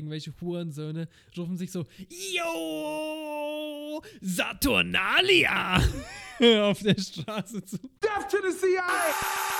irgendwelche Hurensöhne rufen sich so, Yo, Saturnalia auf der Straße zu. Death to the CIA!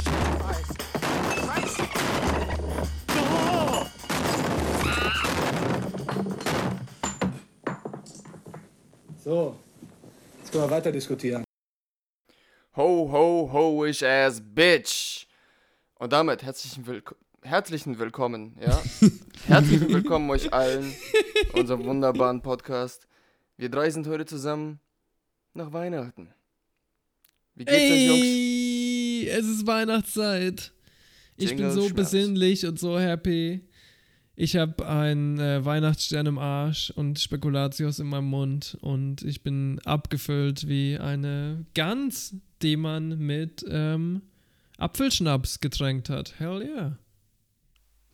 So, jetzt können wir weiter diskutieren. Ho, ho, ho, ich ass bitch. Und damit herzlichen, Willk herzlichen Willkommen, ja. herzlichen Willkommen euch allen, unserem wunderbaren Podcast. Wir drei sind heute zusammen nach Weihnachten. Wie geht's euch, Jungs? Es ist Weihnachtszeit. Ich Jingle bin so Schmerz. besinnlich und so happy. Ich habe einen äh, Weihnachtsstern im Arsch und Spekulatius in meinem Mund und ich bin abgefüllt wie eine Gans, die man mit ähm, Apfelschnaps getränkt hat. Hell yeah.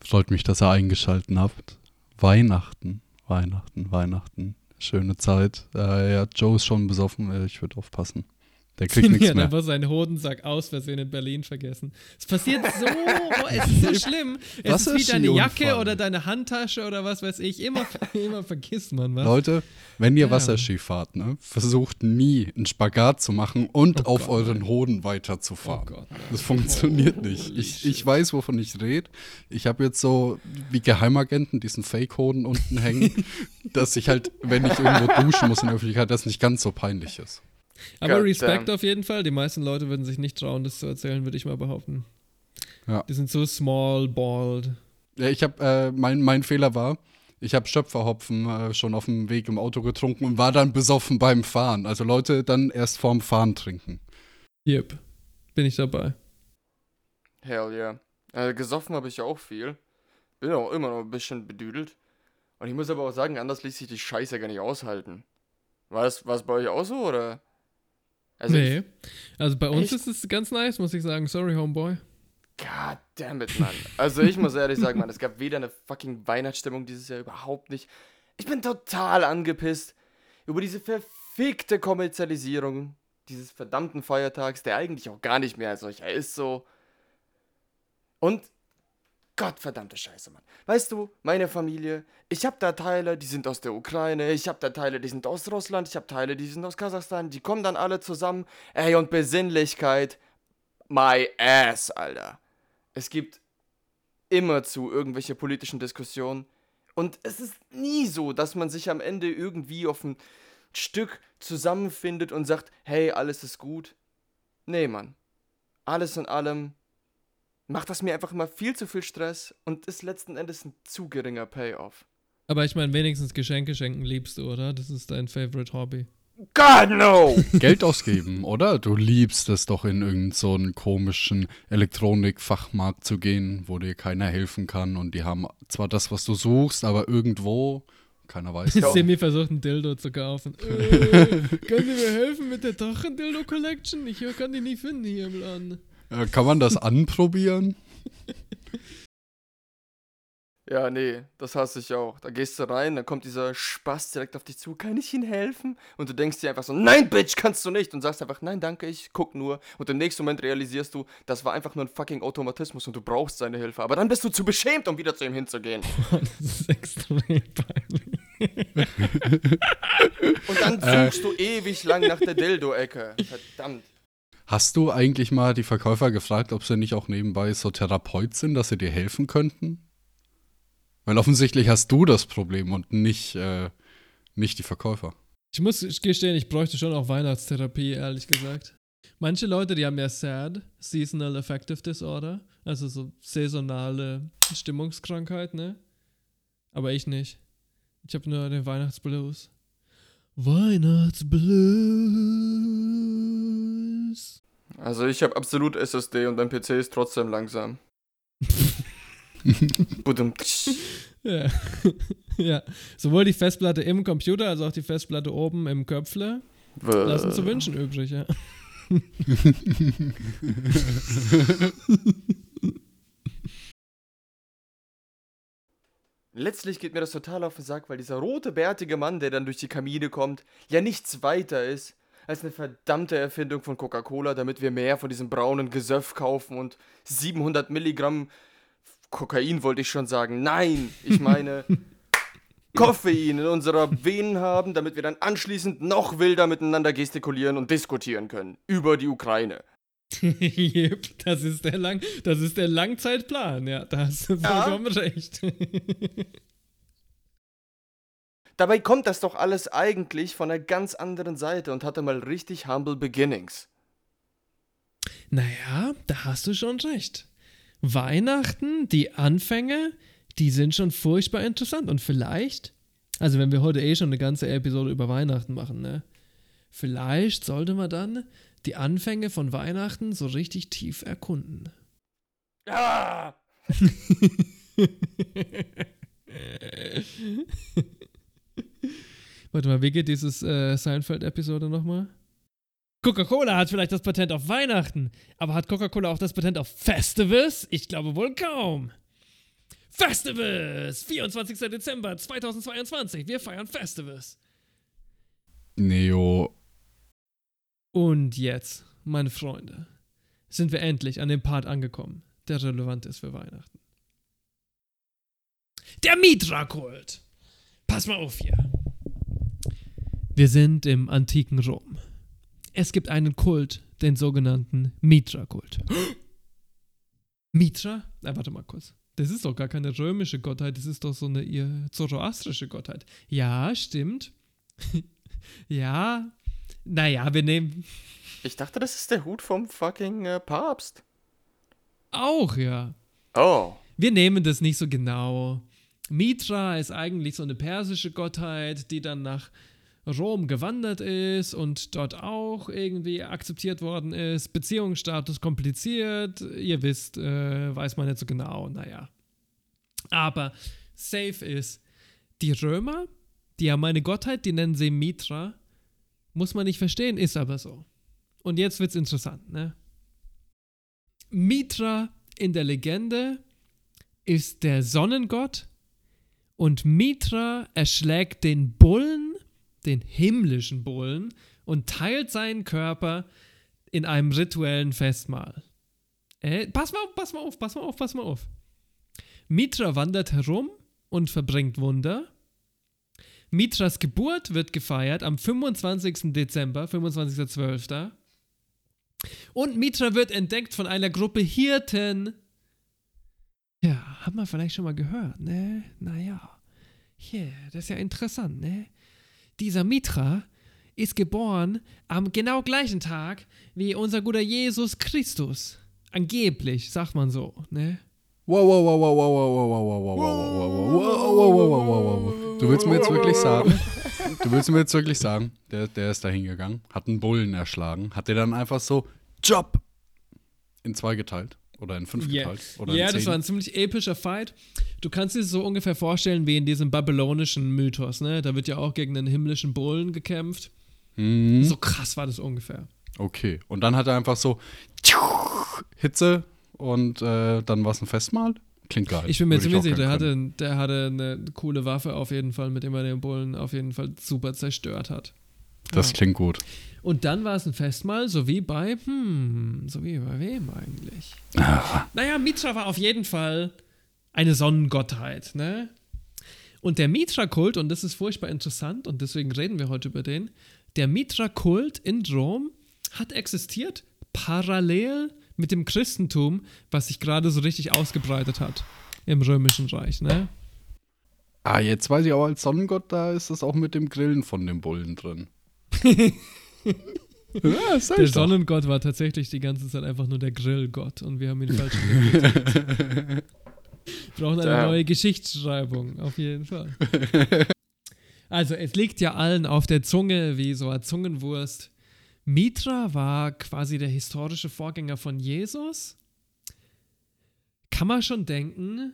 Freut mich, dass ihr eingeschalten habt. Weihnachten, Weihnachten, Weihnachten. Schöne Zeit. Äh, ja, Joe ist schon besoffen. Äh, ich würde aufpassen. Der kriegt nichts mehr. Hat einfach seinen Hodensack aus Versehen in Berlin vergessen. Es passiert so, es ist so schlimm. Es ist wie deine Jacke oder deine Handtasche oder was weiß ich. Immer, immer vergisst man was. Leute, wenn ihr ja. Wasserski fahrt, ne, versucht nie einen Spagat zu machen und oh auf Gott, euren Hoden weiterzufahren. Oh Gott, das funktioniert oh, nicht. Ich, ich weiß, wovon ich rede. Ich habe jetzt so wie Geheimagenten diesen Fake-Hoden unten hängen, dass ich halt, wenn ich irgendwo duschen muss in der Öffentlichkeit, das nicht ganz so peinlich ist. Aber God Respekt damn. auf jeden Fall. Die meisten Leute würden sich nicht trauen, das zu erzählen, würde ich mal behaupten. Ja. Die sind so small, bald. Ja, ich habe, äh, mein, mein Fehler war, ich habe Schöpferhopfen äh, schon auf dem Weg im Auto getrunken und war dann besoffen beim Fahren. Also Leute, dann erst vorm Fahren trinken. Yep, bin ich dabei. Hell yeah. Äh, gesoffen habe ich ja auch viel. Bin auch immer noch ein bisschen bedüdelt. Und ich muss aber auch sagen, anders ließ sich die Scheiße gar nicht aushalten. War es, war es bei euch auch so, oder? Also nee. Also bei uns echt? ist es ganz nice, muss ich sagen. Sorry, Homeboy. God damn it, Mann. Also ich muss ehrlich sagen, Mann, es gab weder eine fucking Weihnachtsstimmung dieses Jahr überhaupt nicht. Ich bin total angepisst über diese verfickte Kommerzialisierung dieses verdammten Feiertags, der eigentlich auch gar nicht mehr als solcher ist so. Und Gottverdammte Scheiße, Mann. Weißt du, meine Familie, ich habe da Teile, die sind aus der Ukraine, ich habe da Teile, die sind aus Russland, ich habe Teile, die sind aus Kasachstan, die kommen dann alle zusammen. Ey, und Besinnlichkeit, my ass, Alter. Es gibt immer zu irgendwelche politischen Diskussionen. Und es ist nie so, dass man sich am Ende irgendwie auf ein Stück zusammenfindet und sagt, hey, alles ist gut. Nee, Mann. Alles in allem macht das mir einfach immer viel zu viel Stress und ist letzten Endes ein zu geringer Payoff. Aber ich meine, wenigstens Geschenke schenken liebst du, oder? Das ist dein Favorite Hobby. God no! Geld ausgeben, oder? Du liebst es doch in irgendeinen so komischen Elektronikfachmarkt zu gehen, wo dir keiner helfen kann und die haben zwar das, was du suchst, aber irgendwo keiner weiß. Semi versucht ein Dildo zu kaufen. äh, können Sie mir helfen mit der Drachen-Dildo-Collection? Ich kann die nie finden hier im Laden. Äh, kann man das anprobieren? Ja, nee, das hasse ich auch. Da gehst du rein, dann kommt dieser Spaß direkt auf dich zu. Kann ich Ihnen helfen? Und du denkst dir einfach so, nein, Bitch, kannst du nicht. Und sagst einfach, nein, danke, ich guck nur. Und im nächsten Moment realisierst du, das war einfach nur ein fucking Automatismus und du brauchst seine Hilfe. Aber dann bist du zu beschämt, um wieder zu ihm hinzugehen. das ist extrem peinlich. und dann äh. suchst du ewig lang nach der Dildo-Ecke. Verdammt. Hast du eigentlich mal die Verkäufer gefragt, ob sie nicht auch nebenbei so Therapeut sind, dass sie dir helfen könnten? Weil offensichtlich hast du das Problem und nicht, äh, nicht die Verkäufer. Ich muss gestehen, ich bräuchte schon auch Weihnachtstherapie, ehrlich gesagt. Manche Leute, die haben ja SAD, Seasonal Affective Disorder, also so saisonale Stimmungskrankheit, ne? Aber ich nicht. Ich habe nur den Weihnachtsblues. Weihnachtsblues. Also ich habe absolut SSD und dein PC ist trotzdem langsam. ja. ja. Sowohl die Festplatte im Computer als auch die Festplatte oben im Köpfle lassen zu wünschen übrig, ja. Letztlich geht mir das total auf den Sack, weil dieser rote, bärtige Mann, der dann durch die Kamine kommt, ja nichts weiter ist als eine verdammte Erfindung von Coca-Cola, damit wir mehr von diesem braunen Gesöff kaufen und 700 Milligramm Kokain wollte ich schon sagen. Nein, ich meine Koffein in unserer Venen haben, damit wir dann anschließend noch wilder miteinander gestikulieren und diskutieren können über die Ukraine. yep, das ist der Lang das ist der Langzeitplan, ja, da hast du vollkommen ja. recht. Dabei kommt das doch alles eigentlich von einer ganz anderen Seite und hatte mal richtig humble beginnings. Naja, da hast du schon recht. Weihnachten, die Anfänge, die sind schon furchtbar interessant. Und vielleicht, also wenn wir heute eh schon eine ganze Episode über Weihnachten machen, ne? Vielleicht sollte man dann die Anfänge von Weihnachten so richtig tief erkunden. Ja! Warte mal, wie geht dieses äh, Seinfeld-Episode nochmal? Coca-Cola hat vielleicht das Patent auf Weihnachten, aber hat Coca-Cola auch das Patent auf Festivals? Ich glaube wohl kaum. Festivals! 24. Dezember 2022. Wir feiern Festivals. Neo. Und jetzt, meine Freunde, sind wir endlich an dem Part angekommen, der relevant ist für Weihnachten. Der Mitra-Kult. Pass mal auf hier. Wir sind im antiken Rom. Es gibt einen Kult, den sogenannten Mitra-Kult. Mitra? Na, warte mal kurz. Das ist doch gar keine römische Gottheit, das ist doch so eine zoroastrische Gottheit. Ja, stimmt. ja. Naja, wir nehmen. Ich dachte, das ist der Hut vom fucking äh, Papst. Auch, ja. Oh. Wir nehmen das nicht so genau. Mitra ist eigentlich so eine persische Gottheit, die dann nach Rom gewandert ist und dort auch irgendwie akzeptiert worden ist. Beziehungsstatus kompliziert. Ihr wisst, äh, weiß man nicht so genau. Naja. Aber safe ist, die Römer, die haben eine Gottheit, die nennen sie Mitra. Muss man nicht verstehen, ist aber so. Und jetzt wird's interessant, ne? Mitra in der Legende ist der Sonnengott und Mitra erschlägt den Bullen den himmlischen Bullen und teilt seinen Körper in einem rituellen Festmahl. Äh, pass mal auf, pass mal auf, pass mal auf, pass mal auf. Mitra wandert herum und verbringt Wunder. Mitras Geburt wird gefeiert am 25. Dezember, 25.12. Und Mitra wird entdeckt von einer Gruppe Hirten. Ja, hat man vielleicht schon mal gehört, ne? Naja. Hier, das ist ja interessant, ne? dieser Mitra ist geboren am genau gleichen Tag wie unser guter Jesus Christus. Angeblich, sagt man so, ne? Wow, wow, wow, wow, wow, wow, wow, wow, wow, wow, wow, wow, wow, wow, wow, wow. Du willst mir jetzt wirklich sagen, du willst mir jetzt wirklich sagen, der, der ist da hingegangen, hat einen Bullen erschlagen, hat der dann einfach so Job in zwei geteilt oder in fünf yeah. geteilt. Oder ja, in das war ein ziemlich epischer Fight. Du kannst dir so ungefähr vorstellen wie in diesem babylonischen Mythos, ne? Da wird ja auch gegen einen himmlischen Bullen gekämpft. Mhm. So krass war das ungefähr. Okay. Und dann hat er einfach so Hitze und äh, dann war es ein Festmahl. Klingt geil. Ich bin mir ziemlich sicher, der hatte, der hatte eine coole Waffe auf jeden Fall, mit dem er den Bullen auf jeden Fall super zerstört hat. Das ja. klingt gut. Und dann war es ein Festmahl, so wie bei, hm, so wie bei wem eigentlich? Ah. Naja, Mitra war auf jeden Fall eine Sonnengottheit, ne? Und der Mitra-Kult, und das ist furchtbar interessant, und deswegen reden wir heute über den, der Mitra-Kult in Rom hat existiert parallel mit dem Christentum, was sich gerade so richtig ausgebreitet hat im Römischen Reich, ne? Ah, jetzt weiß ich auch, als Sonnengott, da ist es auch mit dem Grillen von dem Bullen drin. ja, der Sonnengott war tatsächlich die ganze Zeit einfach nur der Grillgott und wir haben ihn falsch interpretiert. brauchen eine neue Geschichtsschreibung, auf jeden Fall. Also, es liegt ja allen auf der Zunge wie so eine Zungenwurst. Mitra war quasi der historische Vorgänger von Jesus. Kann man schon denken,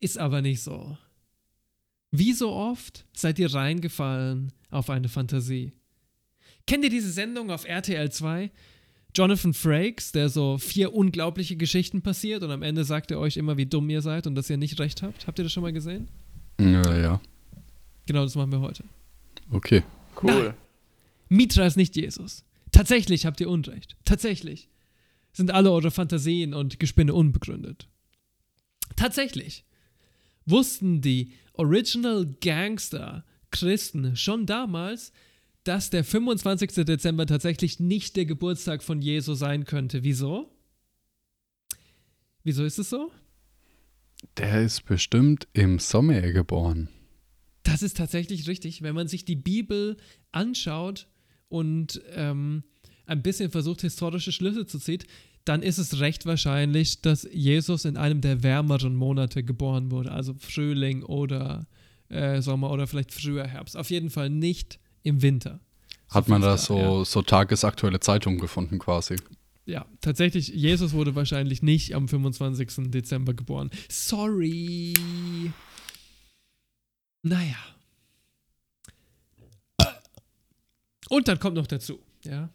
ist aber nicht so. Wie so oft seid ihr reingefallen auf eine Fantasie. Kennt ihr diese Sendung auf RTL 2? Jonathan Frakes, der so vier unglaubliche Geschichten passiert und am Ende sagt er euch immer, wie dumm ihr seid und dass ihr nicht recht habt. Habt ihr das schon mal gesehen? Ja, ja. Genau, das machen wir heute. Okay. Cool. Nein. Mitra ist nicht Jesus. Tatsächlich habt ihr Unrecht. Tatsächlich sind alle eure Fantasien und Gespinne unbegründet. Tatsächlich wussten die Original Gangster Christen schon damals, dass der 25. Dezember tatsächlich nicht der Geburtstag von Jesus sein könnte. Wieso? Wieso ist es so? Der ist bestimmt im Sommer geboren. Das ist tatsächlich richtig. Wenn man sich die Bibel anschaut und ähm, ein bisschen versucht, historische Schlüsse zu ziehen, dann ist es recht wahrscheinlich, dass Jesus in einem der wärmeren Monate geboren wurde, also Frühling oder äh, Sommer oder vielleicht früher Herbst. Auf jeden Fall nicht im Winter. So Hat man da so, ja. so tagesaktuelle Zeitungen gefunden quasi? Ja, tatsächlich, Jesus wurde wahrscheinlich nicht am 25. Dezember geboren. Sorry. Naja. Und dann kommt noch dazu, ja.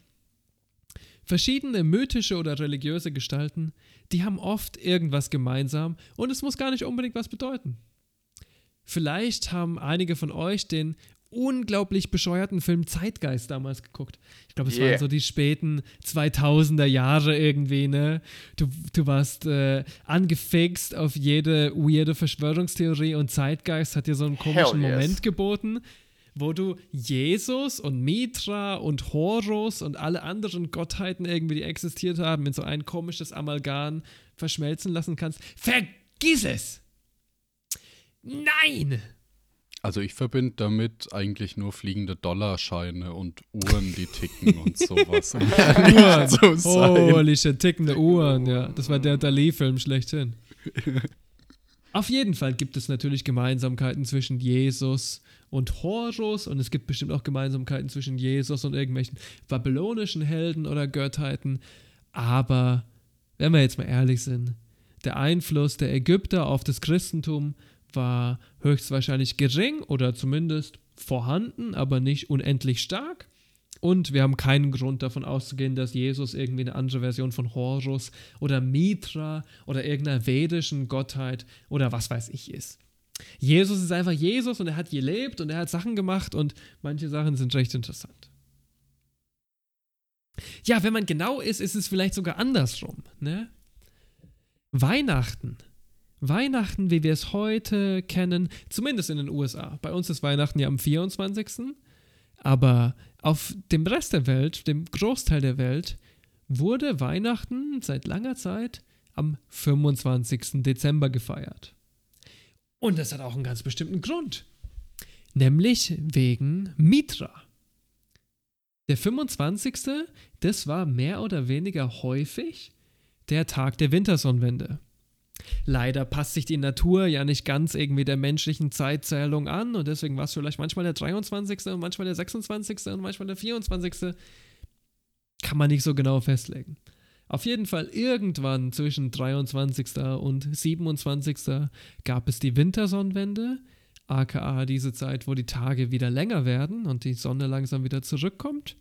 Verschiedene mythische oder religiöse Gestalten, die haben oft irgendwas gemeinsam und es muss gar nicht unbedingt was bedeuten. Vielleicht haben einige von euch den unglaublich bescheuerten Film Zeitgeist damals geguckt. Ich glaube, es yeah. waren so die späten 2000er Jahre irgendwie, ne? Du, du warst äh, angefixt auf jede weirde Verschwörungstheorie und Zeitgeist hat dir so einen komischen yes. Moment geboten, wo du Jesus und Mitra und Horus und alle anderen Gottheiten irgendwie, die existiert haben, in so ein komisches Amalgam verschmelzen lassen kannst. Vergiss es! Nein! Also ich verbinde damit eigentlich nur fliegende Dollarscheine und Uhren, die ticken und sowas. Uhren. so Holy shit, tickende Uhren, ja. Das war der Dali-Film schlechthin. Auf jeden Fall gibt es natürlich Gemeinsamkeiten zwischen Jesus und Horus und es gibt bestimmt auch Gemeinsamkeiten zwischen Jesus und irgendwelchen babylonischen Helden oder Gottheiten. Aber wenn wir jetzt mal ehrlich sind, der Einfluss der Ägypter auf das Christentum war höchstwahrscheinlich gering oder zumindest vorhanden, aber nicht unendlich stark. Und wir haben keinen Grund davon auszugehen, dass Jesus irgendwie eine andere Version von Horus oder Mitra oder irgendeiner vedischen Gottheit oder was weiß ich ist. Jesus ist einfach Jesus und er hat gelebt und er hat Sachen gemacht und manche Sachen sind recht interessant. Ja, wenn man genau ist, ist es vielleicht sogar andersrum. Ne? Weihnachten Weihnachten, wie wir es heute kennen, zumindest in den USA. Bei uns ist Weihnachten ja am 24. Aber auf dem Rest der Welt, dem Großteil der Welt, wurde Weihnachten seit langer Zeit am 25. Dezember gefeiert. Und das hat auch einen ganz bestimmten Grund. Nämlich wegen Mitra. Der 25. das war mehr oder weniger häufig der Tag der Wintersonnenwende. Leider passt sich die Natur ja nicht ganz irgendwie der menschlichen Zeitzählung an und deswegen war es vielleicht manchmal der 23. und manchmal der 26. und manchmal der 24. Kann man nicht so genau festlegen. Auf jeden Fall irgendwann zwischen 23. und 27. gab es die Wintersonnenwende, aka diese Zeit, wo die Tage wieder länger werden und die Sonne langsam wieder zurückkommt.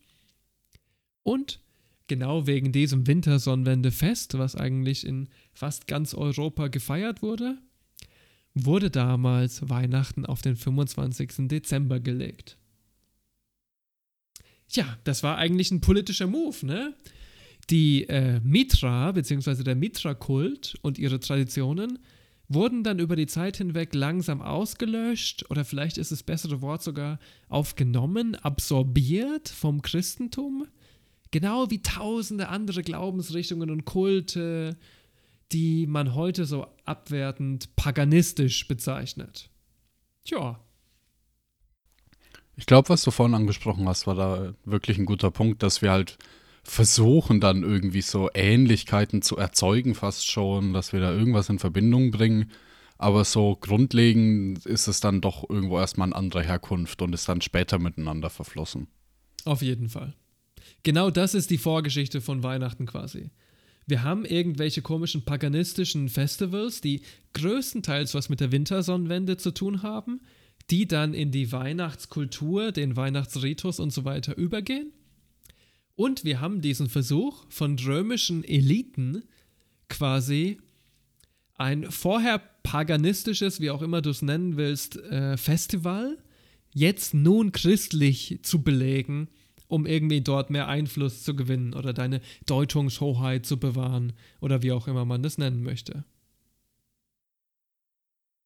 Und genau wegen diesem Wintersonnenwendefest, was eigentlich in fast ganz Europa gefeiert wurde, wurde damals Weihnachten auf den 25. Dezember gelegt. Ja, das war eigentlich ein politischer Move, ne? Die äh, Mitra, beziehungsweise der Mitra-Kult und ihre Traditionen wurden dann über die Zeit hinweg langsam ausgelöscht oder vielleicht ist das bessere Wort sogar aufgenommen, absorbiert vom Christentum Genau wie tausende andere Glaubensrichtungen und Kulte, die man heute so abwertend paganistisch bezeichnet. Tja. Ich glaube, was du vorhin angesprochen hast, war da wirklich ein guter Punkt, dass wir halt versuchen dann irgendwie so Ähnlichkeiten zu erzeugen, fast schon, dass wir da irgendwas in Verbindung bringen. Aber so grundlegend ist es dann doch irgendwo erstmal eine andere Herkunft und ist dann später miteinander verflossen. Auf jeden Fall. Genau das ist die Vorgeschichte von Weihnachten quasi. Wir haben irgendwelche komischen paganistischen Festivals, die größtenteils was mit der Wintersonnenwende zu tun haben, die dann in die Weihnachtskultur, den Weihnachtsritus und so weiter übergehen. Und wir haben diesen Versuch von römischen Eliten quasi ein vorher paganistisches, wie auch immer du es nennen willst, äh, Festival jetzt nun christlich zu belegen um irgendwie dort mehr Einfluss zu gewinnen oder deine Deutungshoheit zu bewahren oder wie auch immer man das nennen möchte.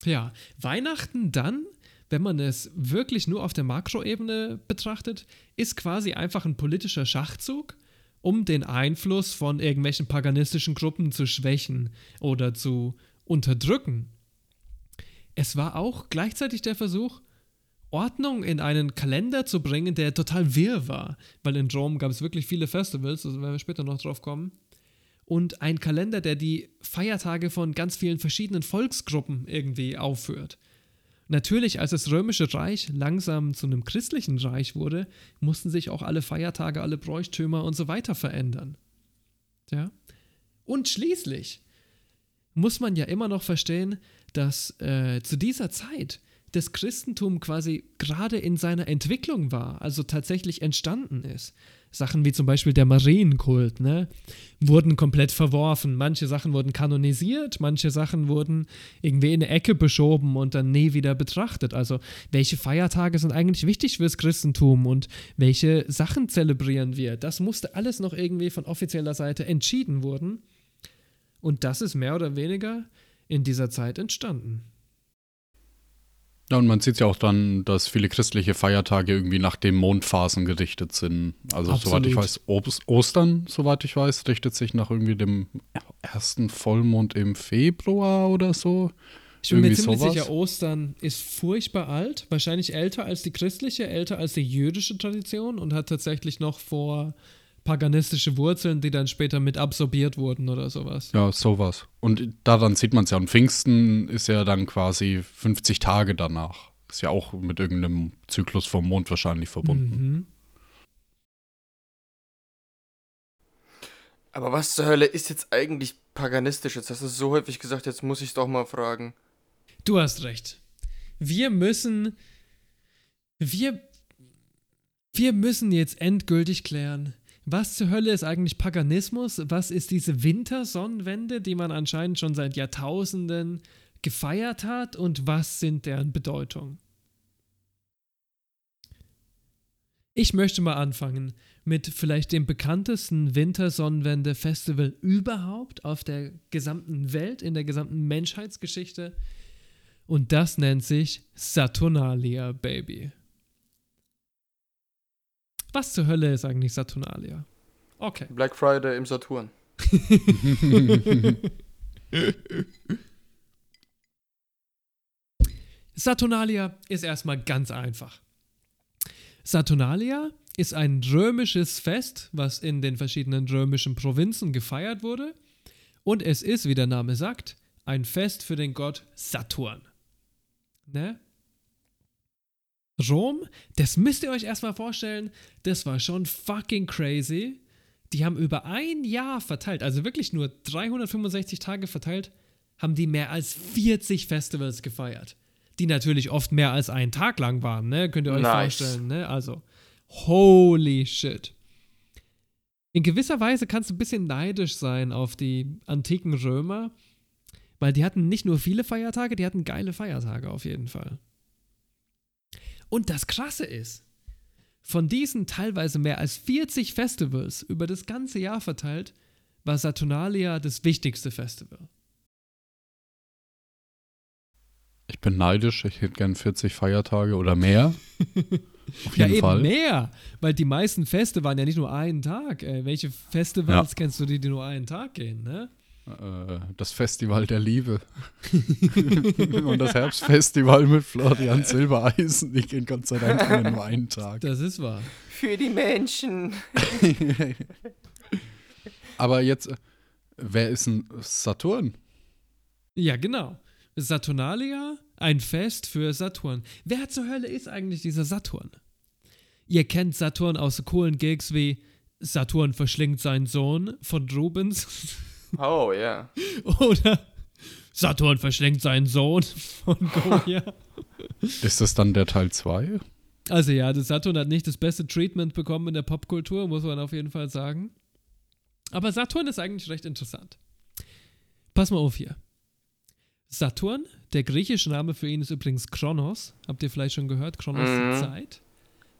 Ja, Weihnachten dann, wenn man es wirklich nur auf der Makroebene betrachtet, ist quasi einfach ein politischer Schachzug, um den Einfluss von irgendwelchen paganistischen Gruppen zu schwächen oder zu unterdrücken. Es war auch gleichzeitig der Versuch, Ordnung in einen Kalender zu bringen, der total wirr war. Weil in Rom gab es wirklich viele Festivals, also werden wir später noch drauf kommen. Und ein Kalender, der die Feiertage von ganz vielen verschiedenen Volksgruppen irgendwie aufführt. Natürlich, als das römische Reich langsam zu einem christlichen Reich wurde, mussten sich auch alle Feiertage, alle Bräuchtümer und so weiter verändern. Ja? Und schließlich muss man ja immer noch verstehen, dass äh, zu dieser Zeit das Christentum quasi gerade in seiner Entwicklung war, also tatsächlich entstanden ist. Sachen wie zum Beispiel der Marienkult, ne, wurden komplett verworfen. Manche Sachen wurden kanonisiert, manche Sachen wurden irgendwie in eine Ecke beschoben und dann nie wieder betrachtet. Also, welche Feiertage sind eigentlich wichtig fürs Christentum und welche Sachen zelebrieren wir? Das musste alles noch irgendwie von offizieller Seite entschieden wurden. Und das ist mehr oder weniger in dieser Zeit entstanden. Ja, und man sieht ja auch dann, dass viele christliche Feiertage irgendwie nach den Mondphasen gerichtet sind. Also, Absolut. soweit ich weiß, Ostern, soweit ich weiß, richtet sich nach irgendwie dem ersten Vollmond im Februar oder so. Ich bin irgendwie mir ziemlich sowas. sicher, Ostern ist furchtbar alt, wahrscheinlich älter als die christliche, älter als die jüdische Tradition und hat tatsächlich noch vor paganistische Wurzeln, die dann später mit absorbiert wurden oder sowas. Ja, sowas. Und daran sieht man es ja. Und Pfingsten ist ja dann quasi 50 Tage danach. Ist ja auch mit irgendeinem Zyklus vom Mond wahrscheinlich verbunden. Mhm. Aber was zur Hölle ist jetzt eigentlich paganistisch? Jetzt hast du es so häufig gesagt, jetzt muss ich es doch mal fragen. Du hast recht. Wir müssen. Wir. Wir müssen jetzt endgültig klären, was zur Hölle ist eigentlich Paganismus? Was ist diese Wintersonnenwende, die man anscheinend schon seit Jahrtausenden gefeiert hat? Und was sind deren Bedeutung? Ich möchte mal anfangen mit vielleicht dem bekanntesten Wintersonnenwende-Festival überhaupt auf der gesamten Welt, in der gesamten Menschheitsgeschichte. Und das nennt sich Saturnalia, Baby. Was zur Hölle ist eigentlich Saturnalia? Okay. Black Friday im Saturn. Saturnalia ist erstmal ganz einfach. Saturnalia ist ein römisches Fest, was in den verschiedenen römischen Provinzen gefeiert wurde. Und es ist, wie der Name sagt, ein Fest für den Gott Saturn. Ne? Rom, das müsst ihr euch erstmal vorstellen, das war schon fucking crazy. Die haben über ein Jahr verteilt, also wirklich nur 365 Tage verteilt, haben die mehr als 40 Festivals gefeiert. Die natürlich oft mehr als einen Tag lang waren, ne? Könnt ihr euch nice. vorstellen, ne? Also, holy shit. In gewisser Weise kannst du ein bisschen neidisch sein auf die antiken Römer, weil die hatten nicht nur viele Feiertage, die hatten geile Feiertage auf jeden Fall. Und das Krasse ist, von diesen teilweise mehr als 40 Festivals über das ganze Jahr verteilt, war Saturnalia das wichtigste Festival. Ich bin neidisch, ich hätte gern 40 Feiertage oder mehr. Auf jeden ja, eben Fall. mehr, weil die meisten Feste waren ja nicht nur einen Tag. Ey. Welche Festivals ja. kennst du, die, die nur einen Tag gehen, ne? Äh, das Festival der Liebe. und das Herbstfestival mit Florian Silbereisen. Die gehen Gott sei Dank nur einen Tag. Das ist wahr. Für die Menschen. Aber jetzt, wer ist ein Saturn? Ja, genau. Saturnalia, ein Fest für Saturn. Wer zur Hölle ist eigentlich dieser Saturn? Ihr kennt Saturn aus coolen Gigs wie Saturn verschlingt seinen Sohn von Rubens. Oh, ja. Yeah. Oder Saturn verschlingt seinen Sohn von Goya. Ist das dann der Teil 2? Also ja, das Saturn hat nicht das beste Treatment bekommen in der Popkultur, muss man auf jeden Fall sagen. Aber Saturn ist eigentlich recht interessant. Pass mal auf hier. Saturn, der griechische Name für ihn ist übrigens Kronos. Habt ihr vielleicht schon gehört? Kronos mhm. die Zeit.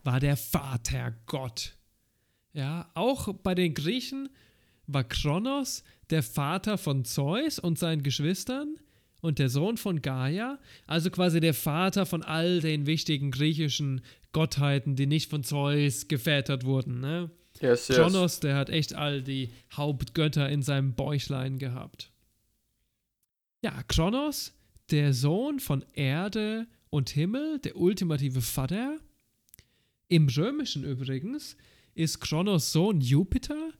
War der Vatergott. Ja, auch bei den Griechen war Kronos der Vater von Zeus und seinen Geschwistern und der Sohn von Gaia, also quasi der Vater von all den wichtigen griechischen Gottheiten, die nicht von Zeus gevätert wurden. Ne? Yes, yes. Kronos, der hat echt all die Hauptgötter in seinem Bäuchlein gehabt. Ja, Kronos, der Sohn von Erde und Himmel, der ultimative Vater. Im Römischen übrigens ist Kronos Sohn Jupiter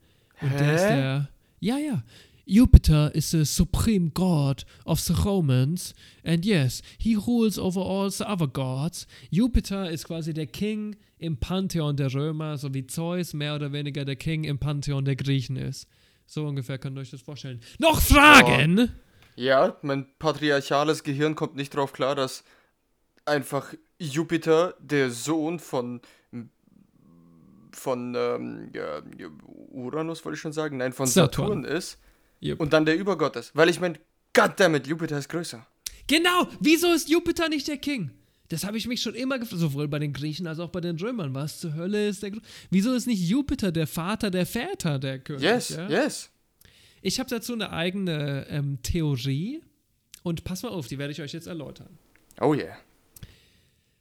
und Hä? der ist der. Ja, ja. Jupiter is the supreme god of the Romans, and yes, he rules over all the other gods. Jupiter ist quasi der King im Pantheon der Römer, so wie Zeus mehr oder weniger der King im Pantheon der Griechen ist. So ungefähr könnt ihr euch das vorstellen. Noch Fragen? Oh. Ja, mein patriarchales Gehirn kommt nicht drauf klar, dass einfach Jupiter der Sohn von von ähm, ja, Uranus wollte ich schon sagen, nein, von Saturn, Saturn ist yep. und dann der Übergott ist. Weil ich meine, goddammit, Jupiter ist größer. Genau, wieso ist Jupiter nicht der King? Das habe ich mich schon immer gefragt, sowohl bei den Griechen als auch bei den Römern. Was zur Hölle ist der Wieso ist nicht Jupiter der Vater der Väter der König? Yes, ja? yes. Ich habe dazu eine eigene ähm, Theorie und pass mal auf, die werde ich euch jetzt erläutern. Oh yeah.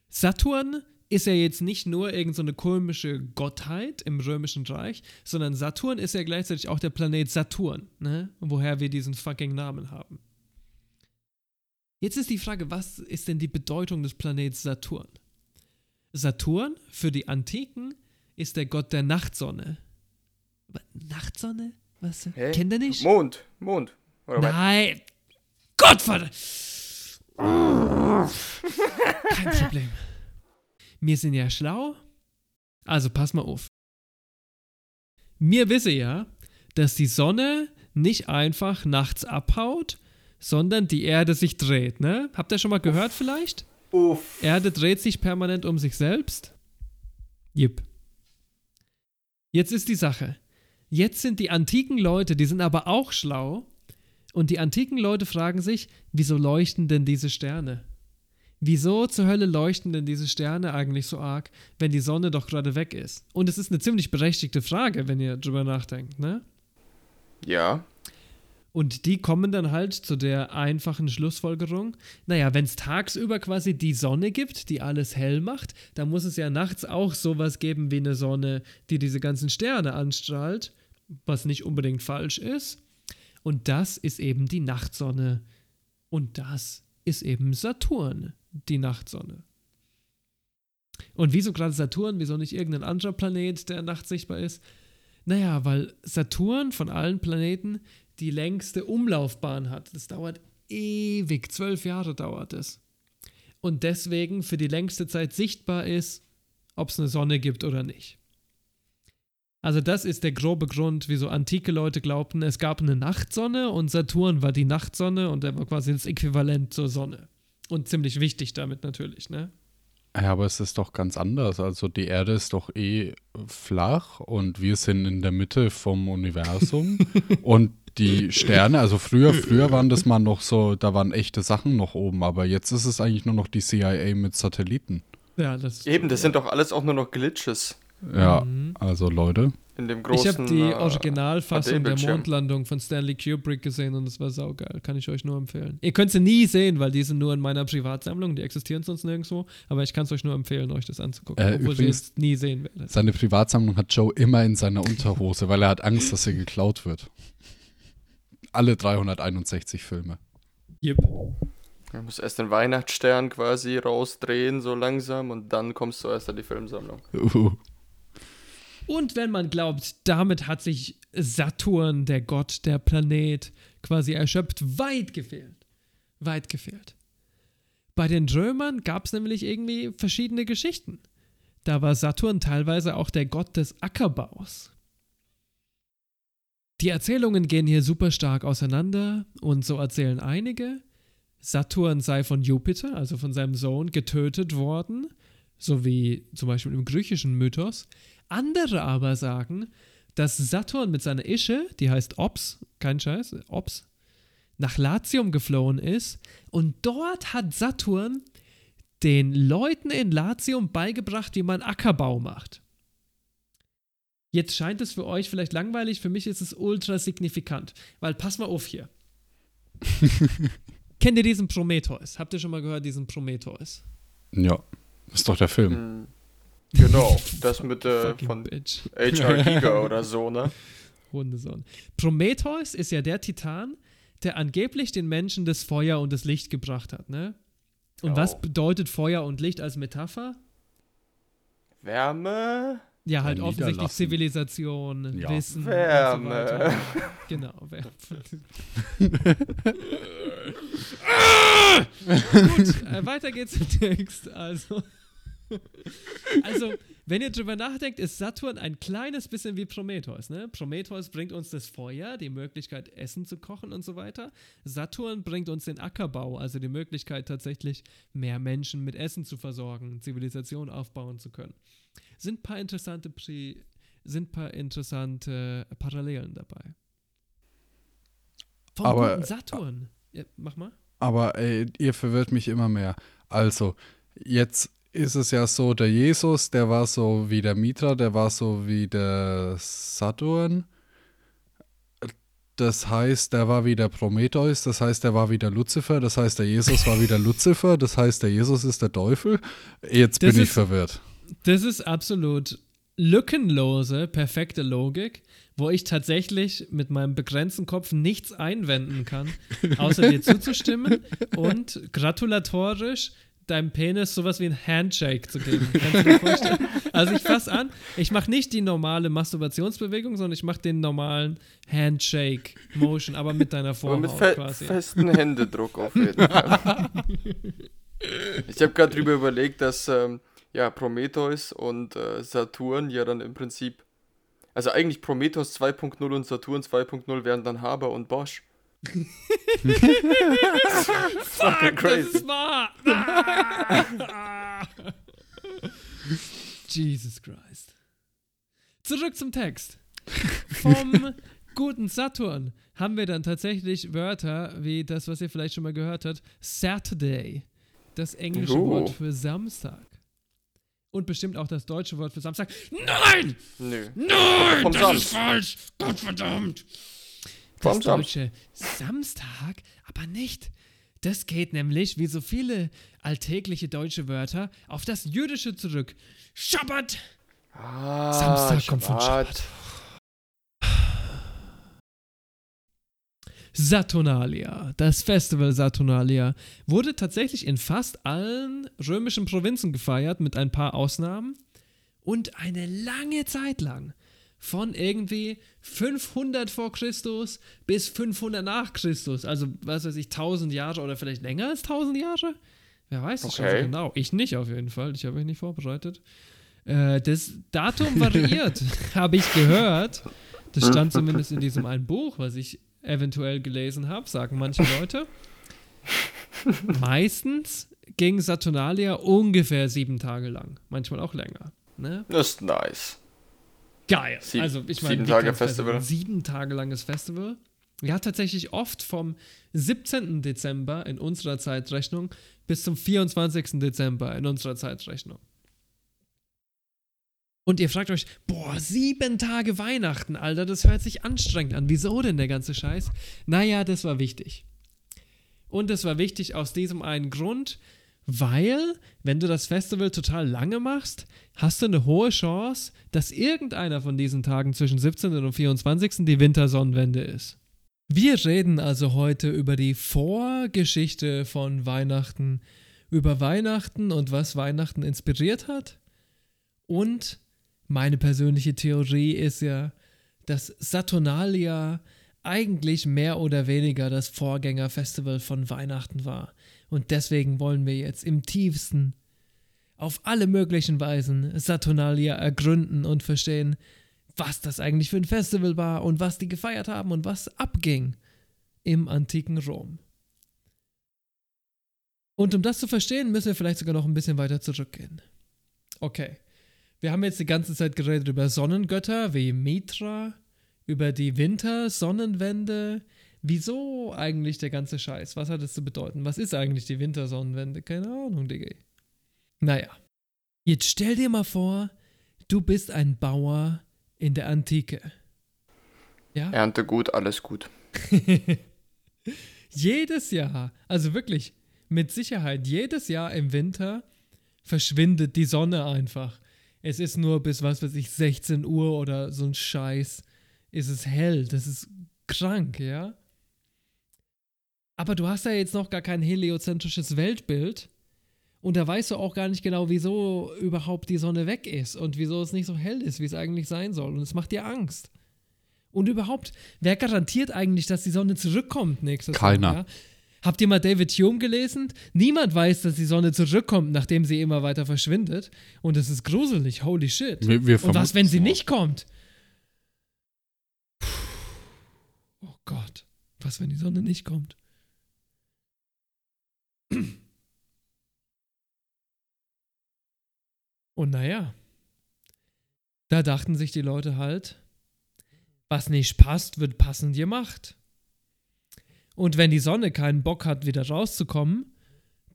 Saturn ist er jetzt nicht nur irgendeine so komische Gottheit im Römischen Reich, sondern Saturn ist ja gleichzeitig auch der Planet Saturn, ne? woher wir diesen fucking Namen haben. Jetzt ist die Frage, was ist denn die Bedeutung des Planets Saturn? Saturn für die Antiken ist der Gott der Nachtsonne. Nachtsonne? Was? Hä? Kennt ihr nicht? Mond, Mond. Oder Nein. Gottverdammt. Kein Problem. Wir sind ja schlau. Also pass mal auf. Mir wisse ja, dass die Sonne nicht einfach nachts abhaut, sondern die Erde sich dreht, ne? Habt ihr schon mal gehört vielleicht? Uff. Erde dreht sich permanent um sich selbst. Jip. Jetzt ist die Sache. Jetzt sind die antiken Leute, die sind aber auch schlau. Und die antiken Leute fragen sich, wieso leuchten denn diese Sterne? Wieso zur Hölle leuchten denn diese Sterne eigentlich so arg, wenn die Sonne doch gerade weg ist? Und es ist eine ziemlich berechtigte Frage, wenn ihr drüber nachdenkt, ne? Ja. Und die kommen dann halt zu der einfachen Schlussfolgerung, naja, wenn es tagsüber quasi die Sonne gibt, die alles hell macht, dann muss es ja nachts auch sowas geben wie eine Sonne, die diese ganzen Sterne anstrahlt, was nicht unbedingt falsch ist. Und das ist eben die Nachtsonne. Und das ist eben Saturn die Nachtsonne. Und wieso gerade Saturn? Wieso nicht irgendein anderer Planet, der nachts sichtbar ist? Naja, weil Saturn von allen Planeten die längste Umlaufbahn hat. Das dauert ewig, zwölf Jahre dauert es. Und deswegen für die längste Zeit sichtbar ist, ob es eine Sonne gibt oder nicht. Also das ist der grobe Grund, wieso antike Leute glaubten, es gab eine Nachtsonne und Saturn war die Nachtsonne und er war quasi das Äquivalent zur Sonne. Und ziemlich wichtig damit natürlich, ne? Ja, aber es ist doch ganz anders. Also die Erde ist doch eh flach und wir sind in der Mitte vom Universum. und die Sterne, also früher, früher waren das mal noch so, da waren echte Sachen noch oben, aber jetzt ist es eigentlich nur noch die CIA mit Satelliten. Ja, das Eben, das sind doch alles auch nur noch Glitches. Ja, mhm. also Leute. In dem großen, ich habe die äh, Originalfassung der Mondlandung von Stanley Kubrick gesehen und es war saugeil. Kann ich euch nur empfehlen. Ihr könnt sie nie sehen, weil die sind nur in meiner Privatsammlung. Die existieren sonst nirgendwo. Aber ich kann es euch nur empfehlen, euch das anzugucken. Äh, obwohl ihr es nie sehen werdet. Seine Privatsammlung hat Joe immer in seiner Unterhose, weil er hat Angst, dass sie geklaut wird. Alle 361 Filme. Yep. Man muss erst den Weihnachtsstern quasi rausdrehen, so langsam, und dann kommst du erst an die Filmsammlung. Uh. Und wenn man glaubt, damit hat sich Saturn, der Gott, der Planet, quasi erschöpft, weit gefehlt. Weit gefehlt. Bei den Römern gab es nämlich irgendwie verschiedene Geschichten. Da war Saturn teilweise auch der Gott des Ackerbaus. Die Erzählungen gehen hier super stark auseinander und so erzählen einige, Saturn sei von Jupiter, also von seinem Sohn, getötet worden, so wie zum Beispiel im griechischen Mythos. Andere aber sagen, dass Saturn mit seiner Ische, die heißt Ops, kein Scheiß, Ops, nach Latium geflohen ist und dort hat Saturn den Leuten in Latium beigebracht, wie man Ackerbau macht. Jetzt scheint es für euch vielleicht langweilig, für mich ist es ultra signifikant, weil pass mal auf hier. Kennt ihr diesen Prometheus? Habt ihr schon mal gehört, diesen Prometheus? Ja, ist doch der Film. Hm. Genau, das mit äh, von H.R. Giger oder so, ne? Hundesohn. Prometheus ist ja der Titan, der angeblich den Menschen das Feuer und das Licht gebracht hat, ne? Und oh. was bedeutet Feuer und Licht als Metapher? Wärme. Ja, halt offensichtlich Zivilisation, ja. Wissen. Wärme. So genau, Wärme. Gut, äh, weiter geht's im Text. Also. Also, wenn ihr drüber nachdenkt, ist Saturn ein kleines bisschen wie Prometheus. Ne? Prometheus bringt uns das Feuer, die Möglichkeit, Essen zu kochen und so weiter. Saturn bringt uns den Ackerbau, also die Möglichkeit, tatsächlich mehr Menschen mit Essen zu versorgen, Zivilisation aufbauen zu können. Sind ein paar interessante, Pri sind paar interessante Parallelen dabei. Vom aber, guten Saturn. Ja, mach mal. Aber ey, ihr verwirrt mich immer mehr. Also, jetzt ist es ja so, der Jesus, der war so wie der Mitra, der war so wie der Saturn. Das heißt, der war wie der Prometheus, das heißt, der war wie der Luzifer, das heißt, der Jesus war wie der Luzifer, das heißt, der Jesus ist der Teufel. Jetzt das bin ist, ich verwirrt. Das ist absolut lückenlose, perfekte Logik, wo ich tatsächlich mit meinem begrenzten Kopf nichts einwenden kann, außer dir zuzustimmen und gratulatorisch deinem Penis sowas wie ein Handshake zu geben. Kannst du dir vorstellen? Also ich fasse an, ich mache nicht die normale Masturbationsbewegung, sondern ich mache den normalen Handshake-Motion, aber mit deiner Vorhaut aber mit fe quasi. festen Händedruck auf jeden Fall. ich habe gerade drüber überlegt, dass ähm, ja, Prometheus und äh, Saturn ja dann im Prinzip, also eigentlich Prometheus 2.0 und Saturn 2.0 wären dann Haber und Bosch. Fuck, crazy. das ist wahr. Jesus Christ. Zurück zum Text. Vom guten Saturn haben wir dann tatsächlich Wörter wie das, was ihr vielleicht schon mal gehört habt, Saturday, das englische oh. Wort für Samstag. Und bestimmt auch das deutsche Wort für Samstag. Nein! Nö. Nein! Das ist falsch! Gottverdammt! Das deutsche Samstag, aber nicht. Das geht nämlich, wie so viele alltägliche deutsche Wörter, auf das Jüdische zurück. Schabbat! Ah, Samstag kommt von Schabbat. Saturnalia, das Festival Saturnalia, wurde tatsächlich in fast allen römischen Provinzen gefeiert, mit ein paar Ausnahmen. Und eine lange Zeit lang, von irgendwie 500 vor Christus bis 500 nach Christus, also was weiß ich, 1000 Jahre oder vielleicht länger als 1000 Jahre? Wer weiß okay. schon so genau. Ich nicht auf jeden Fall, ich habe mich nicht vorbereitet. Äh, das Datum variiert, habe ich gehört. Das stand zumindest in diesem einen Buch, was ich eventuell gelesen habe, sagen manche Leute. Meistens ging Saturnalia ungefähr sieben Tage lang, manchmal auch länger. Ne? Das ist nice. Geil. Sie also ich meine, sieben Tage Festival. Sieben Tage langes Festival. Ja, tatsächlich oft vom 17. Dezember in unserer Zeitrechnung bis zum 24. Dezember in unserer Zeitrechnung. Und ihr fragt euch, boah, sieben Tage Weihnachten, Alter, das hört sich anstrengend an. Wieso denn der ganze Scheiß? Naja, das war wichtig. Und das war wichtig aus diesem einen Grund, weil, wenn du das Festival total lange machst, hast du eine hohe Chance, dass irgendeiner von diesen Tagen zwischen 17. und 24. die Wintersonnenwende ist. Wir reden also heute über die Vorgeschichte von Weihnachten, über Weihnachten und was Weihnachten inspiriert hat und meine persönliche Theorie ist ja, dass Saturnalia eigentlich mehr oder weniger das Vorgängerfestival von Weihnachten war. Und deswegen wollen wir jetzt im tiefsten, auf alle möglichen Weisen Saturnalia ergründen und verstehen, was das eigentlich für ein Festival war und was die gefeiert haben und was abging im antiken Rom. Und um das zu verstehen, müssen wir vielleicht sogar noch ein bisschen weiter zurückgehen. Okay, wir haben jetzt die ganze Zeit geredet über Sonnengötter wie Mitra, über die Wintersonnenwende. Wieso eigentlich der ganze Scheiß? Was hat es zu bedeuten? Was ist eigentlich die Wintersonnenwende? Keine Ahnung, Digga. Naja, jetzt stell dir mal vor, du bist ein Bauer in der Antike. Ja? Ernte gut, alles gut. jedes Jahr, also wirklich mit Sicherheit, jedes Jahr im Winter verschwindet die Sonne einfach. Es ist nur bis, was weiß ich, 16 Uhr oder so ein Scheiß, ist es hell. Das ist krank, ja? Aber du hast ja jetzt noch gar kein heliozentrisches Weltbild. Und da weißt du auch gar nicht genau, wieso überhaupt die Sonne weg ist und wieso es nicht so hell ist, wie es eigentlich sein soll. Und es macht dir Angst. Und überhaupt, wer garantiert eigentlich, dass die Sonne zurückkommt nächstes Keiner. Jahr? Keiner. Habt ihr mal David Hume gelesen? Niemand weiß, dass die Sonne zurückkommt, nachdem sie immer weiter verschwindet. Und es ist gruselig, holy shit. Wir, wir Und was, wenn sie nicht kommt? Oh Gott, was, wenn die Sonne nicht kommt? Und naja, da dachten sich die Leute halt, was nicht passt, wird passend gemacht. Und wenn die Sonne keinen Bock hat, wieder rauszukommen,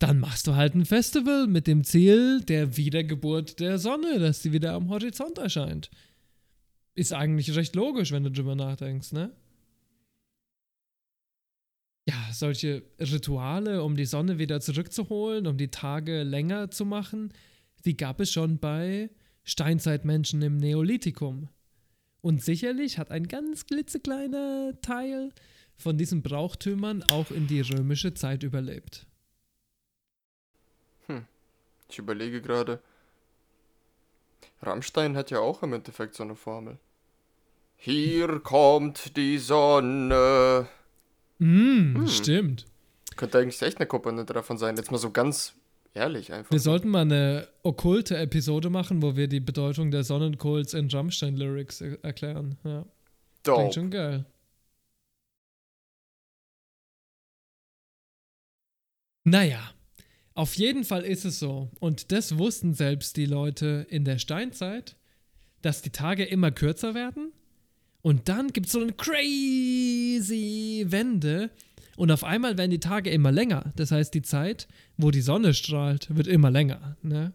dann machst du halt ein Festival mit dem Ziel der Wiedergeburt der Sonne, dass sie wieder am Horizont erscheint. Ist eigentlich recht logisch, wenn du drüber nachdenkst, ne? Ja, solche Rituale, um die Sonne wieder zurückzuholen, um die Tage länger zu machen, die gab es schon bei Steinzeitmenschen im Neolithikum. Und sicherlich hat ein ganz klitzekleiner Teil von diesen Brauchtümern auch in die römische Zeit überlebt. Hm, ich überlege gerade. Rammstein hat ja auch im Endeffekt so eine Formel. Hier kommt die Sonne. Mm, hm. Stimmt. Könnte eigentlich echt eine Komponente davon sein. Jetzt mal so ganz Ehrlich einfach. Wir sollten mal eine okkulte Episode machen, wo wir die Bedeutung der Sonnenkults in Rammstein-Lyrics er erklären. Ja. Dope. Klingt schon geil. Naja, auf jeden Fall ist es so, und das wussten selbst die Leute in der Steinzeit, dass die Tage immer kürzer werden. Und dann gibt es so eine crazy Wende, und auf einmal werden die Tage immer länger. Das heißt, die Zeit, wo die Sonne strahlt, wird immer länger. Ne?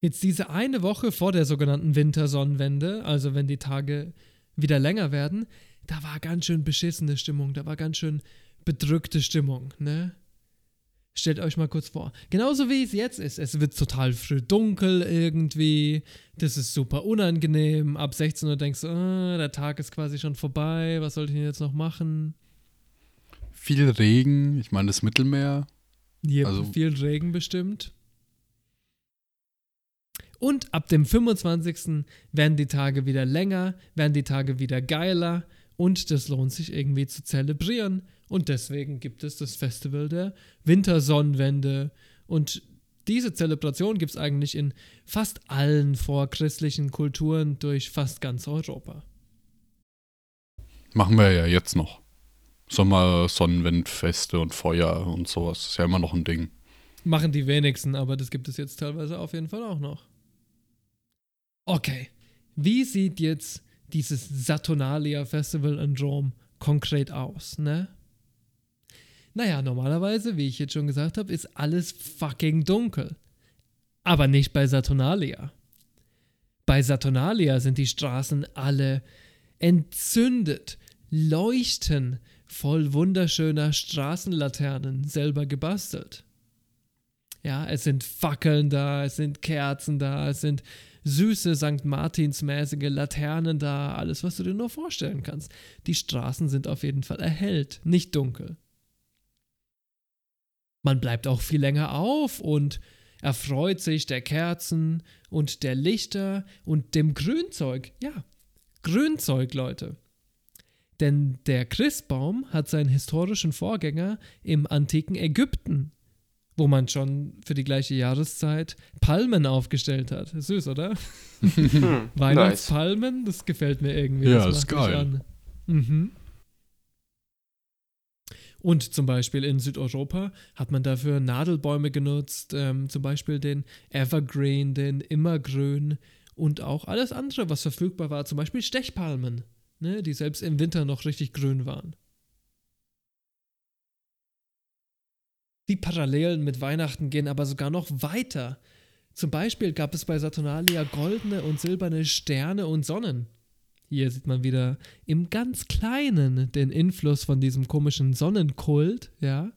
Jetzt diese eine Woche vor der sogenannten Wintersonnenwende, also wenn die Tage wieder länger werden, da war ganz schön beschissene Stimmung, da war ganz schön bedrückte Stimmung, ne? Stellt euch mal kurz vor. Genauso wie es jetzt ist. Es wird total früh dunkel irgendwie. Das ist super unangenehm. Ab 16 Uhr denkst du, oh, der Tag ist quasi schon vorbei. Was soll ich denn jetzt noch machen? Viel Regen. Ich meine, das Mittelmeer. Hier also viel Regen bestimmt. Und ab dem 25. werden die Tage wieder länger, werden die Tage wieder geiler und das lohnt sich irgendwie zu zelebrieren. Und deswegen gibt es das Festival der Wintersonnenwende. Und diese Zelebration gibt es eigentlich in fast allen vorchristlichen Kulturen durch fast ganz Europa. Machen wir ja jetzt noch. Sommer, Sonnenwindfeste und Feuer und sowas. Ist ja immer noch ein Ding. Machen die wenigsten, aber das gibt es jetzt teilweise auf jeden Fall auch noch. Okay. Wie sieht jetzt dieses Saturnalia Festival in Rom konkret aus, ne? Naja, normalerweise, wie ich jetzt schon gesagt habe, ist alles fucking dunkel. Aber nicht bei Saturnalia. Bei Saturnalia sind die Straßen alle entzündet, leuchten voll wunderschöner Straßenlaternen selber gebastelt. Ja, es sind Fackeln da, es sind Kerzen da, es sind süße St. Martins-mäßige Laternen da, alles, was du dir nur vorstellen kannst. Die Straßen sind auf jeden Fall erhellt, nicht dunkel. Man bleibt auch viel länger auf und erfreut sich der Kerzen und der Lichter und dem Grünzeug. Ja, Grünzeug, Leute. Denn der Christbaum hat seinen historischen Vorgänger im antiken Ägypten, wo man schon für die gleiche Jahreszeit Palmen aufgestellt hat. Süß, oder? Hm, Weihnachtspalmen, das gefällt mir irgendwie. Ja, das ist geil. Mhm. Und zum Beispiel in Südeuropa hat man dafür Nadelbäume genutzt, ähm, zum Beispiel den Evergreen, den Immergrün und auch alles andere, was verfügbar war, zum Beispiel Stechpalmen, ne, die selbst im Winter noch richtig grün waren. Die Parallelen mit Weihnachten gehen aber sogar noch weiter. Zum Beispiel gab es bei Saturnalia goldene und silberne Sterne und Sonnen. Hier sieht man wieder im ganz Kleinen den Einfluss von diesem komischen Sonnenkult, ja.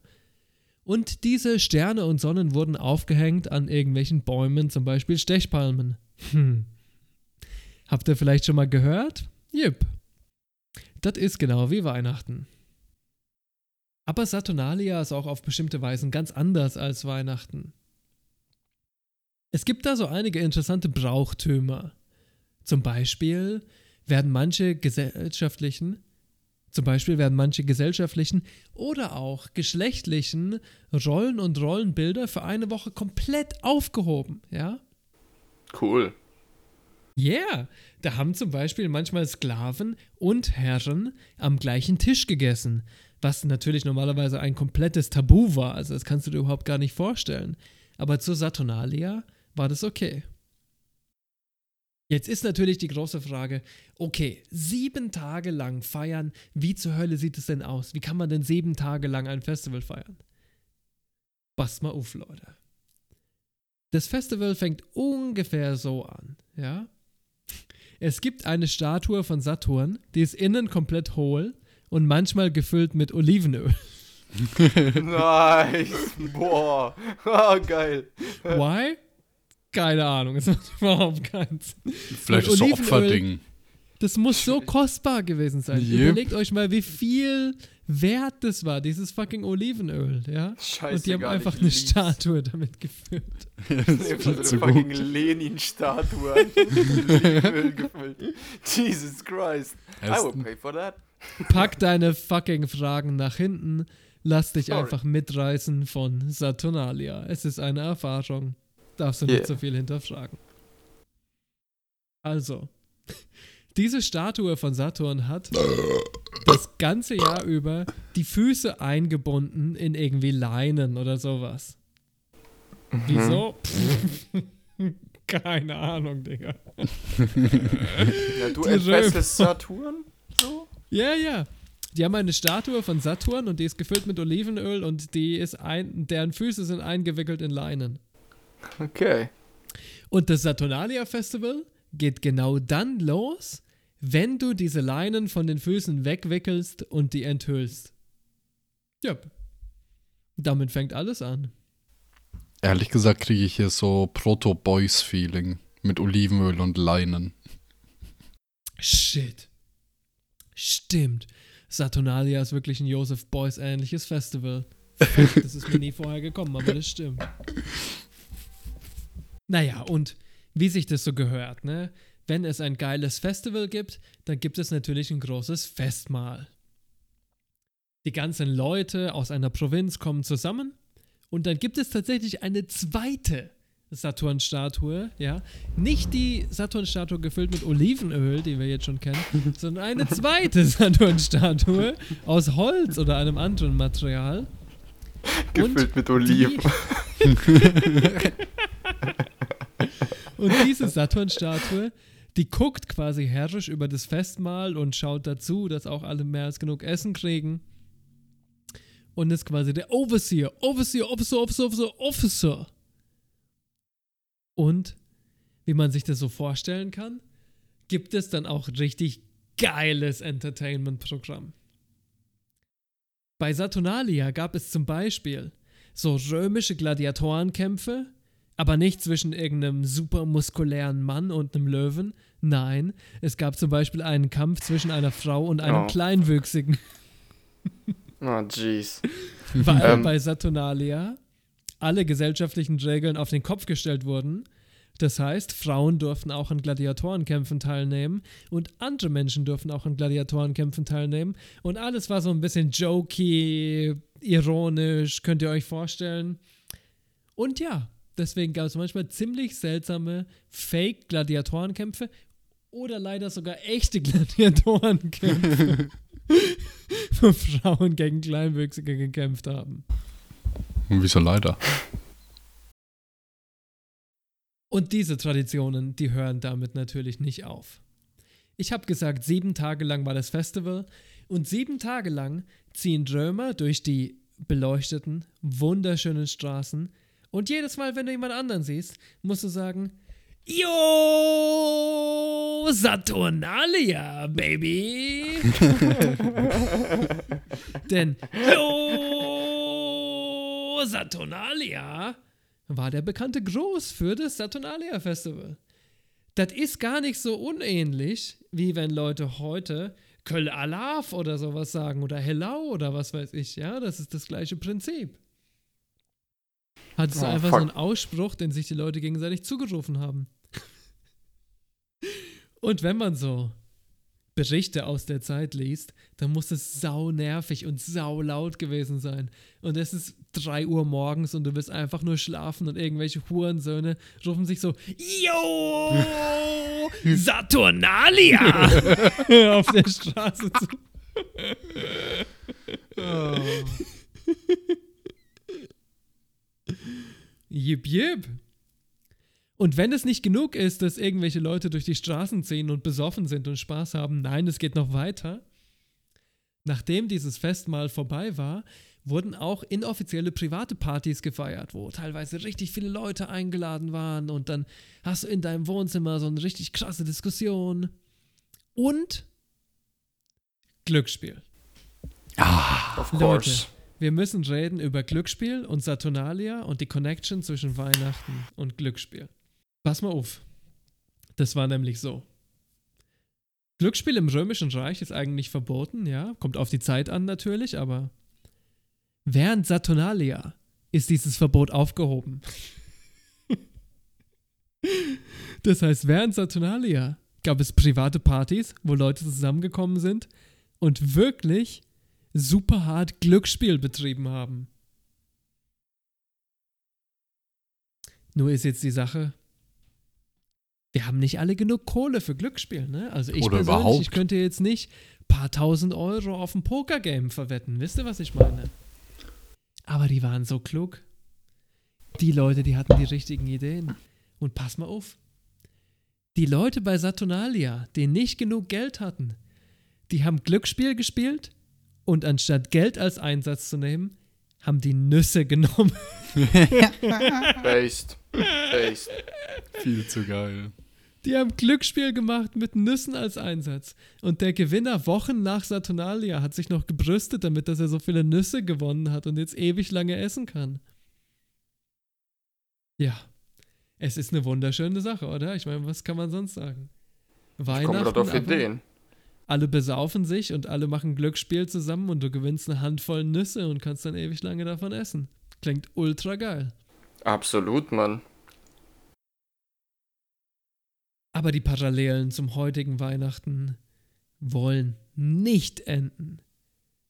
Und diese Sterne und Sonnen wurden aufgehängt an irgendwelchen Bäumen, zum Beispiel Stechpalmen. Hm. Habt ihr vielleicht schon mal gehört? Jip. Das ist genau wie Weihnachten. Aber Saturnalia ist auch auf bestimmte Weisen ganz anders als Weihnachten. Es gibt da so einige interessante Brauchtümer. Zum Beispiel werden manche gesellschaftlichen, zum Beispiel werden manche gesellschaftlichen oder auch geschlechtlichen Rollen und Rollenbilder für eine Woche komplett aufgehoben, ja? Cool. Yeah, da haben zum Beispiel manchmal Sklaven und Herren am gleichen Tisch gegessen, was natürlich normalerweise ein komplettes Tabu war, also das kannst du dir überhaupt gar nicht vorstellen. Aber zur Saturnalia war das okay. Jetzt ist natürlich die große Frage, okay, sieben Tage lang feiern, wie zur Hölle sieht es denn aus? Wie kann man denn sieben Tage lang ein Festival feiern? Passt mal auf, Leute. Das Festival fängt ungefähr so an, ja? Es gibt eine Statue von Saturn, die ist innen komplett hohl und manchmal gefüllt mit Olivenöl. nice. Boah. Oh, geil. Why? Keine Ahnung, es macht überhaupt keinen Sinn. Vielleicht ist es so Opferding. Das muss so kostbar gewesen sein. Yep. Überlegt euch mal, wie viel wert das war, dieses fucking Olivenöl, ja? Scheiße. Und die haben einfach eine lieb's. Statue damit gefüllt. Ja, das ist viel zu fucking Lenin-Statue Olivenöl gefüllt. Jesus Christ. I will pay for that. Pack deine fucking Fragen nach hinten. Lass dich Sorry. einfach mitreißen von Saturnalia. Es ist eine Erfahrung darfst du yeah. nicht so viel hinterfragen. Also, diese Statue von Saturn hat das ganze Jahr über die Füße eingebunden in irgendwie Leinen oder sowas. Mhm. Wieso? Keine Ahnung, Digga. ja, du entfesselst Saturn? So? Ja, ja. Die haben eine Statue von Saturn und die ist gefüllt mit Olivenöl und die ist ein, deren Füße sind eingewickelt in Leinen. Okay. Und das Saturnalia Festival geht genau dann los, wenn du diese Leinen von den Füßen wegwickelst und die enthüllst. Ja. Damit fängt alles an. Ehrlich gesagt kriege ich hier so Proto-Boys-Feeling mit Olivenöl und Leinen. Shit. Stimmt. Saturnalia ist wirklich ein Joseph Beuys ähnliches Festival. das ist mir nie vorher gekommen, aber das stimmt. Naja, und wie sich das so gehört, ne? Wenn es ein geiles Festival gibt, dann gibt es natürlich ein großes Festmahl. Die ganzen Leute aus einer Provinz kommen zusammen und dann gibt es tatsächlich eine zweite Saturn-Statue, ja. Nicht die Saturn-Statue gefüllt mit Olivenöl, die wir jetzt schon kennen, sondern eine zweite Saturn-Statue aus Holz oder einem anderen Material. Gefüllt und mit Oliven. Und diese Saturn-Statue, die guckt quasi herrisch über das Festmahl und schaut dazu, dass auch alle mehr als genug Essen kriegen. Und ist quasi der Overseer, Overseer, Officer, Officer, Officer, Officer. Und wie man sich das so vorstellen kann, gibt es dann auch richtig geiles Entertainment-Programm. Bei Saturnalia gab es zum Beispiel so römische Gladiatorenkämpfe aber nicht zwischen irgendeinem super muskulären Mann und einem Löwen. Nein, es gab zum Beispiel einen Kampf zwischen einer Frau und einem oh. Kleinwüchsigen. Oh, jeez. Weil ähm. bei Saturnalia alle gesellschaftlichen Regeln auf den Kopf gestellt wurden. Das heißt, Frauen durften auch an Gladiatorenkämpfen teilnehmen und andere Menschen durften auch an Gladiatorenkämpfen teilnehmen. Und alles war so ein bisschen jokey, ironisch, könnt ihr euch vorstellen. Und ja, deswegen gab es manchmal ziemlich seltsame Fake-Gladiatorenkämpfe oder leider sogar echte Gladiatorenkämpfe, wo Frauen gegen Kleinwüchsige gekämpft haben. Wieso leider? Und diese Traditionen, die hören damit natürlich nicht auf. Ich habe gesagt, sieben Tage lang war das Festival und sieben Tage lang ziehen Römer durch die beleuchteten, wunderschönen Straßen und jedes Mal, wenn du jemand anderen siehst, musst du sagen, Yo, Saturnalia, Baby. Denn Saturnalia war der bekannte Groß für das Saturnalia Festival. Das ist gar nicht so unähnlich, wie wenn Leute heute Köl Alaf oder sowas sagen oder Hello oder was weiß ich. Ja, das ist das gleiche Prinzip. Hattest oh, du einfach fuck. so einen Ausspruch, den sich die Leute gegenseitig zugerufen haben. Und wenn man so Berichte aus der Zeit liest, dann muss es sau nervig und sau laut gewesen sein. Und es ist 3 Uhr morgens und du willst einfach nur schlafen und irgendwelche Hurensöhne rufen sich so, Yo! Saturnalia! auf der Straße zu. oh. Jip, jip. Und wenn es nicht genug ist, dass irgendwelche Leute durch die Straßen ziehen und besoffen sind und Spaß haben, nein, es geht noch weiter. Nachdem dieses Festmahl vorbei war, wurden auch inoffizielle private Partys gefeiert, wo teilweise richtig viele Leute eingeladen waren und dann hast du in deinem Wohnzimmer so eine richtig krasse Diskussion. Und Glücksspiel. Ah, of course. Leute, wir müssen reden über Glücksspiel und Saturnalia und die Connection zwischen Weihnachten und Glücksspiel. Pass mal auf. Das war nämlich so. Glücksspiel im Römischen Reich ist eigentlich verboten, ja. Kommt auf die Zeit an natürlich, aber während Saturnalia ist dieses Verbot aufgehoben. das heißt, während Saturnalia gab es private Partys, wo Leute zusammengekommen sind und wirklich super hart Glücksspiel betrieben haben. Nur ist jetzt die Sache, wir haben nicht alle genug Kohle für Glücksspiel, ne? Also ich Oder persönlich, überhaupt. ich könnte jetzt nicht ein paar tausend Euro auf ein Pokergame verwetten. Wisst ihr, was ich meine? Aber die waren so klug. Die Leute, die hatten die richtigen Ideen. Und pass mal auf. Die Leute bei Saturnalia, die nicht genug Geld hatten, die haben Glücksspiel gespielt und anstatt Geld als Einsatz zu nehmen, haben die Nüsse genommen. Based. Based. Viel zu geil. Die haben Glücksspiel gemacht mit Nüssen als Einsatz. Und der Gewinner Wochen nach Saturnalia hat sich noch gebrüstet damit, dass er so viele Nüsse gewonnen hat und jetzt ewig lange essen kann. Ja. Es ist eine wunderschöne Sache, oder? Ich meine, was kann man sonst sagen? Weihnachten. Ich komme auf Ideen. Alle besaufen sich und alle machen Glücksspiel zusammen und du gewinnst eine Handvoll Nüsse und kannst dann ewig lange davon essen. Klingt ultra geil. Absolut, Mann. Aber die Parallelen zum heutigen Weihnachten wollen nicht enden.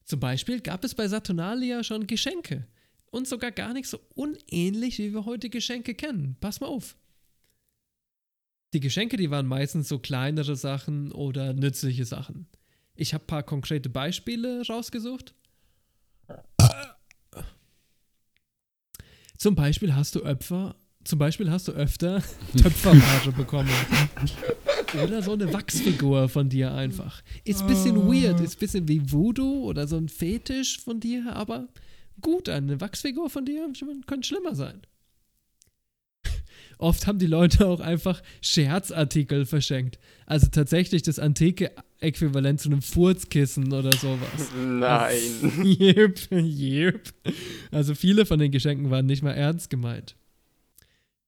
Zum Beispiel gab es bei Saturnalia schon Geschenke. Und sogar gar nicht so unähnlich, wie wir heute Geschenke kennen. Pass mal auf. Die Geschenke, die waren meistens so kleinere Sachen oder nützliche Sachen. Ich habe ein paar konkrete Beispiele rausgesucht. Zum Beispiel hast du Öpfer, zum Beispiel hast du öfter Töpferware bekommen. Oder so eine Wachsfigur von dir einfach. Ist ein bisschen weird, ist ein bisschen wie Voodoo oder so ein Fetisch von dir, aber gut, eine Wachsfigur von dir könnte schlimmer sein. Oft haben die Leute auch einfach Scherzartikel verschenkt. Also tatsächlich das antike Äquivalent zu einem Furzkissen oder sowas. Nein. Yep, yep. Also viele von den Geschenken waren nicht mal ernst gemeint.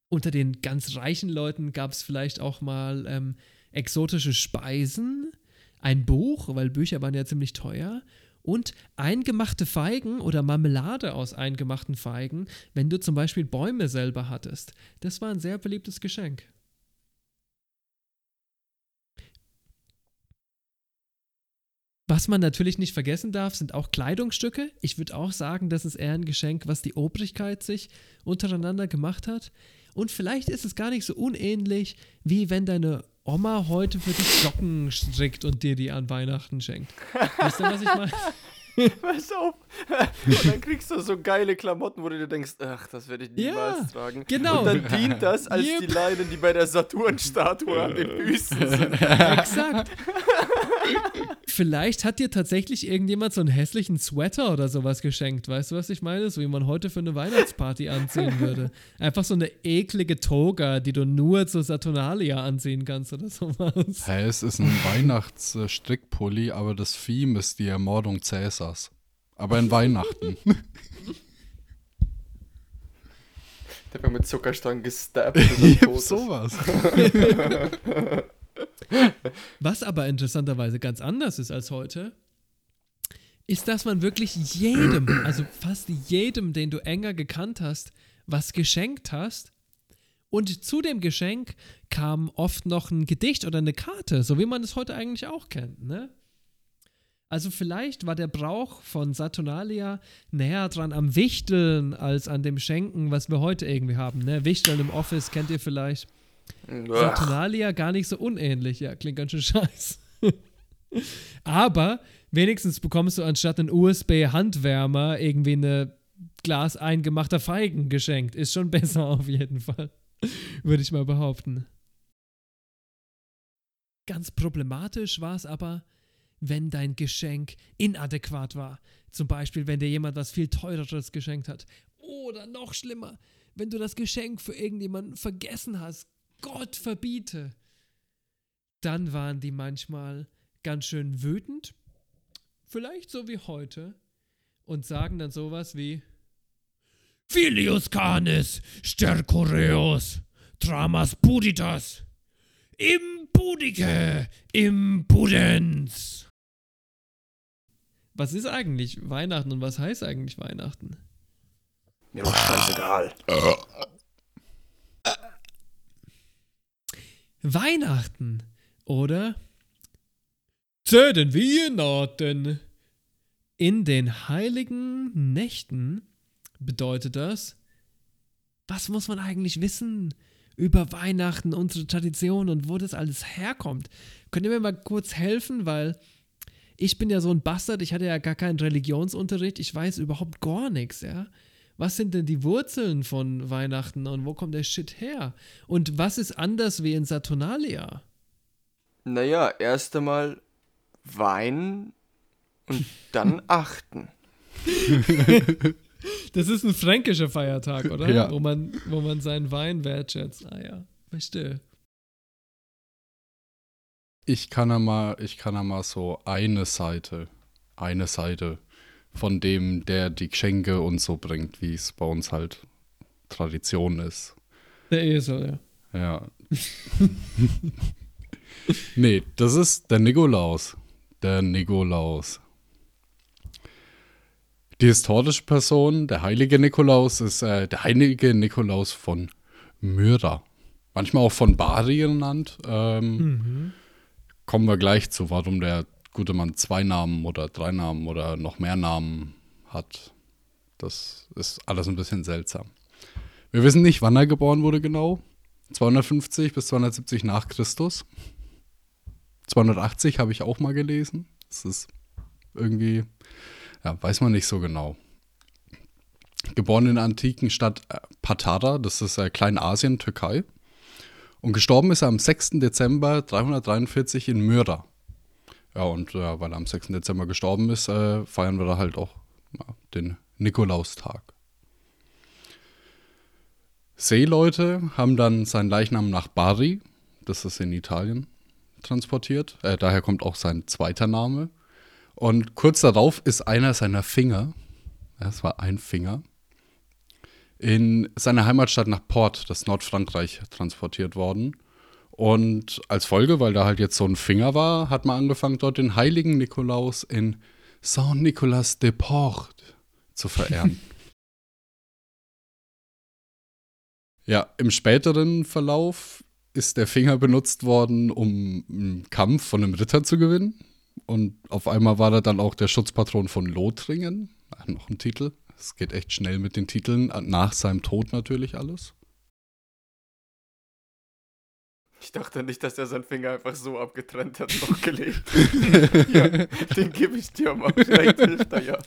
Unter den ganz reichen Leuten gab es vielleicht auch mal ähm, exotische Speisen, ein Buch, weil Bücher waren ja ziemlich teuer, und eingemachte Feigen oder Marmelade aus eingemachten Feigen, wenn du zum Beispiel Bäume selber hattest. Das war ein sehr beliebtes Geschenk. Was man natürlich nicht vergessen darf, sind auch Kleidungsstücke. Ich würde auch sagen, das ist eher ein Geschenk, was die Obrigkeit sich untereinander gemacht hat. Und vielleicht ist es gar nicht so unähnlich, wie wenn deine Oma heute für dich Socken strickt und dir die an Weihnachten schenkt. Weißt du, was ich meine? Pass auf. Und dann kriegst du so geile Klamotten, wo du dir denkst, ach, das werde ich niemals ja, tragen. Genau. Und dann dient das als yep. die Leinen, die bei der Saturn-Statue an den Füßen sind. Exakt. Vielleicht hat dir tatsächlich irgendjemand so einen hässlichen Sweater oder sowas geschenkt. Weißt du, was ich meine? So wie man heute für eine Weihnachtsparty anziehen würde. Einfach so eine eklige Toga, die du nur zur Saturnalia anziehen kannst oder sowas. Hey, es ist ein Weihnachtsstrickpulli, aber das Theme ist die Ermordung Cäsars. Aber in Weihnachten. Der war mit Zuckerstangen gestappt. Yep, sowas. Was aber interessanterweise ganz anders ist als heute, ist, dass man wirklich jedem, also fast jedem, den du enger gekannt hast, was geschenkt hast. Und zu dem Geschenk kam oft noch ein Gedicht oder eine Karte, so wie man es heute eigentlich auch kennt, ne? Also vielleicht war der Brauch von Saturnalia näher dran am Wichteln als an dem Schenken, was wir heute irgendwie haben. Ne? Wichteln im Office kennt ihr vielleicht. Saturnalia gar nicht so unähnlich. Ja, klingt ganz schön scheiße. Aber wenigstens bekommst du anstatt einen USB-Handwärmer irgendwie eine Glas eingemachter Feigen geschenkt. Ist schon besser auf jeden Fall. Würde ich mal behaupten. Ganz problematisch war es aber, wenn dein Geschenk inadäquat war. Zum Beispiel, wenn dir jemand was viel teureres geschenkt hat. Oder noch schlimmer, wenn du das Geschenk für irgendjemanden vergessen hast. Gott verbiete. Dann waren die manchmal ganz schön wütend. Vielleicht so wie heute. Und sagen dann sowas wie Filius canis, stercoreus, tramas puditas, impudice, impudens. Was ist eigentlich Weihnachten und was heißt eigentlich Weihnachten? Mir doch scheißegal. Weihnachten, oder? Zu den Weihnachten. In den heiligen Nächten bedeutet das, was muss man eigentlich wissen über Weihnachten, unsere Tradition und wo das alles herkommt? Könnt ihr mir mal kurz helfen, weil ich bin ja so ein Bastard, ich hatte ja gar keinen Religionsunterricht, ich weiß überhaupt gar nichts, ja. Was sind denn die Wurzeln von Weihnachten und wo kommt der Shit her? Und was ist anders wie in Saturnalia? Naja, erst einmal weinen und dann achten. das ist ein fränkischer Feiertag, oder? Ja. Wo man, wo man seinen Wein wertschätzt. Ah ja, verstehe ich kann ja mal, ich kann ja mal so eine Seite, eine Seite von dem, der die Geschenke und so bringt, wie es bei uns halt Tradition ist. Der Esel, ja. Ja. nee, das ist der Nikolaus. Der Nikolaus. Die historische Person, der heilige Nikolaus, ist äh, der heilige Nikolaus von Myra. Manchmal auch von Bari genannt. Ähm, mhm kommen wir gleich zu, warum der gute Mann zwei Namen oder drei Namen oder noch mehr Namen hat. Das ist alles ein bisschen seltsam. Wir wissen nicht, wann er geboren wurde genau. 250 bis 270 nach Christus. 280 habe ich auch mal gelesen. Das ist irgendwie, ja, weiß man nicht so genau. Geboren in der antiken Stadt äh, Patara, das ist äh, Kleinasien, Türkei. Und gestorben ist er am 6. Dezember 343 in Myra. Ja, und äh, weil er am 6. Dezember gestorben ist, äh, feiern wir da halt auch ja, den Nikolaustag. Seeleute haben dann seinen Leichnam nach Bari, das ist in Italien, transportiert. Äh, daher kommt auch sein zweiter Name. Und kurz darauf ist einer seiner Finger, das war ein Finger, in seine Heimatstadt nach Port, das Nordfrankreich, transportiert worden. Und als Folge, weil da halt jetzt so ein Finger war, hat man angefangen, dort den heiligen Nikolaus in Saint-Nicolas de Port zu verehren. ja, im späteren Verlauf ist der Finger benutzt worden, um einen Kampf von einem Ritter zu gewinnen. Und auf einmal war er dann auch der Schutzpatron von Lothringen. Noch ein Titel. Es geht echt schnell mit den Titeln. Nach seinem Tod natürlich alles. Ich dachte nicht, dass er seinen Finger einfach so abgetrennt hat, noch gelebt. ja, den gebe ich dir mal. Vielleicht hilft er ja.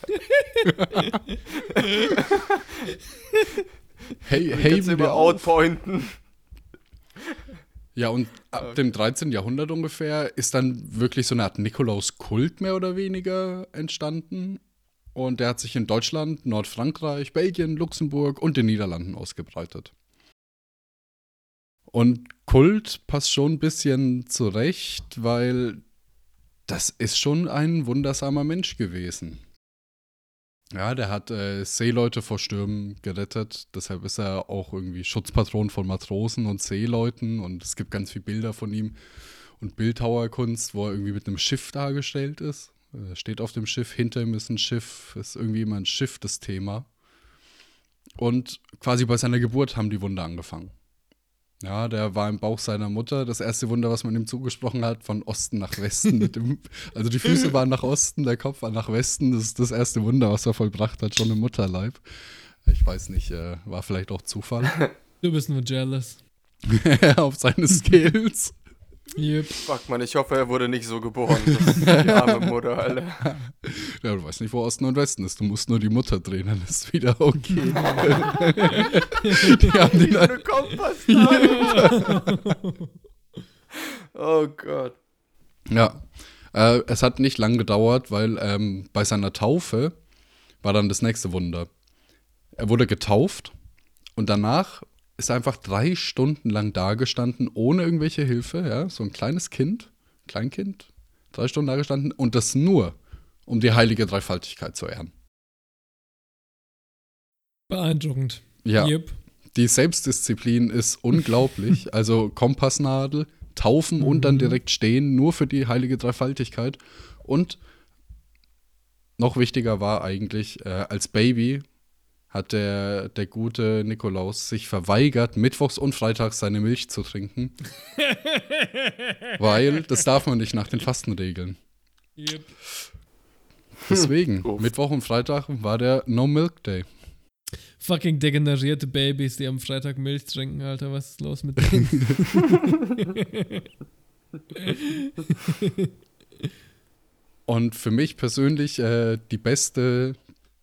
hey, hey, wir outpointen. Ja, und ab dem 13. Jahrhundert ungefähr ist dann wirklich so eine Art Nikolaus-Kult mehr oder weniger entstanden. Und der hat sich in Deutschland, Nordfrankreich, Belgien, Luxemburg und den Niederlanden ausgebreitet. Und Kult passt schon ein bisschen zurecht, weil das ist schon ein wundersamer Mensch gewesen. Ja, der hat äh, Seeleute vor Stürmen gerettet. Deshalb ist er auch irgendwie Schutzpatron von Matrosen und Seeleuten. Und es gibt ganz viele Bilder von ihm und Bildhauerkunst, wo er irgendwie mit einem Schiff dargestellt ist. Er steht auf dem Schiff, hinter ihm ist ein Schiff, ist irgendwie immer ein Schiff das Thema. Und quasi bei seiner Geburt haben die Wunder angefangen. Ja, der war im Bauch seiner Mutter. Das erste Wunder, was man ihm zugesprochen hat, von Osten nach Westen. dem, also die Füße waren nach Osten, der Kopf war nach Westen. Das ist das erste Wunder, was er vollbracht hat, schon im Mutterleib. Ich weiß nicht, äh, war vielleicht auch Zufall. Du bist nur jealous. Auf seine Skills. Yep. Fuck man, ich hoffe, er wurde nicht so geboren. Das ist die arme Mutter, Alter. Ja, du weißt nicht, wo Osten und Westen ist. Du musst nur die Mutter drehen, dann ist wieder okay. die haben die eine Kompass. oh Gott. Ja. Äh, es hat nicht lang gedauert, weil ähm, bei seiner Taufe war dann das nächste Wunder. Er wurde getauft und danach ist einfach drei Stunden lang dagestanden, ohne irgendwelche Hilfe, ja, so ein kleines Kind, Kleinkind, drei Stunden dagestanden und das nur, um die heilige Dreifaltigkeit zu ehren. Beeindruckend. Ja. Yep. Die Selbstdisziplin ist unglaublich. also Kompassnadel, taufen mhm. und dann mhm. direkt stehen, nur für die heilige Dreifaltigkeit. Und noch wichtiger war eigentlich, äh, als Baby hat der, der gute Nikolaus sich verweigert, mittwochs und freitags seine Milch zu trinken. weil das darf man nicht nach den Fastenregeln. Yep. Deswegen, hm. Mittwoch und Freitag war der No Milk Day. Fucking degenerierte Babys, die am Freitag Milch trinken, Alter. Was ist los mit denen? und für mich persönlich äh, die beste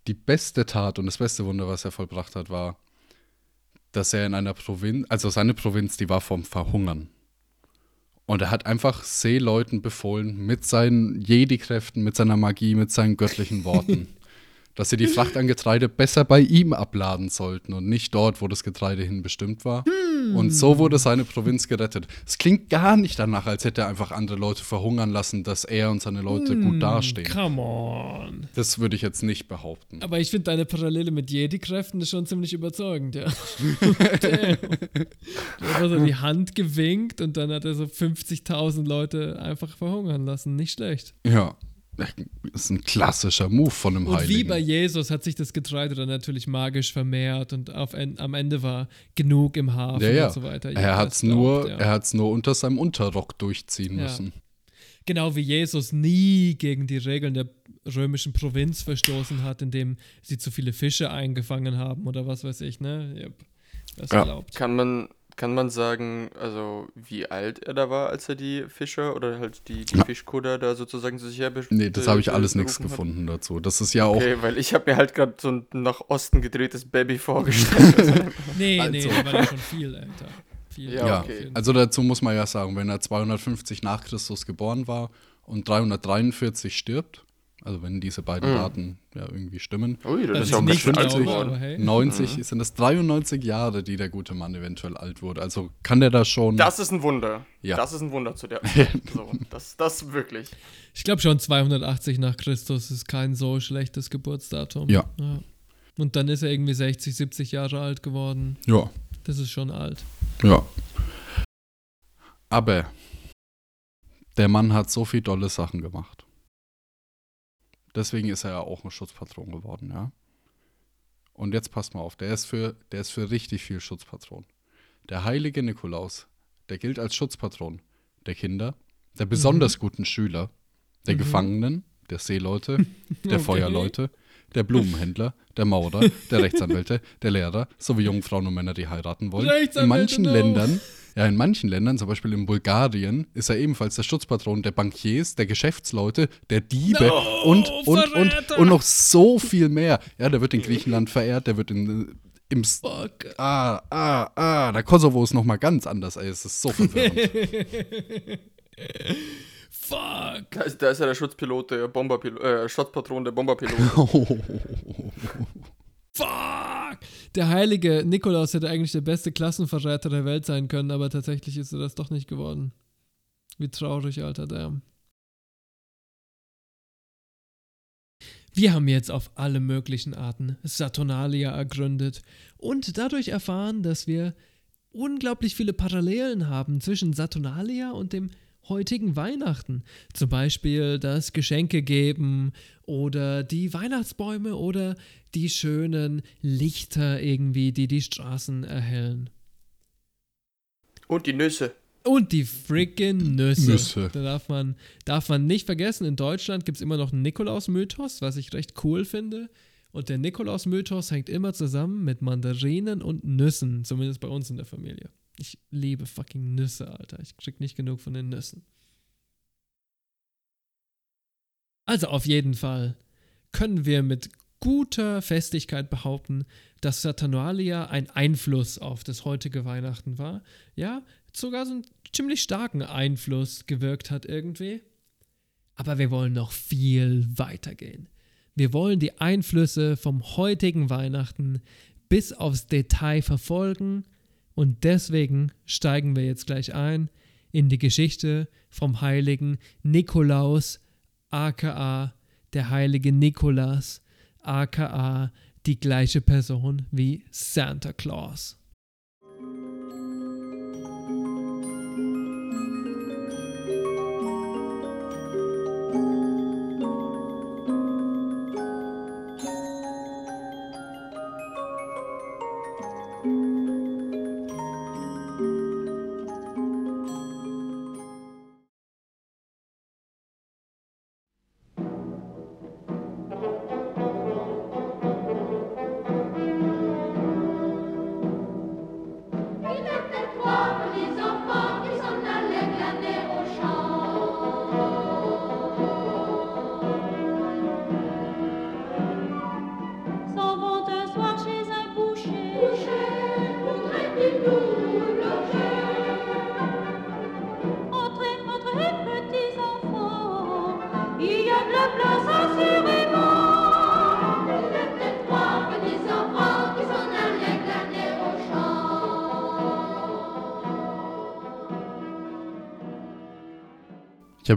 die beste Tat und das beste Wunder, was er vollbracht hat, war, dass er in einer Provinz, also seine Provinz, die war vom Verhungern. Und er hat einfach Seeleuten befohlen, mit seinen Jedi-Kräften, mit seiner Magie, mit seinen göttlichen Worten, dass sie die Fracht an Getreide besser bei ihm abladen sollten und nicht dort, wo das Getreide hin bestimmt war. Hm. Und so wurde seine Provinz gerettet. Es klingt gar nicht danach, als hätte er einfach andere Leute verhungern lassen, dass er und seine Leute hm, gut dastehen. Come on. Das würde ich jetzt nicht behaupten. Aber ich finde deine Parallele mit Jedi-Kräften ist schon ziemlich überzeugend, ja. der hat so die Hand gewinkt und dann hat er so 50.000 Leute einfach verhungern lassen. Nicht schlecht. Ja. Das ist ein klassischer Move von einem und Heiligen. Wie bei Jesus hat sich das Getreide dann natürlich magisch vermehrt und auf, am Ende war genug im Hafen ja, ja. und so weiter. Er hat es nur, ja. nur unter seinem Unterrock durchziehen müssen. Genau wie Jesus nie gegen die Regeln der römischen Provinz verstoßen hat, indem sie zu viele Fische eingefangen haben oder was weiß ich, ne? Yep. Das glaubt. Kann man kann man sagen, also wie alt er da war, als er die Fischer oder halt die, die Fischkutter da sozusagen zu sich herbestellt Nee, das habe ich alles nichts gefunden dazu. Das ist ja auch. Okay, weil ich habe mir halt gerade so ein nach Osten gedrehtes Baby vorgestellt. nee, also. nee, war ja schon viel älter. Viel, ja, okay. also dazu muss man ja sagen, wenn er 250 nach Christus geboren war und 343 stirbt, also wenn diese beiden mhm. Daten ja irgendwie stimmen. Ui, das, das ist ja auch nicht 50, glaube, hey. 90 mhm. sind das 93 Jahre, die der gute Mann eventuell alt wurde. Also kann der da schon. Das ist ein Wunder. Ja. Das ist ein Wunder zu der. so, das, das wirklich. Ich glaube schon 280 nach Christus ist kein so schlechtes Geburtsdatum. Ja. ja. Und dann ist er irgendwie 60, 70 Jahre alt geworden. Ja. Das ist schon alt. Ja. Aber der Mann hat so viel dolle Sachen gemacht. Deswegen ist er ja auch ein Schutzpatron geworden, ja. Und jetzt passt mal auf, der ist für, der ist für richtig viel Schutzpatron. Der heilige Nikolaus, der gilt als Schutzpatron der Kinder, der besonders mhm. guten Schüler, der mhm. Gefangenen, der Seeleute, der okay. Feuerleute, der Blumenhändler, der Maurer, der Rechtsanwälte, der Lehrer sowie jungen Frauen und Männer, die heiraten wollen. In manchen auch. Ländern, ja, in manchen Ländern, zum Beispiel in Bulgarien, ist er ebenfalls der Schutzpatron der Bankiers, der Geschäftsleute, der Diebe no, und, und, und, und noch so viel mehr. Ja, der wird in Griechenland verehrt, der wird in im Fuck. Ah, ah, ah, der Kosovo ist nochmal ganz anders, ey. Es ist so verwirrend. Fuck. Da ist, da ist ja der Schutzpilot, der Bomberpilot, äh, Schutzpatron der Bomberpilot. Fuck! Der heilige Nikolaus hätte eigentlich der beste Klassenverräter der Welt sein können, aber tatsächlich ist er das doch nicht geworden. Wie traurig, alter Damn. Wir haben jetzt auf alle möglichen Arten Saturnalia ergründet und dadurch erfahren, dass wir unglaublich viele Parallelen haben zwischen Saturnalia und dem heutigen Weihnachten. Zum Beispiel das Geschenke geben oder die Weihnachtsbäume oder die schönen Lichter irgendwie, die die Straßen erhellen. Und die Nüsse. Und die freaking Nüsse. Nüsse. Da darf man, darf man nicht vergessen, in Deutschland gibt es immer noch einen Nikolaus-Mythos, was ich recht cool finde. Und der Nikolaus-Mythos hängt immer zusammen mit Mandarinen und Nüssen, zumindest bei uns in der Familie. Ich liebe fucking Nüsse, Alter. Ich krieg nicht genug von den Nüssen. Also auf jeden Fall können wir mit guter Festigkeit behaupten, dass Saturnalia ein Einfluss auf das heutige Weihnachten war. Ja, sogar so einen ziemlich starken Einfluss gewirkt hat irgendwie. Aber wir wollen noch viel weiter gehen. Wir wollen die Einflüsse vom heutigen Weihnachten bis aufs Detail verfolgen und deswegen steigen wir jetzt gleich ein in die Geschichte vom heiligen Nikolaus, aka der heilige Nikolas, aka die gleiche Person wie Santa Claus.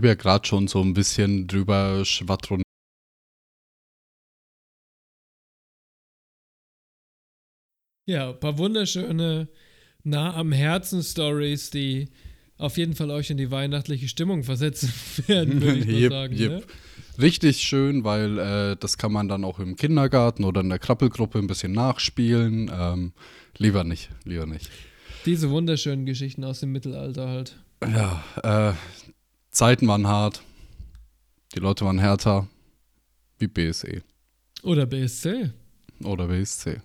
Habe ja gerade schon so ein bisschen drüber schwadroniert. Ja, ein paar wunderschöne, nah am Herzen Stories, die auf jeden Fall euch in die weihnachtliche Stimmung versetzen werden, würde ich mal yep, sagen. Yep. Ne? Richtig schön, weil äh, das kann man dann auch im Kindergarten oder in der Krabbelgruppe ein bisschen nachspielen. Ähm, lieber nicht, lieber nicht. Diese wunderschönen Geschichten aus dem Mittelalter halt. Ja, äh, Zeiten waren hart. Die Leute waren härter. Wie BSE. Oder BSC. Oder BSC.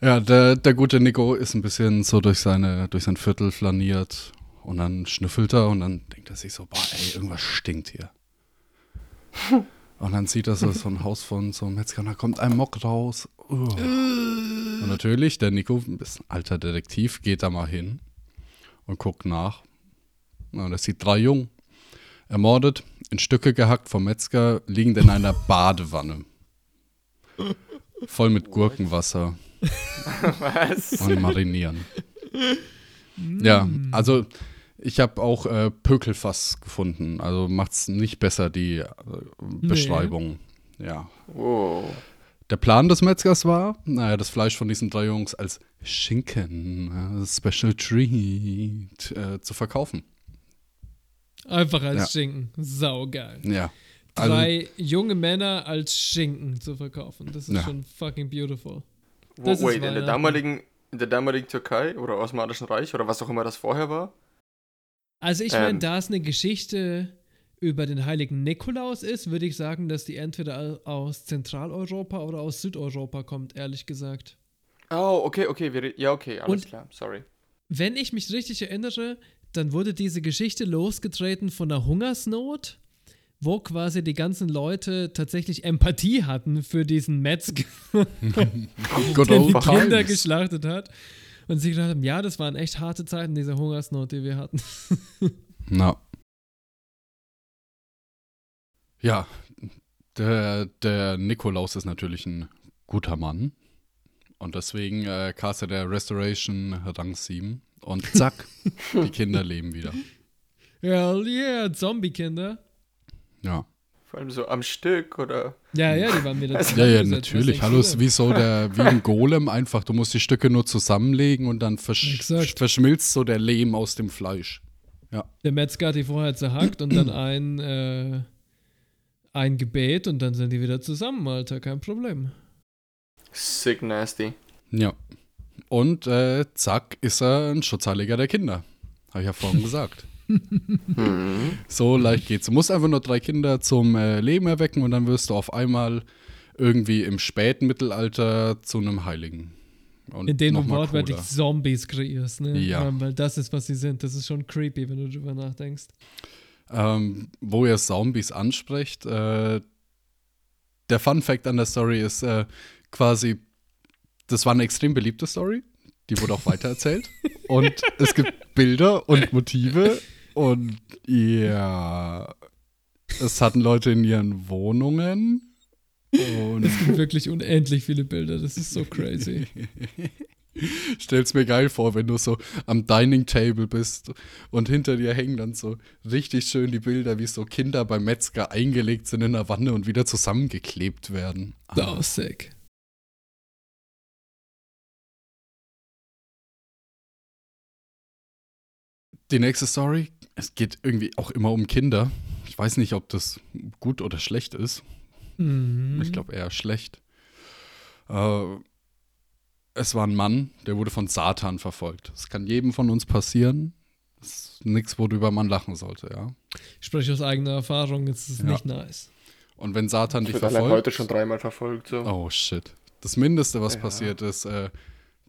ja, der, der gute Nico ist ein bisschen so durch, seine, durch sein Viertel flaniert und dann schnüffelt er und dann denkt er sich so, boah, ey, irgendwas stinkt hier. Und dann sieht er so, so ein Haus von so einem Metzger und da kommt ein Mock raus. Uh. Und natürlich, der Nico, ein bisschen alter Detektiv, geht da mal hin und guckt nach. Und er sieht drei Jungen, ermordet, in Stücke gehackt vom Metzger, liegend in einer Badewanne. Voll mit Gurkenwasser. Was? Und marinieren. Ja, also ich habe auch äh, Pökelfass gefunden. Also macht es nicht besser, die äh, Beschreibung. Nee. Ja. Oh. Der Plan des Metzgers war, naja, das Fleisch von diesen drei Jungs als Schinken, äh, Special Treat, äh, zu verkaufen. Einfach als ja. Schinken. Saugeil. Ja. drei also, junge Männer als Schinken zu verkaufen. Das ist ja. schon fucking beautiful. Das Wait, in der, damaligen, in der damaligen Türkei oder Osmanischen Reich oder was auch immer das vorher war? Also ich ähm, meine, da es eine Geschichte über den heiligen Nikolaus ist, würde ich sagen, dass die entweder aus Zentraleuropa oder aus Südeuropa kommt, ehrlich gesagt. Oh, okay, okay, wir, ja, okay, alles Und klar, sorry. Wenn ich mich richtig erinnere, dann wurde diese Geschichte losgetreten von einer Hungersnot, wo quasi die ganzen Leute tatsächlich Empathie hatten für diesen Metzger, der die Kinder geschlachtet hat. Und sie gedacht haben, ja, das waren echt harte Zeiten, diese Hungersnot, die wir hatten. Na. Ja, der, der Nikolaus ist natürlich ein guter Mann. Und deswegen äh, castet der Restoration Rang 7. Und zack, die Kinder leben wieder. Hell yeah, Zombie-Kinder. Ja. Vor allem so am Stück, oder? Ja, ja, die waren wieder also, Ja, ja, natürlich. Hallo, ist wie so der, wie ein Golem einfach. Du musst die Stücke nur zusammenlegen und dann versch Exakt. verschmilzt so der Lehm aus dem Fleisch. Ja. Der Metzger hat die vorher zerhackt und dann ein, äh, ein Gebet und dann sind die wieder zusammen, Alter. Kein Problem. Sick nasty. Ja. Und äh, zack, ist er ein Schutzheiliger der Kinder. Habe ich ja vorhin gesagt. so leicht geht's. Du musst einfach nur drei Kinder zum äh, Leben erwecken und dann wirst du auf einmal irgendwie im späten Mittelalter zu einem Heiligen. Und In dem du wortwörtlich Zombies kreierst, ne? Ja. Weil das ist, was sie sind. Das ist schon creepy, wenn du drüber nachdenkst. Ähm, wo ihr Zombies ansprecht, äh, der Fun Fact an der Story ist äh, quasi, das war eine extrem beliebte Story. Die wurde auch weitererzählt. und es gibt Bilder und Motive. Und ja, es hatten Leute in ihren Wohnungen. Und es gibt wirklich unendlich viele Bilder. Das ist so crazy. Stell's mir geil vor, wenn du so am Dining Table bist und hinter dir hängen dann so richtig schön die Bilder, wie so Kinder beim Metzger eingelegt sind in der Wanne und wieder zusammengeklebt werden. Ah. Oh, sick. Die nächste Story, es geht irgendwie auch immer um Kinder. Ich weiß nicht, ob das gut oder schlecht ist. Mhm. Ich glaube eher schlecht. Äh, es war ein Mann, der wurde von Satan verfolgt. Das kann jedem von uns passieren. Das ist nichts, worüber man lachen sollte, ja. Ich spreche aus eigener Erfahrung, es ist ja. nicht nice. Und wenn Satan dich verfolgt. Ich heute schon dreimal verfolgt. So. Oh shit. Das Mindeste, was ja. passiert ist, äh,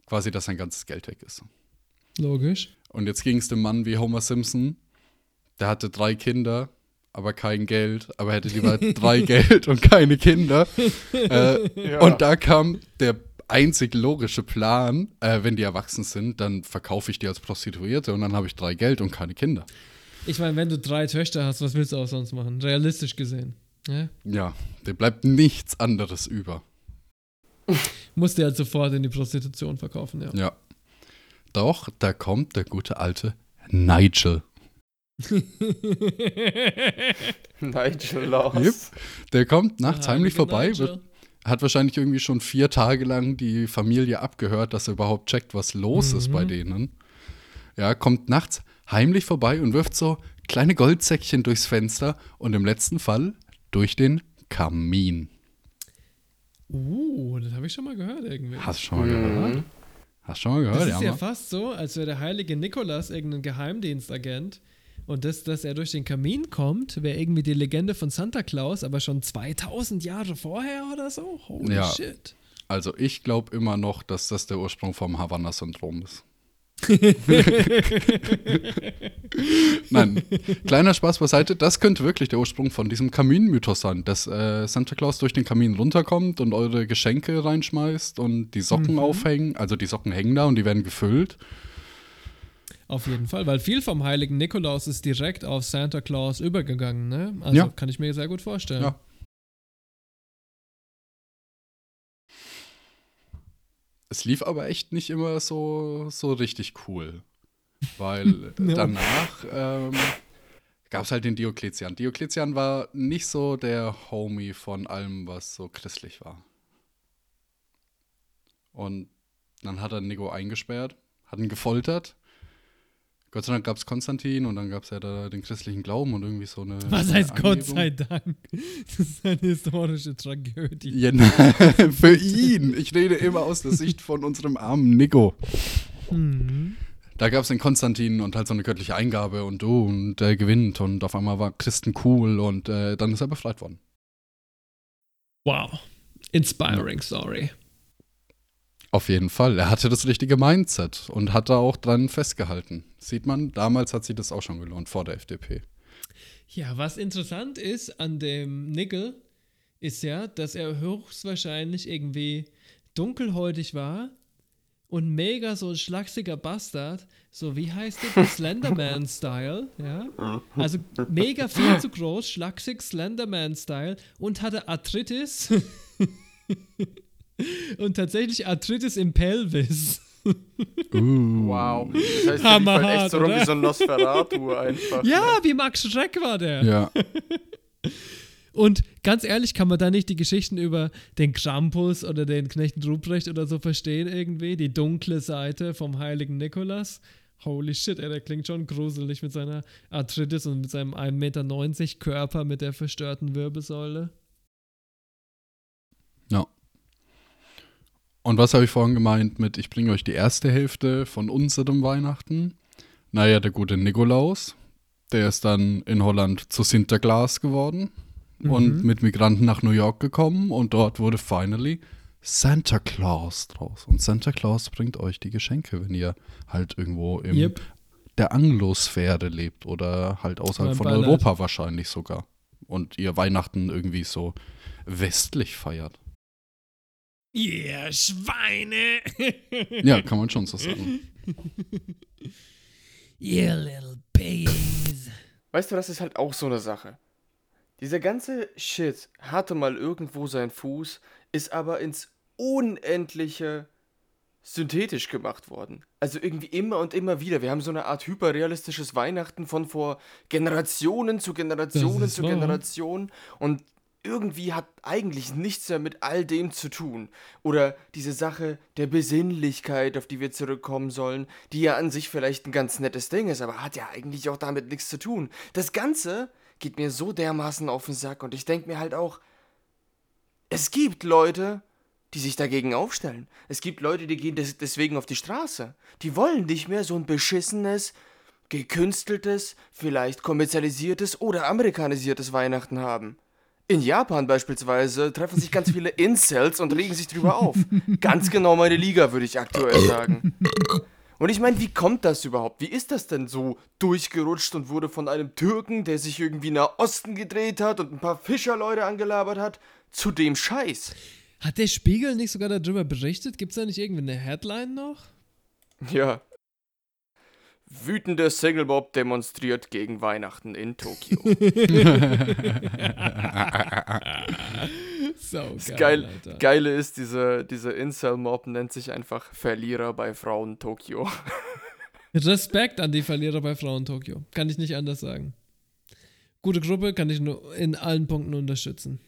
quasi, dass sein ganzes Geld weg ist. Logisch. Und jetzt ging es dem Mann wie Homer Simpson. Der hatte drei Kinder, aber kein Geld, aber hätte lieber drei Geld und keine Kinder. Äh, ja. Und da kam der einzig logische Plan, äh, wenn die erwachsen sind, dann verkaufe ich die als Prostituierte und dann habe ich drei Geld und keine Kinder. Ich meine, wenn du drei Töchter hast, was willst du auch sonst machen? Realistisch gesehen. Ja, ja dir bleibt nichts anderes über. Musst du halt sofort in die Prostitution verkaufen, ja. Ja. Doch, da kommt der gute alte Nigel. Nigel Laws. Yep. Der kommt nachts ja, heimlich vorbei, wird, hat wahrscheinlich irgendwie schon vier Tage lang die Familie abgehört, dass er überhaupt checkt, was los mhm. ist bei mhm. denen. Ja, kommt nachts heimlich vorbei und wirft so kleine Goldsäckchen durchs Fenster und im letzten Fall durch den Kamin. Uh, das habe ich schon mal gehört irgendwie. Hast du schon mal mhm. gehört? Hast du schon mal gehört, das ja. ist ja, fast so, als wäre der heilige Nikolaus irgendein Geheimdienstagent. Und das, dass er durch den Kamin kommt, wäre irgendwie die Legende von Santa Claus, aber schon 2000 Jahre vorher oder so? Holy ja. shit. Also ich glaube immer noch, dass das der Ursprung vom Havanna-Syndrom ist. Nein, kleiner Spaß beiseite. Das könnte wirklich der Ursprung von diesem Kaminmythos sein, dass äh, Santa Claus durch den Kamin runterkommt und eure Geschenke reinschmeißt und die Socken mhm. aufhängen. Also die Socken hängen da und die werden gefüllt. Auf jeden Fall, weil viel vom heiligen Nikolaus ist direkt auf Santa Claus übergegangen. Ne? Also ja. kann ich mir sehr gut vorstellen. Ja. Es lief aber echt nicht immer so, so richtig cool. Weil ja. danach ähm, gab es halt den Diokletian. Diokletian war nicht so der Homie von allem, was so christlich war. Und dann hat er Nico eingesperrt, hat ihn gefoltert, Gott sei Dank gab es Konstantin und dann gab es ja da den christlichen Glauben und irgendwie so eine. Was eine heißt Angebung. Gott sei Dank? Das ist eine historische Tragödie. Ja, für ihn. Ich rede immer aus der Sicht von unserem armen Nico. Mhm. Da gab es den Konstantin und halt so eine göttliche Eingabe und du oh, und der gewinnt und auf einmal war Christen cool und äh, dann ist er befreit worden. Wow. Inspiring. Story. Auf jeden Fall. Er hatte das richtige Mindset und hat da auch dran festgehalten. Sieht man, damals hat sich das auch schon gelohnt vor der FDP. Ja, was interessant ist an dem Nickel, ist ja, dass er höchstwahrscheinlich irgendwie dunkelhäutig war und mega so ein schlachsiger Bastard, so wie heißt das? Slenderman-Style, ja. Also mega viel zu groß, schlaksig Slenderman-Style und hatte Arthritis. und tatsächlich Arthritis im Pelvis. Uh. Wow. Das heißt, Hammerhart, echt so rum wie so ein Nosferatu einfach. Ja, ne? wie Max Schreck war der. Ja. Und ganz ehrlich, kann man da nicht die Geschichten über den Krampus oder den Knechten Ruprecht oder so verstehen irgendwie? Die dunkle Seite vom heiligen Nikolas? Holy shit, ey, der klingt schon gruselig mit seiner Arthritis und mit seinem 1,90 Meter Körper mit der verstörten Wirbelsäule. Ja. Und was habe ich vorhin gemeint mit, ich bringe euch die erste Hälfte von unserem Weihnachten? Naja, der gute Nikolaus, der ist dann in Holland zu Sinterklaas geworden mhm. und mit Migranten nach New York gekommen und dort wurde finally Santa Claus draus. Und Santa Claus bringt euch die Geschenke, wenn ihr halt irgendwo im yep. der Anglosphäre lebt oder halt außerhalb von. Europa wahrscheinlich sogar. Und ihr Weihnachten irgendwie so westlich feiert. Yeah, Schweine! ja, kann man schon so sagen. yeah, little piggies. Weißt du, das ist halt auch so eine Sache. Dieser ganze Shit hatte mal irgendwo seinen Fuß, ist aber ins Unendliche synthetisch gemacht worden. Also irgendwie immer und immer wieder. Wir haben so eine Art hyperrealistisches Weihnachten von vor Generationen zu Generationen zu wahr. Generation. Und irgendwie hat eigentlich nichts mehr mit all dem zu tun. Oder diese Sache der Besinnlichkeit, auf die wir zurückkommen sollen, die ja an sich vielleicht ein ganz nettes Ding ist, aber hat ja eigentlich auch damit nichts zu tun. Das Ganze geht mir so dermaßen auf den Sack und ich denke mir halt auch, es gibt Leute, die sich dagegen aufstellen. Es gibt Leute, die gehen des deswegen auf die Straße. Die wollen nicht mehr so ein beschissenes, gekünsteltes, vielleicht kommerzialisiertes oder amerikanisiertes Weihnachten haben. In Japan beispielsweise treffen sich ganz viele Incels und regen sich drüber auf. Ganz genau meine Liga, würde ich aktuell sagen. Und ich meine, wie kommt das überhaupt? Wie ist das denn so durchgerutscht und wurde von einem Türken, der sich irgendwie nach Osten gedreht hat und ein paar Fischerleute angelabert hat, zu dem Scheiß? Hat der Spiegel nicht sogar darüber berichtet? Gibt es da nicht irgendwie eine Headline noch? Ja, Wütender Singlebob demonstriert gegen Weihnachten in Tokio. so geil, das geil, Geile ist, dieser, dieser Incel-Mob nennt sich einfach Verlierer bei Frauen Tokio. Respekt an die Verlierer bei Frauen Tokio. Kann ich nicht anders sagen. Gute Gruppe, kann ich nur in allen Punkten unterstützen.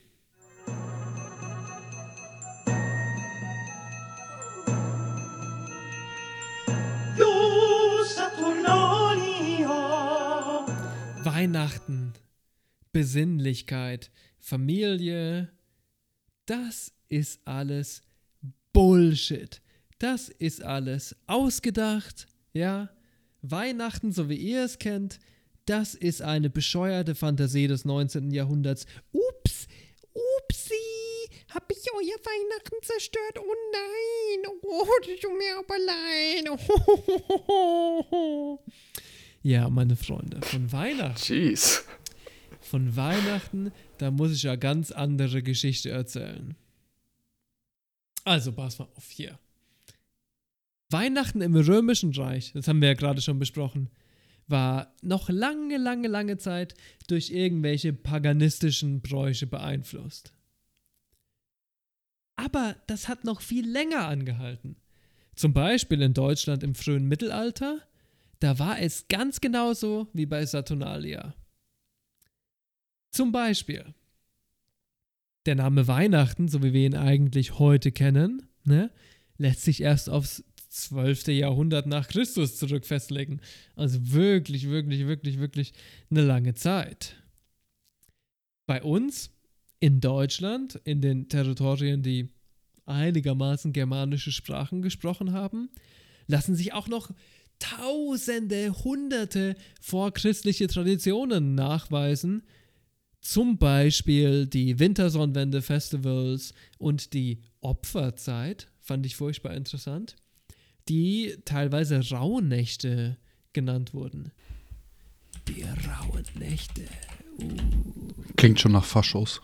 Weihnachten, Besinnlichkeit, Familie, das ist alles Bullshit. Das ist alles ausgedacht, ja. Weihnachten, so wie ihr es kennt, das ist eine bescheuerte Fantasie des 19. Jahrhunderts. Ups, upsi, hab ich euer Weihnachten zerstört? Oh nein, oh, das tut mir aber leid. Ja, meine Freunde, von Weihnachten. Jeez. Von Weihnachten, da muss ich ja ganz andere Geschichte erzählen. Also, pass mal auf hier. Weihnachten im Römischen Reich, das haben wir ja gerade schon besprochen, war noch lange, lange, lange Zeit durch irgendwelche paganistischen Bräuche beeinflusst. Aber das hat noch viel länger angehalten. Zum Beispiel in Deutschland im frühen Mittelalter da war es ganz genauso wie bei Saturnalia. Zum Beispiel, der Name Weihnachten, so wie wir ihn eigentlich heute kennen, ne, lässt sich erst aufs 12. Jahrhundert nach Christus zurück festlegen. Also wirklich, wirklich, wirklich, wirklich eine lange Zeit. Bei uns in Deutschland, in den Territorien, die einigermaßen germanische Sprachen gesprochen haben, lassen sich auch noch Tausende, Hunderte vorchristliche Traditionen nachweisen, zum Beispiel die Wintersonnenwende-Festivals und die Opferzeit, fand ich furchtbar interessant, die teilweise Rauhnächte genannt wurden. Die rauen Nächte. Uh. Klingt schon nach Faschos.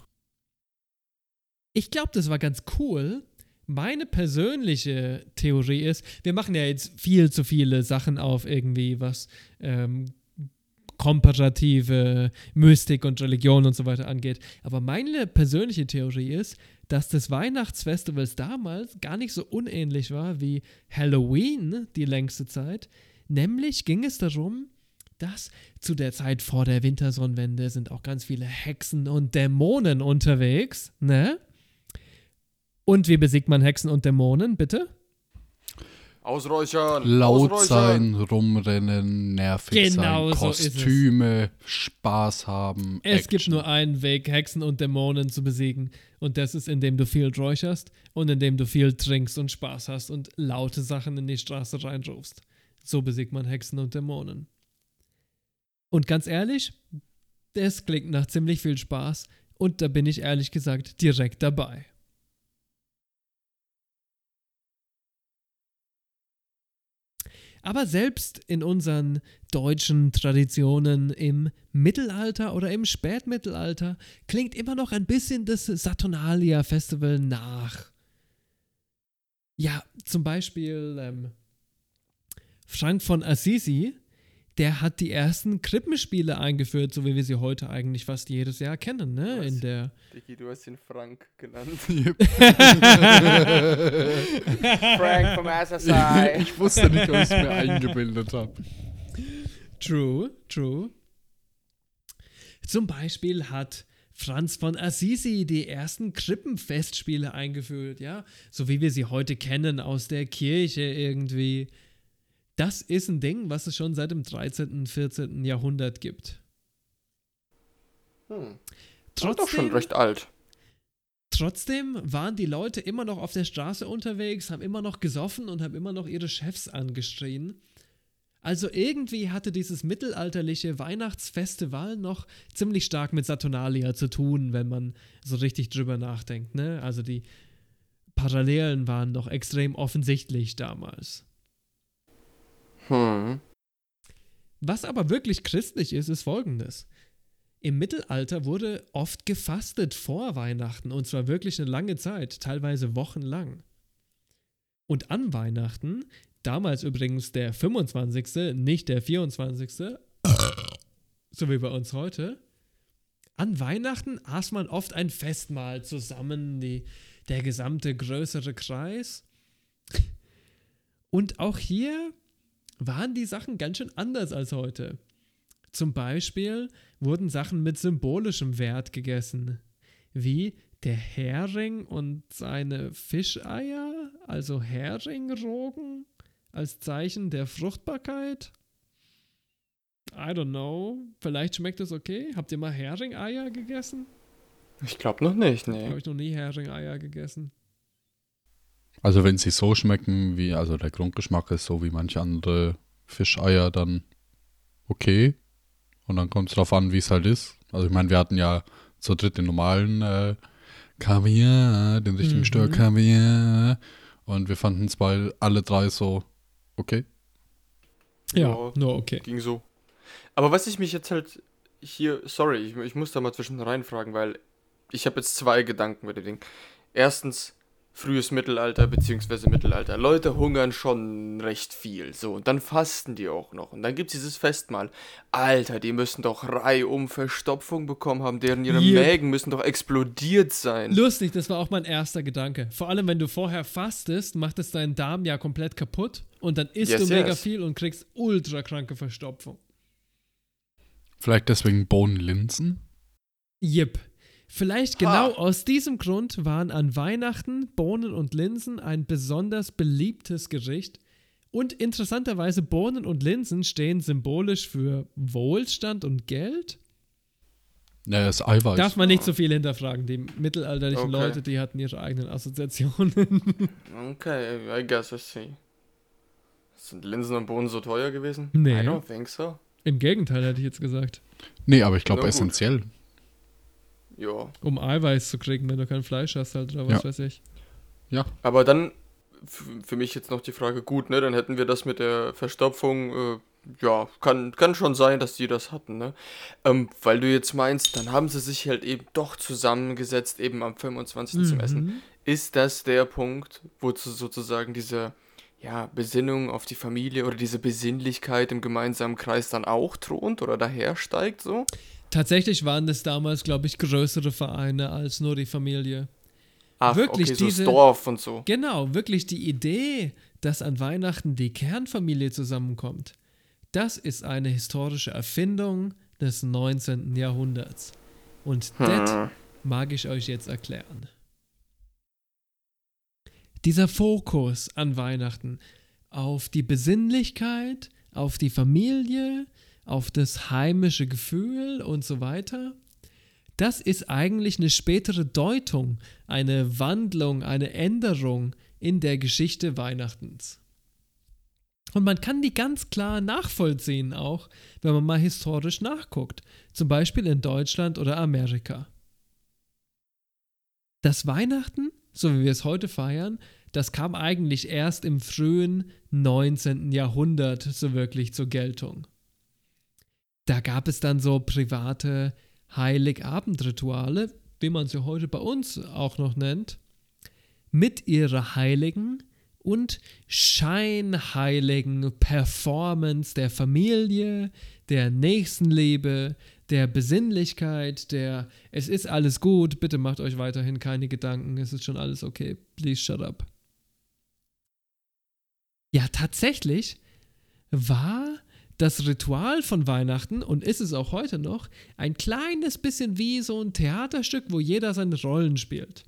Ich glaube, das war ganz cool. Meine persönliche Theorie ist, wir machen ja jetzt viel zu viele Sachen auf irgendwie, was ähm, komparative Mystik und Religion und so weiter angeht. Aber meine persönliche Theorie ist, dass das Weihnachtsfestival damals gar nicht so unähnlich war wie Halloween die längste Zeit. Nämlich ging es darum, dass zu der Zeit vor der Wintersonnenwende sind auch ganz viele Hexen und Dämonen unterwegs, ne? Und wie besiegt man Hexen und Dämonen, bitte? Ausräuchern. Laut Ausräuchern. sein, rumrennen, nervig Genau sein, so ist es. Kostüme, Spaß haben. Es Action. gibt nur einen Weg, Hexen und Dämonen zu besiegen. Und das ist, indem du viel räucherst und indem du viel trinkst und Spaß hast und laute Sachen in die Straße reinrufst. So besiegt man Hexen und Dämonen. Und ganz ehrlich, das klingt nach ziemlich viel Spaß. Und da bin ich ehrlich gesagt direkt dabei. Aber selbst in unseren deutschen Traditionen im Mittelalter oder im Spätmittelalter klingt immer noch ein bisschen das Saturnalia-Festival nach. Ja, zum Beispiel ähm, Frank von Assisi, der hat die ersten Krippenspiele eingeführt, so wie wir sie heute eigentlich fast jedes Jahr kennen, ne? Was? In der Dicky, du hast ihn Frank genannt. Frank Frank vom SSI. ich wusste nicht, ob ich es mir eingebildet habe. True, true. Zum Beispiel hat Franz von Assisi die ersten Krippenfestspiele eingeführt, ja, so wie wir sie heute kennen aus der Kirche irgendwie. Das ist ein Ding, was es schon seit dem 13., 14. Jahrhundert gibt. Hm. Doch schon Trotzdem, recht alt. trotzdem waren die Leute immer noch auf der Straße unterwegs, haben immer noch gesoffen und haben immer noch ihre Chefs angeschrien. Also irgendwie hatte dieses mittelalterliche Weihnachtsfestival noch ziemlich stark mit Saturnalia zu tun, wenn man so richtig drüber nachdenkt. Ne? Also die Parallelen waren noch extrem offensichtlich damals. Hm. Was aber wirklich christlich ist, ist folgendes. Im Mittelalter wurde oft gefastet vor Weihnachten und zwar wirklich eine lange Zeit, teilweise wochenlang. Und an Weihnachten, damals übrigens der 25., nicht der 24., so wie bei uns heute, an Weihnachten aß man oft ein Festmahl zusammen, die, der gesamte größere Kreis. Und auch hier waren die Sachen ganz schön anders als heute. Zum Beispiel wurden Sachen mit symbolischem Wert gegessen, wie der Hering und seine Fischeier, also Heringrogen, als Zeichen der Fruchtbarkeit. I don't know. Vielleicht schmeckt es okay. Habt ihr mal Heringeier gegessen? Ich glaube noch nicht, Habe nee. ich noch nie Heringeier gegessen. Also wenn sie so schmecken, wie, also der Grundgeschmack ist so wie manche andere Fischeier, dann okay. Und dann kommt es drauf an, wie es halt ist. Also ich meine, wir hatten ja zu dritt den normalen äh, Kaviar, den richtigen Mhm. Stör Kaviar. Und wir fanden es bei alle drei so okay. Ja, Ja. nur okay. Ging so. Aber was ich mich jetzt halt hier, sorry, ich, ich muss da mal zwischen reinfragen, weil ich habe jetzt zwei Gedanken bei dem Ding. Erstens, frühes Mittelalter beziehungsweise Mittelalter. Leute hungern schon recht viel. So, und dann fasten die auch noch. Und dann gibt es dieses Festmahl. Alter, die müssen doch reihum Verstopfung bekommen haben, deren ihre Yep. Mägen müssen doch explodiert sein. Lustig, das war auch mein erster Gedanke. Vor allem, wenn du vorher fastest, macht es deinen Darm ja komplett kaputt und dann isst Yes, du mega yes. viel und kriegst ultra kranke Verstopfung. Vielleicht deswegen Bohnenlinsen? Jip. Vielleicht genau Ha. aus diesem Grund waren an Weihnachten Bohnen und Linsen ein besonders beliebtes Gericht, Und interessanterweise, Bohnen und Linsen stehen symbolisch für Wohlstand und Geld. Ja, das Eiweiß. Darf man nicht so viel hinterfragen. Die mittelalterlichen okay. Leute, die hatten ihre eigenen Assoziationen. okay, I guess I see. Sind Linsen und Bohnen so teuer gewesen? Nee. I don't think so. Im Gegenteil, hätte ich jetzt gesagt. Nee, aber ich glaube essentiell. Ja. Um Eiweiß zu kriegen, wenn du kein Fleisch hast, halt, oder was ja. weiß ich. Ja. Aber dann für mich jetzt noch die Frage, gut, ne, dann hätten wir das mit der Verstopfung, äh, ja, kann, kann schon sein, dass die das hatten, ne? Ähm, weil du jetzt meinst, dann haben sie sich halt eben doch zusammengesetzt, eben am 25. Mhm. zum Essen. Ist das der Punkt, wo sozusagen diese ja, Besinnung auf die Familie oder diese Besinnlichkeit im gemeinsamen Kreis dann auch thront oder dahersteigt so? Tatsächlich waren es damals, glaube ich, größere Vereine als nur die Familie. Ach, wirklich okay, so diese, Dorf und so. Genau, wirklich die Idee, dass an Weihnachten die Kernfamilie zusammenkommt, das ist eine historische Erfindung des 19. Jahrhunderts. Und hm. das mag ich euch jetzt erklären. Dieser Fokus an Weihnachten auf die Besinnlichkeit, auf die Familie, auf das heimische Gefühl und so weiter, das ist eigentlich eine spätere Deutung, eine Wandlung, eine Änderung in der Geschichte Weihnachtens. Und man kann die ganz klar nachvollziehen, auch wenn man mal historisch nachguckt, zum Beispiel in Deutschland oder Amerika. Das Weihnachten, so wie wir es heute feiern, das kam eigentlich erst im frühen 19. Jahrhundert so wirklich zur Geltung. Da gab es dann so private Heiligabendrituale, wie man sie heute bei uns auch noch nennt, mit ihrer heiligen und scheinheiligen Performance der Familie, der Nächstenliebe, der Besinnlichkeit, der es ist alles gut, bitte macht euch weiterhin keine Gedanken, es ist schon alles okay, please shut up. Ja, tatsächlich war das Ritual von Weihnachten, und ist es auch heute noch, ein kleines bisschen wie so ein Theaterstück, wo jeder seine Rollen spielt.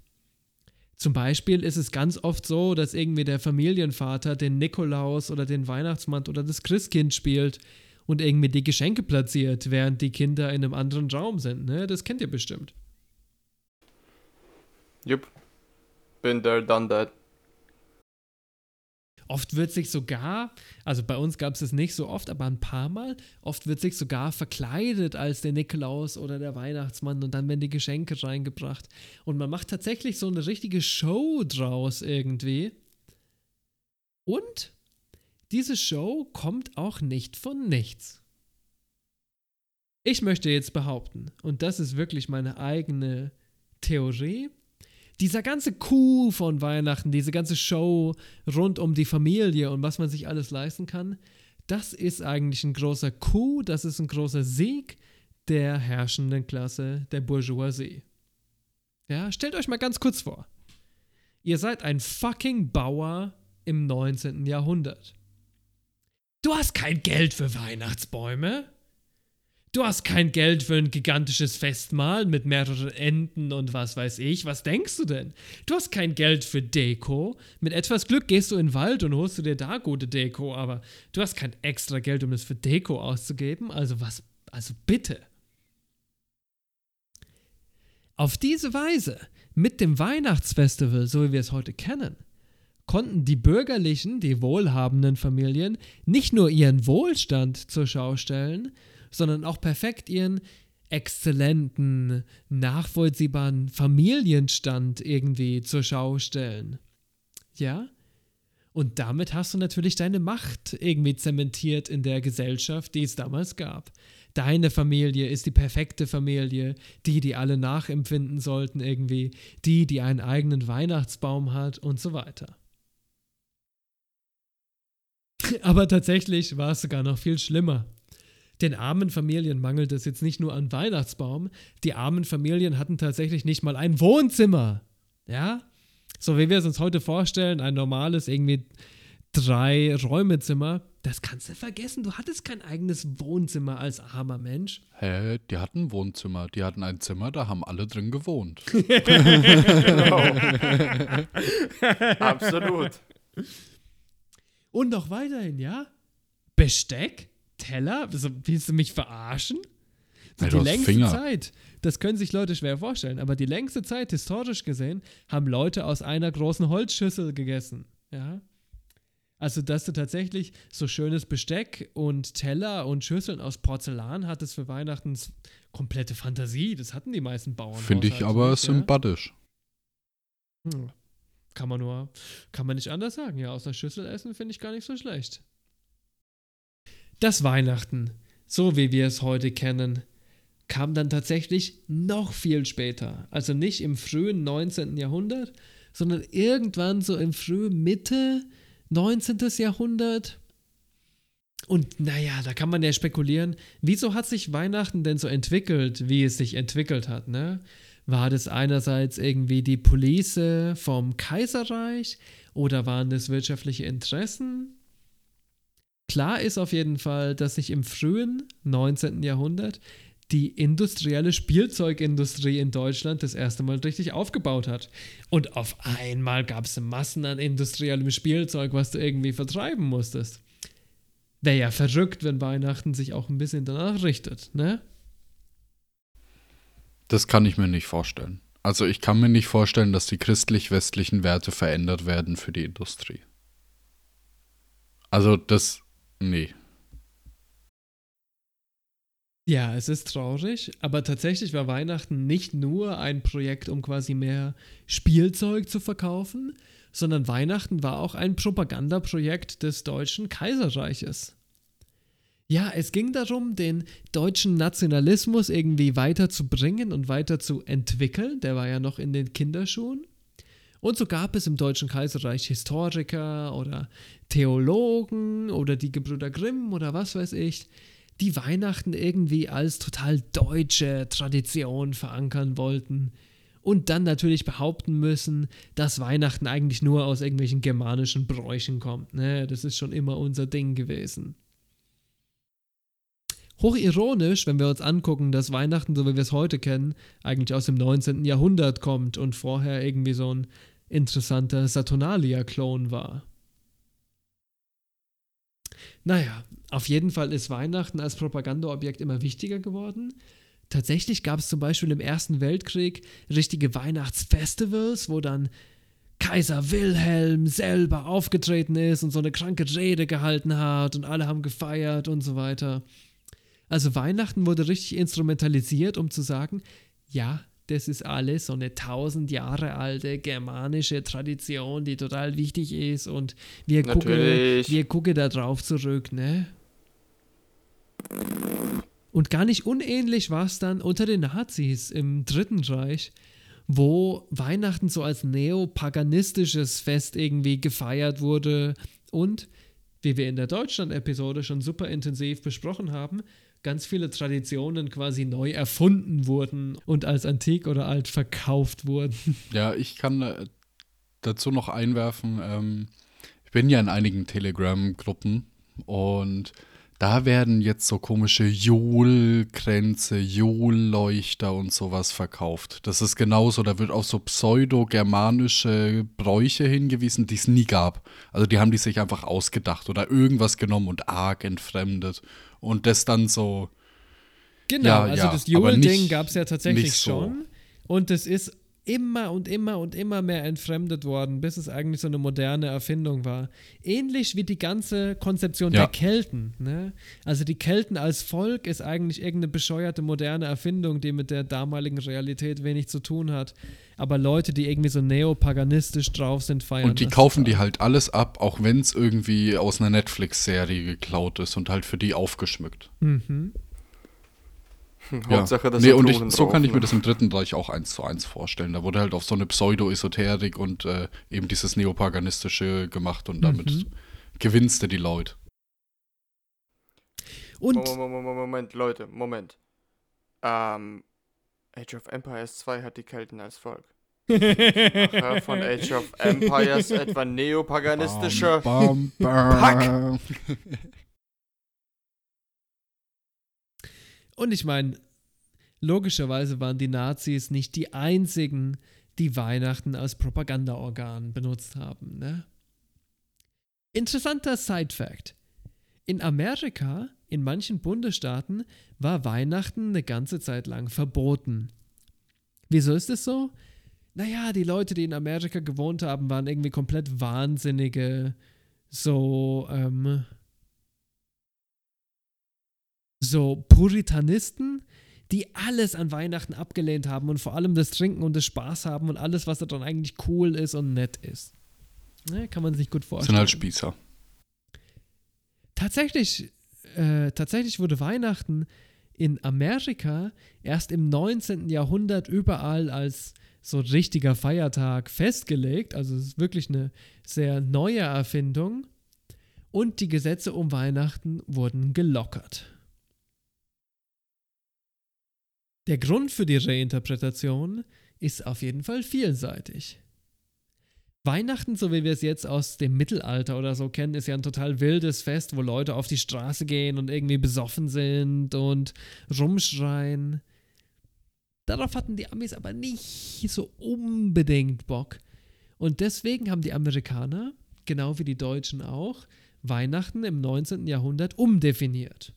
Zum Beispiel ist es ganz oft so, dass irgendwie der Familienvater den Nikolaus oder den Weihnachtsmann oder das Christkind spielt und irgendwie die Geschenke platziert, während die Kinder in einem anderen Raum sind. Ne? Das kennt ihr bestimmt. Jupp. Been there, done that. Oft wird sich sogar, also bei uns gab es es nicht so oft, aber ein paar Mal, oft wird sich sogar verkleidet als der Nikolaus oder der Weihnachtsmann und dann werden die Geschenke reingebracht. Und man macht tatsächlich so eine richtige Show draus irgendwie. Und diese Show kommt auch nicht von nichts. Ich möchte jetzt behaupten, und das ist wirklich meine eigene Theorie, dieser ganze Coup von Weihnachten, diese ganze Show rund um die Familie und was man sich alles leisten kann, das ist eigentlich ein großer Coup, das ist ein großer Sieg der herrschenden Klasse der Bourgeoisie. Ja, stellt euch mal ganz kurz vor. Ihr seid ein fucking Bauer im 19. Jahrhundert. Du hast kein Geld für Weihnachtsbäume. Du hast kein Geld für ein gigantisches Festmahl mit mehreren Enten und was weiß ich. Was denkst du denn? Du hast kein Geld für Deko. Mit etwas Glück gehst du in den Wald und holst du dir da gute Deko, aber du hast kein extra Geld, um es für Deko auszugeben. Also was? Also bitte. Auf diese Weise, mit dem Weihnachtsfestival, so wie wir es heute kennen, konnten die bürgerlichen, die wohlhabenden Familien nicht nur ihren Wohlstand zur Schau stellen, sondern auch perfekt ihren exzellenten, nachvollziehbaren Familienstand irgendwie zur Schau stellen. Ja? Und damit hast du natürlich deine Macht irgendwie zementiert in der Gesellschaft, die es damals gab. Deine Familie ist die perfekte Familie, die, die alle nachempfinden sollten irgendwie, die, die einen eigenen Weihnachtsbaum hat und so weiter. Aber tatsächlich war es sogar noch viel schlimmer. Den armen Familien mangelt es jetzt nicht nur an Weihnachtsbaum, die armen Familien hatten tatsächlich nicht mal ein Wohnzimmer. Ja? So wie wir es uns heute vorstellen, ein normales, irgendwie drei Räumezimmer. Das kannst du vergessen. Du hattest kein eigenes Wohnzimmer als armer Mensch. Hä, die hatten ein Wohnzimmer. Die hatten ein Zimmer, da haben alle drin gewohnt. Absolut. Und noch weiterhin, ja? Besteck? Teller? Willst du mich verarschen? So die längste Finger. Zeit, das können sich Leute schwer vorstellen, aber die längste Zeit, historisch gesehen, haben Leute aus einer großen Holzschüssel gegessen. Ja. Also, dass du tatsächlich so schönes Besteck und Teller und Schüsseln aus Porzellan hattest für Weihnachten, komplette Fantasie. Das hatten die meisten Bauern. Finde ich aber nicht, sympathisch. Ja? Hm. Kann man nur, kann man nicht anders sagen. Ja, aus einer Schüssel essen finde ich gar nicht so schlecht. Das Weihnachten, so wie wir es heute kennen, kam dann tatsächlich noch viel später. Also nicht im frühen 19. Jahrhundert, sondern irgendwann so im frühen Mitte 19. Jahrhundert. Und naja, da kann man ja spekulieren, wieso hat sich Weihnachten denn so entwickelt, wie es sich entwickelt hat, ne? War das einerseits irgendwie die Police vom Kaiserreich oder waren das wirtschaftliche Interessen? Klar ist auf jeden Fall, dass sich im frühen 19. Jahrhundert die industrielle Spielzeugindustrie in Deutschland das erste Mal richtig aufgebaut hat. Und auf einmal gab es Massen an industriellem Spielzeug, was du irgendwie vertreiben musstest. Wäre ja verrückt, wenn Weihnachten sich auch ein bisschen danach richtet, ne? Das kann ich mir nicht vorstellen. Also ich kann mir nicht vorstellen, dass die christlich-westlichen Werte verändert werden für die Industrie. Also das, nee. Ja, es ist traurig, aber tatsächlich war Weihnachten nicht nur ein Projekt, um quasi mehr Spielzeug zu verkaufen, sondern Weihnachten war auch ein Propagandaprojekt des Deutschen Kaiserreiches. Ja, es ging darum, den deutschen Nationalismus irgendwie weiterzubringen und weiter zu entwickeln. Der war ja noch in den Kinderschuhen. Und so gab es im Deutschen Kaiserreich Historiker oder Theologen oder die Gebrüder Grimm oder was weiß ich, die Weihnachten irgendwie als total deutsche Tradition verankern wollten und dann natürlich behaupten müssen, dass Weihnachten eigentlich nur aus irgendwelchen germanischen Bräuchen kommt. Ne? Das ist schon immer unser Ding gewesen. Hochironisch, wenn wir uns angucken, dass Weihnachten, so wie wir es heute kennen, eigentlich aus dem 19. Jahrhundert kommt und vorher irgendwie so ein interessanter Saturnalia-Klon war. Naja, auf jeden Fall ist Weihnachten als Propagandaobjekt immer wichtiger geworden. Tatsächlich gab es zum Beispiel im Ersten Weltkrieg richtige Weihnachtsfestivals, wo dann Kaiser Wilhelm selber aufgetreten ist und so eine kranke Rede gehalten hat und alle haben gefeiert und so weiter. Also Weihnachten wurde richtig instrumentalisiert, um zu sagen, ja, das ist alles so eine tausend Jahre alte germanische Tradition, die total wichtig ist und wir gucken, wir gucken da drauf zurück, ne? Und gar nicht unähnlich war es dann unter den Nazis im Dritten Reich, wo Weihnachten so als neopaganistisches Fest irgendwie gefeiert wurde und, wie wir in der Deutschland-Episode schon super intensiv besprochen haben, ganz viele Traditionen quasi neu erfunden wurden und als antik oder alt verkauft wurden. Ja, ich kann äh, dazu noch einwerfen, ähm, ich bin ja in einigen Telegram-Gruppen und da werden jetzt so komische Julkränze, Julleuchter und sowas verkauft. Das ist genauso, da wird auf so pseudo-germanische Bräuche hingewiesen, die es nie gab. Also die haben die sich einfach ausgedacht oder irgendwas genommen und arg entfremdet und das dann so. Genau, ja, also ja, das Jule-Ding gab es ja tatsächlich so. schon. Und es ist immer und immer und immer mehr entfremdet worden, bis es eigentlich so eine moderne Erfindung war. Ähnlich wie die ganze Konzeption ja. der Kelten. Ne? Also die Kelten als Volk ist eigentlich irgendeine bescheuerte moderne Erfindung, die mit der damaligen Realität wenig zu tun hat. Aber Leute, die irgendwie so neopaganistisch drauf sind, feiern. Und die kaufen die halt alles ab, auch wenn es irgendwie aus einer Netflix-Serie geklaut ist und halt für die aufgeschmückt. Mhm. Hauptsache, dass nee, und ich, so kann ich mir ne? das im Dritten Reich auch eins zu eins vorstellen. Da wurde halt auf so eine Pseudo-Esoterik und äh, eben dieses Neopaganistische gemacht und damit mhm. gewinnst du die Leute. Und Moment, Moment, Leute, Moment. Ähm, Age of Empires 2 hat die Kelten als Volk. von Age of Empires etwa neopaganistische bam, bam, Pack. Und ich meine, logischerweise waren die Nazis nicht die einzigen, die Weihnachten als Propagandaorgan benutzt haben. Ne? Interessanter Side-Fact. In Amerika, in manchen Bundesstaaten, war Weihnachten eine ganze Zeit lang verboten. Wieso ist es so? Naja, die Leute, die in Amerika gewohnt haben, waren irgendwie komplett wahnsinnige, so, ähm, so Puritanisten, die alles an Weihnachten abgelehnt haben und vor allem das Trinken und das Spaß haben und alles, was daran eigentlich cool ist und nett ist. Ne, kann man sich gut vorstellen. Sind halt Spießer. Tatsächlich, äh, tatsächlich wurde Weihnachten in Amerika erst im 19. Jahrhundert überall als so richtiger Feiertag festgelegt. Also es ist wirklich eine sehr neue Erfindung. Und die Gesetze um Weihnachten wurden gelockert. Der Grund für die Reinterpretation ist auf jeden Fall vielseitig. Weihnachten, so wie wir es jetzt aus dem Mittelalter oder so kennen, ist ja ein total wildes Fest, wo Leute auf die Straße gehen und irgendwie besoffen sind und rumschreien. Darauf hatten die Amis aber nicht so unbedingt Bock. Und deswegen haben die Amerikaner, genau wie die Deutschen auch, Weihnachten im 19. Jahrhundert umdefiniert.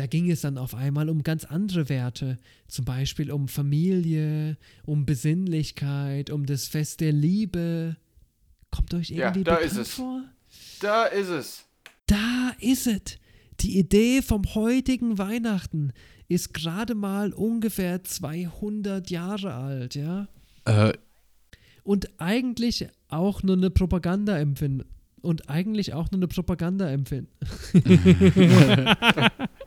Da ging es dann auf einmal um ganz andere Werte, zum Beispiel um Familie, um Besinnlichkeit, um das Fest der Liebe. Kommt euch irgendwie ja, da ist es. vor? Da ist es. Da ist es. Die Idee vom heutigen Weihnachten ist gerade mal ungefähr 200 Jahre alt, ja? Äh. Und eigentlich auch nur eine Propaganda-Empfindung und eigentlich auch nur eine Propaganda empfinden.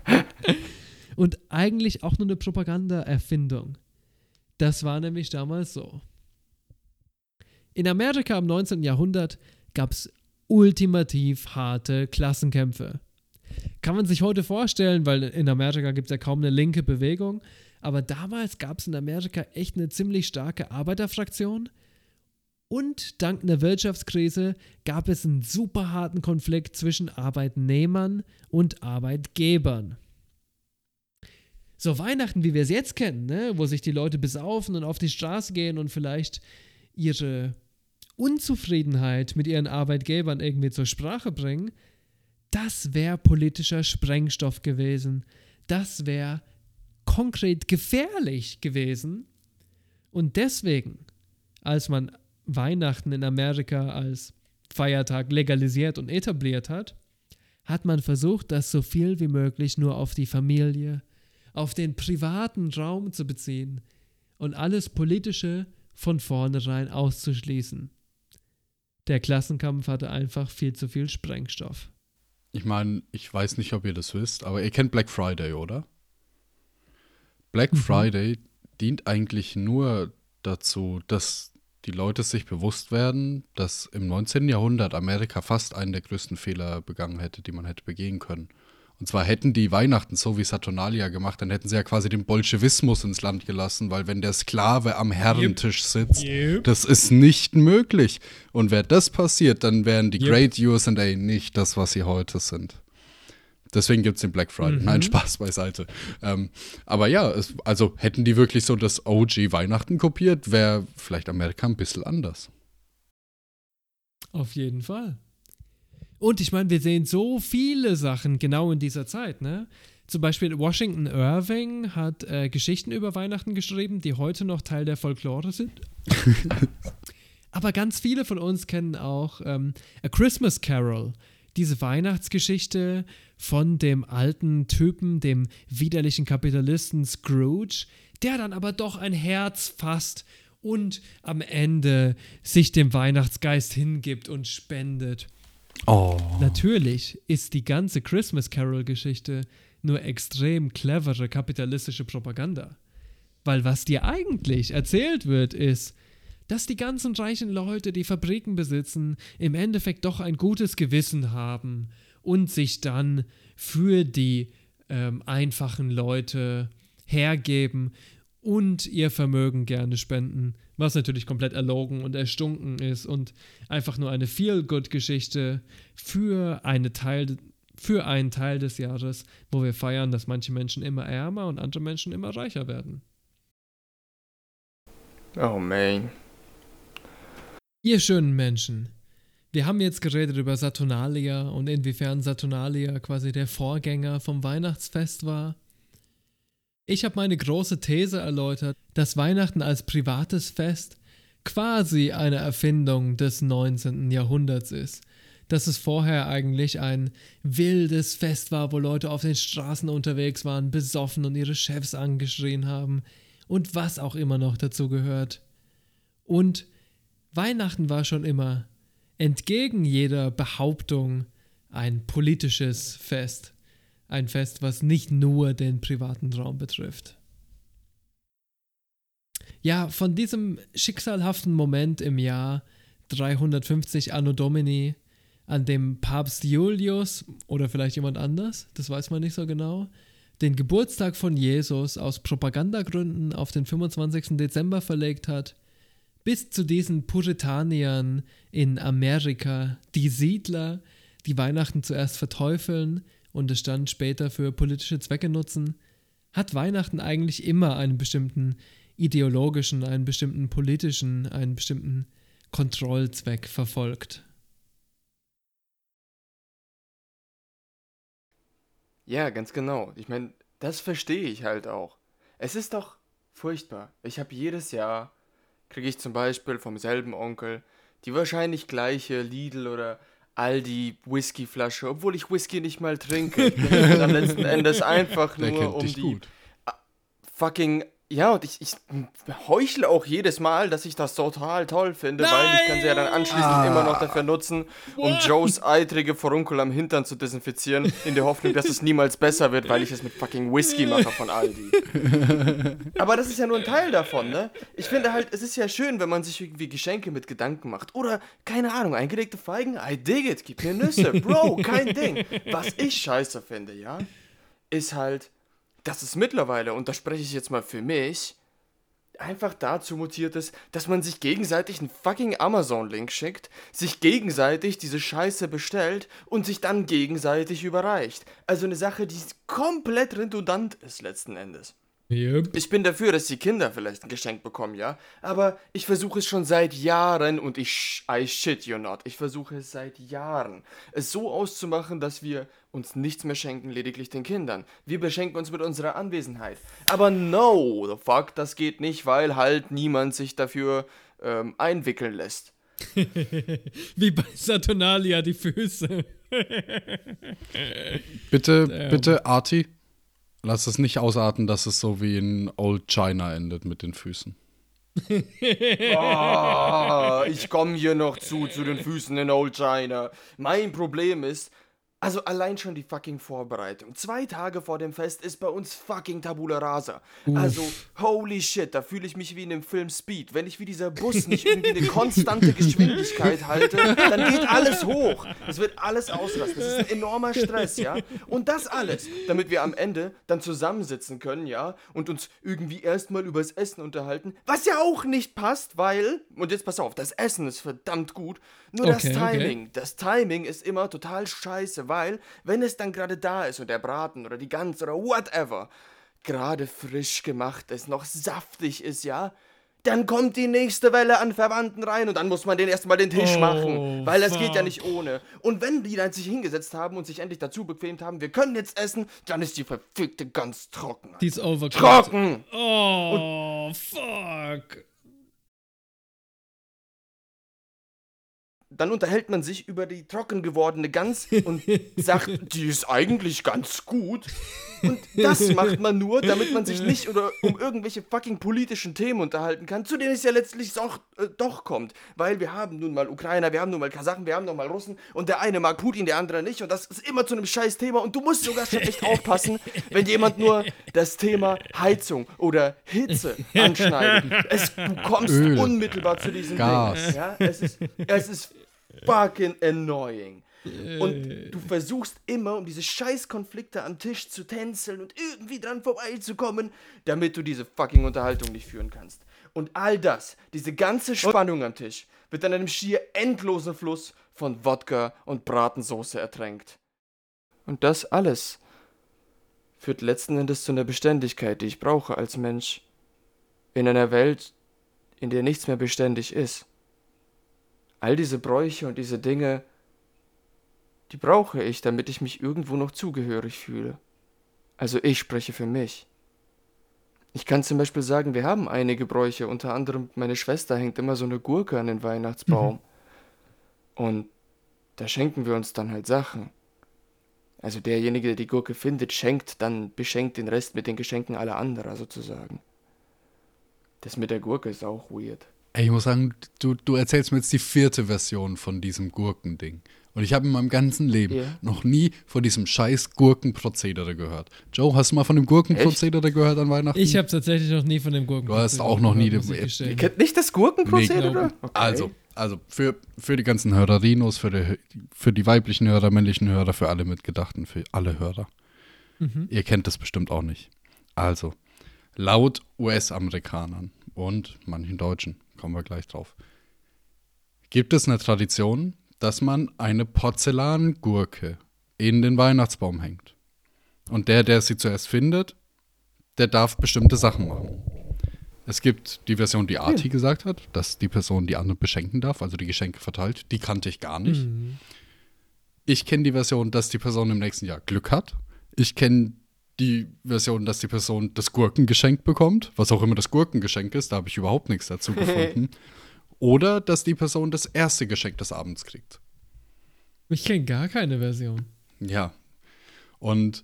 und eigentlich auch nur eine Propaganda-Erfindung. Das war nämlich damals so. In Amerika im 19. Jahrhundert gab es ultimativ harte Klassenkämpfe. Kann man sich heute vorstellen, weil in Amerika gibt es ja kaum eine linke Bewegung, aber damals gab es in Amerika echt eine ziemlich starke Arbeiterfraktion, und dank einer Wirtschaftskrise gab es einen super harten Konflikt zwischen Arbeitnehmern und Arbeitgebern. So Weihnachten, wie wir es jetzt kennen, ne, wo sich die Leute besaufen und auf die Straße gehen und vielleicht ihre Unzufriedenheit mit ihren Arbeitgebern irgendwie zur Sprache bringen, das wäre politischer Sprengstoff gewesen. Das wäre konkret gefährlich gewesen. Und deswegen, als man Weihnachten in Amerika als Feiertag legalisiert und etabliert hat, hat man versucht, das so viel wie möglich nur auf die Familie, auf den privaten Raum zu beziehen und alles Politische von vornherein auszuschließen. Der Klassenkampf hatte einfach viel zu viel Sprengstoff. Ich meine, ich weiß nicht, ob ihr das wisst, aber ihr kennt Black Friday, oder? Black mhm. Friday dient eigentlich nur dazu, dass die Leute sich bewusst werden, dass im 19. Jahrhundert Amerika fast einen der größten Fehler begangen hätte, die man hätte begehen können. Und zwar hätten die Weihnachten so wie Saturnalia gemacht, dann hätten sie ja quasi den Bolschewismus ins Land gelassen, weil wenn der Sklave am Herrentisch yep. sitzt, yep. das ist nicht möglich. Und wäre das passiert, dann wären die yep. Great USA nicht das, was sie heute sind. Deswegen gibt es den Black Friday. Mhm. Nein, Spaß beiseite. Ähm, aber ja, es, also hätten die wirklich so das OG Weihnachten kopiert, wäre vielleicht Amerika ein bisschen anders. Auf jeden Fall. Und ich meine, wir sehen so viele Sachen genau in dieser Zeit, ne? Zum Beispiel Washington Irving hat äh, Geschichten über Weihnachten geschrieben, die heute noch Teil der Folklore sind. Aber ganz viele von uns kennen auch ähm, A Christmas Carol, diese Weihnachtsgeschichte von dem alten Typen, dem widerlichen Kapitalisten Scrooge, der dann aber doch ein Herz fasst und am Ende sich dem Weihnachtsgeist hingibt und spendet. Oh. Natürlich ist die ganze Christmas Carol-Geschichte nur extrem clevere kapitalistische Propaganda. Weil was dir eigentlich erzählt wird, ist, dass die ganzen reichen Leute, die Fabriken besitzen, im Endeffekt doch ein gutes Gewissen haben und sich dann für die ähm, einfachen Leute hergeben und ihr Vermögen gerne spenden, was natürlich komplett erlogen und erstunken ist und einfach nur eine Feel-Good-Geschichte für, eine Teil, für einen Teil des Jahres, wo wir feiern, dass manche Menschen immer ärmer und andere Menschen immer reicher werden. Oh man. Ihr schönen Menschen, Wir haben jetzt geredet über Saturnalia und inwiefern Saturnalia quasi der Vorgänger vom Weihnachtsfest war. Ich habe meine große These erläutert, dass Weihnachten als privates Fest quasi eine Erfindung des 19. Jahrhunderts ist. Dass es vorher eigentlich ein wildes Fest war, wo Leute auf den Straßen unterwegs waren, besoffen und ihre Chefs angeschrien haben und was auch immer noch dazu gehört. Und Weihnachten war schon immer, entgegen jeder Behauptung, ein politisches Fest. Ein Fest, was nicht nur den privaten Raum betrifft. Ja, von diesem schicksalhaften Moment im Jahr 350 Anno Domini, an dem Papst Julius oder vielleicht jemand anders, das weiß man nicht so genau, den Geburtstag von Jesus aus Propagandagründen auf den 25. Dezember verlegt hat, bis zu diesen Puritaniern in Amerika, die Siedler, die Weihnachten zuerst verteufeln und es dann später für politische Zwecke nutzen, hat Weihnachten eigentlich immer einen bestimmten ideologischen, einen bestimmten politischen, einen bestimmten Kontrollzweck verfolgt. Ja, ganz genau. Ich meine, das verstehe ich halt auch. Es ist doch furchtbar. Ich habe jedes Jahr, kriege ich zum Beispiel vom selben Onkel die wahrscheinlich gleiche Lidl oder Aldi Whiskyflasche, obwohl ich Whisky nicht mal trinke. Ich bin dann letzten Endes einfach nur um die gut. fucking ja, und ich, ich heuchle auch jedes Mal, dass ich das total toll finde, Nein! weil ich kann sie ja dann anschließend ah. immer noch dafür nutzen, um What? Joes eitrige Forunkel am Hintern zu desinfizieren, in der Hoffnung, dass es niemals besser wird, weil ich es mit fucking Whisky mache von Aldi. Aber das ist ja nur ein Teil davon, ne? Ich finde halt, es ist ja schön, wenn man sich irgendwie Geschenke mit Gedanken macht. Oder, keine Ahnung, eingelegte Feigen, I dig it, gib mir Nüsse, Bro, kein Ding. Was ich scheiße finde, ja, ist halt dass es mittlerweile, und da spreche ich jetzt mal für mich, einfach dazu mutiert ist, dass man sich gegenseitig einen fucking Amazon-Link schickt, sich gegenseitig diese Scheiße bestellt und sich dann gegenseitig überreicht. Also eine Sache, die komplett redundant ist letzten Endes. Yep. Ich bin dafür, dass die Kinder vielleicht ein Geschenk bekommen, ja. Aber ich versuche es schon seit Jahren und ich, I shit you not, ich versuche es seit Jahren, es so auszumachen, dass wir uns nichts mehr schenken, lediglich den Kindern. Wir beschenken uns mit unserer Anwesenheit. Aber no, the fuck, das geht nicht, weil halt niemand sich dafür ähm, einwickeln lässt. Wie bei Saturnalia die Füße. bitte, Damn. bitte, Arti, Lass es nicht ausarten, dass es so wie in Old China endet mit den Füßen. oh, ich komme hier noch zu, zu den Füßen in Old China. Mein Problem ist, also allein schon die fucking Vorbereitung. Zwei Tage vor dem Fest ist bei uns fucking Tabula Rasa. Also, holy shit, da fühle ich mich wie in dem Film Speed. Wenn ich wie dieser Bus nicht irgendwie eine konstante Geschwindigkeit halte, dann geht alles hoch. Es wird alles ausrasten. Das ist ein enormer Stress, ja. Und das alles, damit wir am Ende dann zusammensitzen können, ja, und uns irgendwie erstmal übers Essen unterhalten. Was ja auch nicht passt, weil, und jetzt pass auf, das Essen ist verdammt gut. Nur okay, das Timing. Okay. Das Timing ist immer total scheiße, weil, wenn es dann gerade da ist und der Braten oder die Gans oder whatever gerade frisch gemacht ist, noch saftig ist, ja, dann kommt die nächste Welle an Verwandten rein und dann muss man den erstmal den Tisch oh, machen, weil das fuck. geht ja nicht ohne. Und wenn die dann sich hingesetzt haben und sich endlich dazu bequemt haben, wir können jetzt essen, dann ist die verfickte ganz trocken. Die ist overcooked. Trocken! Oh, und fuck. Dann unterhält man sich über die trocken gewordene Gans und sagt, die ist eigentlich ganz gut. Und das macht man nur, damit man sich nicht oder um irgendwelche fucking politischen Themen unterhalten kann, zu denen es ja letztlich auch, äh, doch kommt. Weil wir haben nun mal Ukrainer, wir haben nun mal Kasachen, wir haben nun mal Russen und der eine mag Putin, der andere nicht. Und das ist immer zu einem scheiß Thema. Und du musst sogar schon echt aufpassen, wenn jemand nur das Thema Heizung oder Hitze anschneidet. Es, du kommst Öl. unmittelbar zu diesem Gas. Ding. Ja? Es, ist, es ist fucking annoying. Und du versuchst immer, um diese scheiß Konflikte am Tisch zu tänzeln und irgendwie dran vorbeizukommen, damit du diese fucking Unterhaltung nicht führen kannst. Und all das, diese ganze Spannung am Tisch, wird an einem schier endlosen Fluss von Wodka und Bratensoße ertränkt. Und das alles führt letzten Endes zu einer Beständigkeit, die ich brauche als Mensch. In einer Welt, in der nichts mehr beständig ist. All diese Bräuche und diese Dinge, die brauche ich, damit ich mich irgendwo noch zugehörig fühle. Also ich spreche für mich. Ich kann zum Beispiel sagen, wir haben einige Bräuche, unter anderem meine Schwester hängt immer so eine Gurke an den Weihnachtsbaum. Mhm. Und da schenken wir uns dann halt Sachen. Also derjenige, der die Gurke findet, schenkt dann, beschenkt den Rest mit den Geschenken aller anderer sozusagen. Das mit der Gurke ist auch weird. Ey, ich muss sagen, du, du erzählst mir jetzt die vierte Version von diesem Gurkending. Und ich habe in meinem ganzen Leben yeah. noch nie von diesem scheiß Gurkenprozedere gehört. Joe, hast du mal von dem Gurkenprozedere gehört an Weihnachten? Ich habe tatsächlich noch nie von dem Gurkenprozedere gehört. Du hast auch noch nie den. Ihr kennt nicht das Gurkenprozedere? Nee, okay. Also, also für, für die ganzen Hörerinos, für die, für die weiblichen Hörer, männlichen Hörer, für alle Mitgedachten, für alle Hörer. Mhm. Ihr kennt das bestimmt auch nicht. Also, laut US-Amerikanern und manchen Deutschen, kommen wir gleich drauf, gibt es eine Tradition, dass man eine Porzellangurke in den Weihnachtsbaum hängt. Und der, der sie zuerst findet, der darf bestimmte Sachen machen. Es gibt die Version, die Arti ja. gesagt hat, dass die Person die andere beschenken darf, also die Geschenke verteilt. Die kannte ich gar nicht. Mhm. Ich kenne die Version, dass die Person im nächsten Jahr Glück hat. Ich kenne die Version, dass die Person das Gurkengeschenk bekommt, was auch immer das Gurkengeschenk ist, da habe ich überhaupt nichts dazu gefunden. Oder dass die Person das erste Geschenk des Abends kriegt. Ich kenne gar keine Version. Ja. Und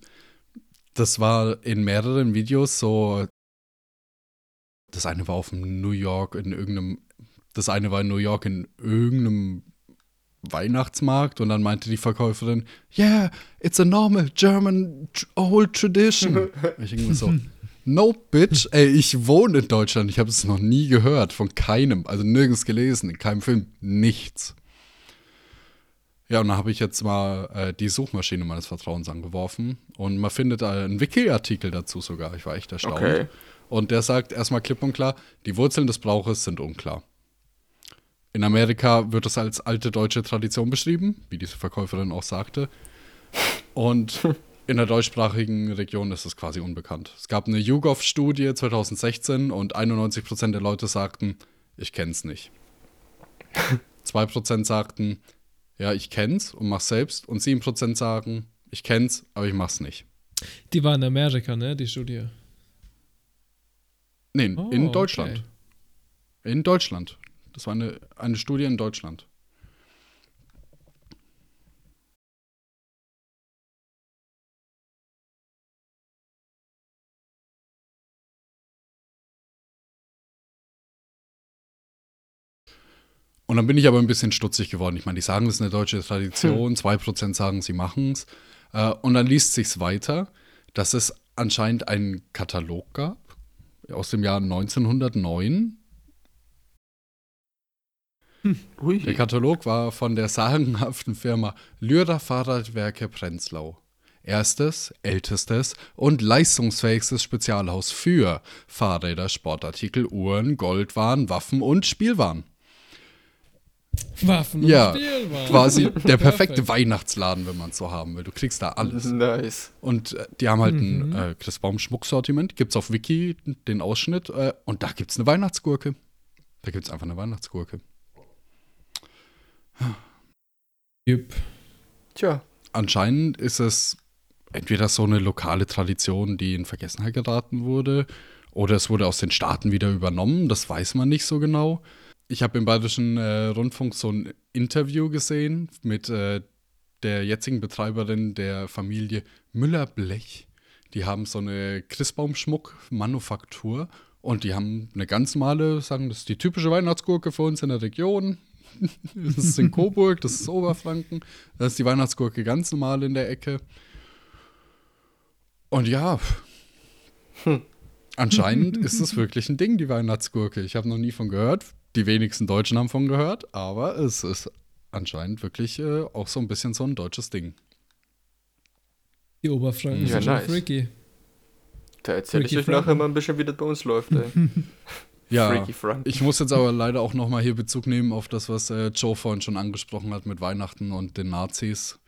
das war in mehreren Videos so. Das eine war auf New York in irgendeinem. Das eine war in New York in irgendeinem Weihnachtsmarkt und dann meinte die Verkäuferin, yeah, it's a normal German old tradition. ich irgendwie so, No, bitch. Ey, ich wohne in Deutschland. Ich habe es noch nie gehört. Von keinem. Also nirgends gelesen. In keinem Film. Nichts. Ja, und dann habe ich jetzt mal äh, die Suchmaschine meines Vertrauens angeworfen. Und man findet äh, einen Wiki-Artikel dazu sogar. Ich war echt erstaunt. Okay. Und der sagt erstmal klipp und klar: Die Wurzeln des Brauches sind unklar. In Amerika wird es als alte deutsche Tradition beschrieben, wie diese Verkäuferin auch sagte. Und In der deutschsprachigen Region ist es quasi unbekannt. Es gab eine YouGov-Studie 2016 und 91% der Leute sagten, ich kenn's nicht. 2% sagten, ja, ich kenn's und mach's selbst. Und 7% sagen, ich kenn's, aber ich mach's nicht. Die war in Amerika, ne, die Studie? Nee, oh, in Deutschland. Okay. In Deutschland. Das war eine, eine Studie in Deutschland. Und dann bin ich aber ein bisschen stutzig geworden. Ich meine, die sagen, das ist eine deutsche Tradition, hm. 2% sagen, sie machen es. Äh, und dann liest sich weiter, dass es anscheinend einen Katalog gab aus dem Jahr 1909. Hm. Der Katalog war von der sagenhaften Firma Lyra Fahrradwerke Prenzlau. Erstes, ältestes und leistungsfähigstes Spezialhaus für Fahrräder, Sportartikel, Uhren, Goldwaren, Waffen und Spielwaren. Waffen ja, quasi der perfekte Weihnachtsladen, wenn man es so haben will. Du kriegst da alles. Nice. Und äh, die haben halt mhm. ein äh, Chris Baum Schmucksortiment. Gibt es auf Wiki den Ausschnitt. Äh, und da gibt es eine Weihnachtsgurke. Da gibt es einfach eine Weihnachtsgurke. Yep. Tja. Anscheinend ist es entweder so eine lokale Tradition, die in Vergessenheit geraten wurde, oder es wurde aus den Staaten wieder übernommen. Das weiß man nicht so genau ich habe im Bayerischen äh, Rundfunk so ein Interview gesehen mit äh, der jetzigen Betreiberin der Familie Müller-Blech. Die haben so eine Christbaumschmuck-Manufaktur und die haben eine ganz normale, sagen, das ist die typische Weihnachtsgurke für uns in der Region. Das ist in Coburg, das ist Oberfranken. Das ist die Weihnachtsgurke ganz normal in der Ecke. Und ja, hm. anscheinend ist es wirklich ein Ding, die Weihnachtsgurke. Ich habe noch nie von gehört die wenigsten Deutschen haben von gehört, aber es ist anscheinend wirklich äh, auch so ein bisschen so ein deutsches Ding. Die Oberfranken ja, sind nice. freaky. Da erzähle ich euch nachher mal ein bisschen, wie das bei uns läuft, ey. ja, ich muss jetzt aber leider auch nochmal hier Bezug nehmen auf das, was äh, Joe vorhin schon angesprochen hat mit Weihnachten und den Nazis.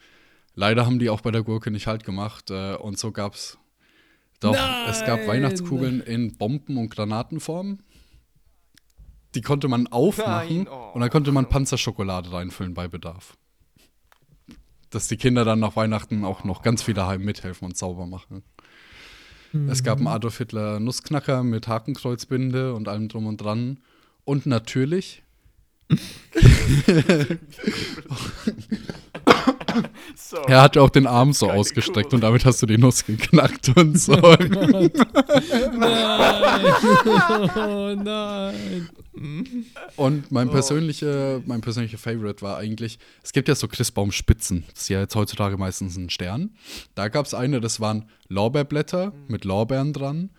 Leider haben die auch bei der Gurke nicht halt gemacht äh, und so gab's doch, Nein. es gab Weihnachtskugeln in Bomben- und Granatenform. die konnte man aufmachen oh. und dann konnte man Panzerschokolade reinfüllen bei Bedarf. Dass die Kinder dann nach Weihnachten auch noch ganz viel daheim mithelfen und sauber machen. Mhm. Es gab einen Adolf Hitler Nussknacker mit Hakenkreuzbinde und allem drum und dran. Und natürlich er hatte auch den Arm so ausgestreckt Kurve. und damit hast du die Nuss geknackt und so. Oh nein. Oh nein. Und mein oh. persönlicher, mein persönlicher Favorite war eigentlich, es gibt ja so Christbaumspitzen, das ist ja jetzt heutzutage meistens ein Stern. Da gab es eine, das waren Lorbeerblätter mit Lorbeeren dran,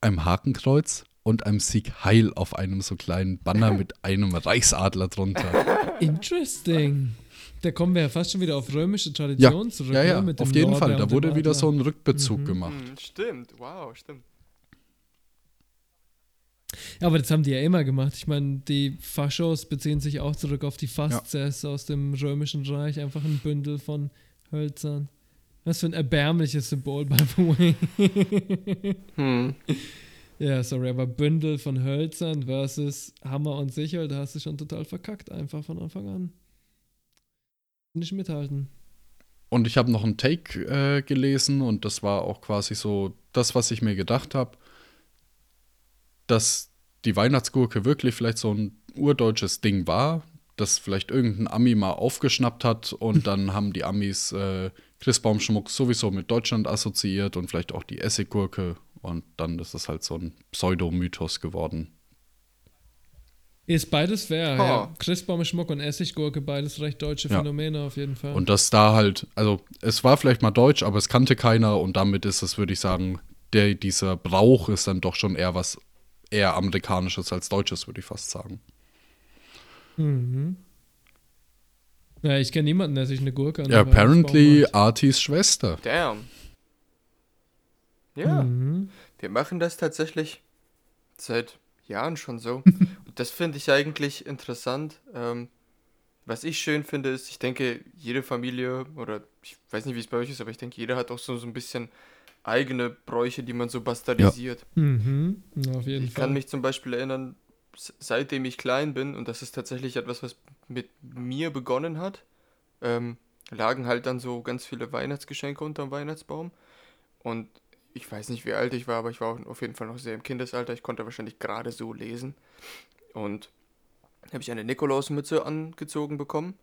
einem Hakenkreuz und einem Sieg Heil auf einem so kleinen Banner mit einem Reichsadler drunter. Interesting. Da kommen wir ja fast schon wieder auf römische Tradition ja. zurück. Ja, ja, ne, auf jeden Fall. Da wurde wieder so ein Rückbezug mhm. gemacht. Mhm, stimmt, wow, stimmt. Ja, aber das haben die ja immer gemacht. Ich meine, die Faschos beziehen sich auch zurück auf die Fasces ja. aus dem römischen Reich. Einfach ein Bündel von Hölzern. Was für ein erbärmliches Symbol, by the way. hm. Ja, sorry, aber Bündel von Hölzern versus Hammer und Sichel, da hast du schon total verkackt, einfach von Anfang an. Nicht mithalten. Und ich habe noch einen Take äh, gelesen und das war auch quasi so das, was ich mir gedacht habe, dass die Weihnachtsgurke wirklich vielleicht so ein urdeutsches Ding war, das vielleicht irgendein Ami mal aufgeschnappt hat und dann haben die Amis äh, Christbaumschmuck sowieso mit Deutschland assoziiert und vielleicht auch die Essiggurke und dann ist es halt so ein Pseudomythos geworden. Ist beides fair, oh. ja. Christbaumschmuck und Essiggurke, beides recht deutsche ja. Phänomene auf jeden Fall. Und das da halt, also es war vielleicht mal deutsch, aber es kannte keiner und damit ist es, würde ich sagen, der, dieser Brauch ist dann doch schon eher was eher amerikanisches als deutsches, würde ich fast sagen. Mhm. Ja, ich kenne niemanden, der sich eine Gurke an Ja, apparently Artis Schwester. Damn. Ja, mhm. wir machen das tatsächlich seit Jahren schon so. Und das finde ich eigentlich interessant. Ähm, was ich schön finde, ist, ich denke, jede Familie, oder ich weiß nicht, wie es bei euch ist, aber ich denke, jeder hat auch so, so ein bisschen eigene Bräuche, die man so bastardisiert. Ja. Mhm. auf jeden ich Fall. kann mich zum Beispiel erinnern, seitdem ich klein bin, und das ist tatsächlich etwas, was mit mir begonnen hat, ähm, lagen halt dann so ganz viele Weihnachtsgeschenke unterm Weihnachtsbaum. Und ich weiß nicht, wie alt ich war, aber ich war auf jeden Fall noch sehr im Kindesalter. Ich konnte wahrscheinlich gerade so lesen. Und habe ich eine Nikolausmütze angezogen bekommen.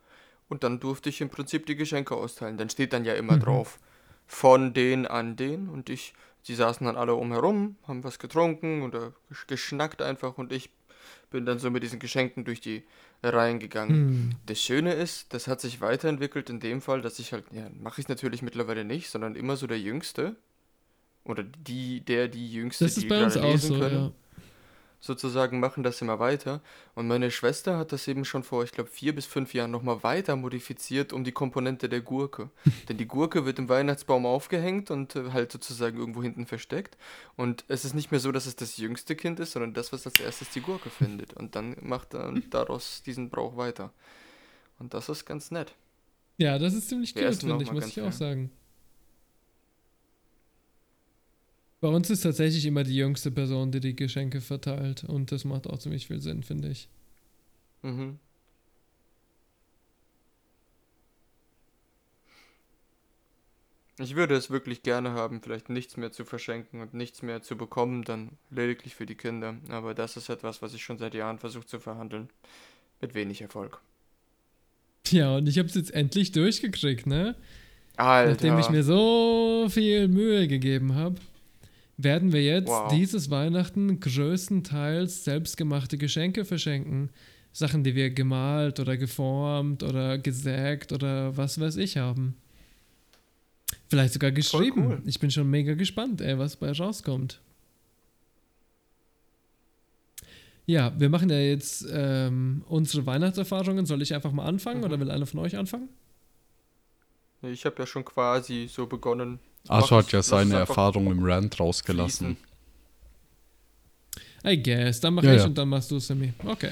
Und dann durfte ich im Prinzip die Geschenke austeilen. Dann steht dann ja immer mhm. drauf, von den an den. Und ich, die saßen dann alle umherum, haben was getrunken oder geschnackt einfach. Und ich bin dann so mit diesen Geschenken durch die Reihen gegangen. Mhm. Das Schöne ist, das hat sich weiterentwickelt in dem Fall, dass ich halt, ja, mache ich es natürlich mittlerweile nicht, sondern immer so der Jüngste oder die, der, die Jüngste, das ist die bei uns auch so, können, ja. sozusagen machen das immer weiter. Und meine Schwester hat das eben schon vor, ich glaube, vier bis fünf Jahren nochmal weiter modifiziert um die Komponente der Gurke. Denn die Gurke wird im Weihnachtsbaum aufgehängt und äh, halt sozusagen irgendwo hinten versteckt. Und es ist nicht mehr so, dass es das jüngste Kind ist, sondern das, was als erstes die Gurke findet. Und dann macht er daraus diesen Brauch weiter. Und das ist ganz nett. Ja, das ist ziemlich cool, finde ich, muss ich auch sagen. Bei uns ist tatsächlich immer die jüngste Person, die die Geschenke verteilt. Und das macht auch ziemlich viel Sinn, finde ich. Mhm. Ich würde es wirklich gerne haben, vielleicht nichts mehr zu verschenken und nichts mehr zu bekommen, dann lediglich für die Kinder. Aber das ist etwas, was ich schon seit Jahren versuche zu verhandeln. Mit wenig Erfolg. Ja, und ich habe es jetzt endlich durchgekriegt, ne? Alter. Nachdem ich mir so viel Mühe gegeben habe werden wir jetzt wow. dieses Weihnachten größtenteils selbstgemachte Geschenke verschenken. Sachen, die wir gemalt oder geformt oder gesägt oder was weiß ich haben. Vielleicht sogar geschrieben. Cool. Ich bin schon mega gespannt, ey, was bei rauskommt. Ja, wir machen ja jetzt ähm, unsere Weihnachtserfahrungen. Soll ich einfach mal anfangen mhm. oder will einer von euch anfangen? Ich habe ja schon quasi so begonnen, Arthur hat ja seine Erfahrung im Rand rausgelassen. I guess. Dann mach ja, ich ja. und dann machst du Sammy. Okay.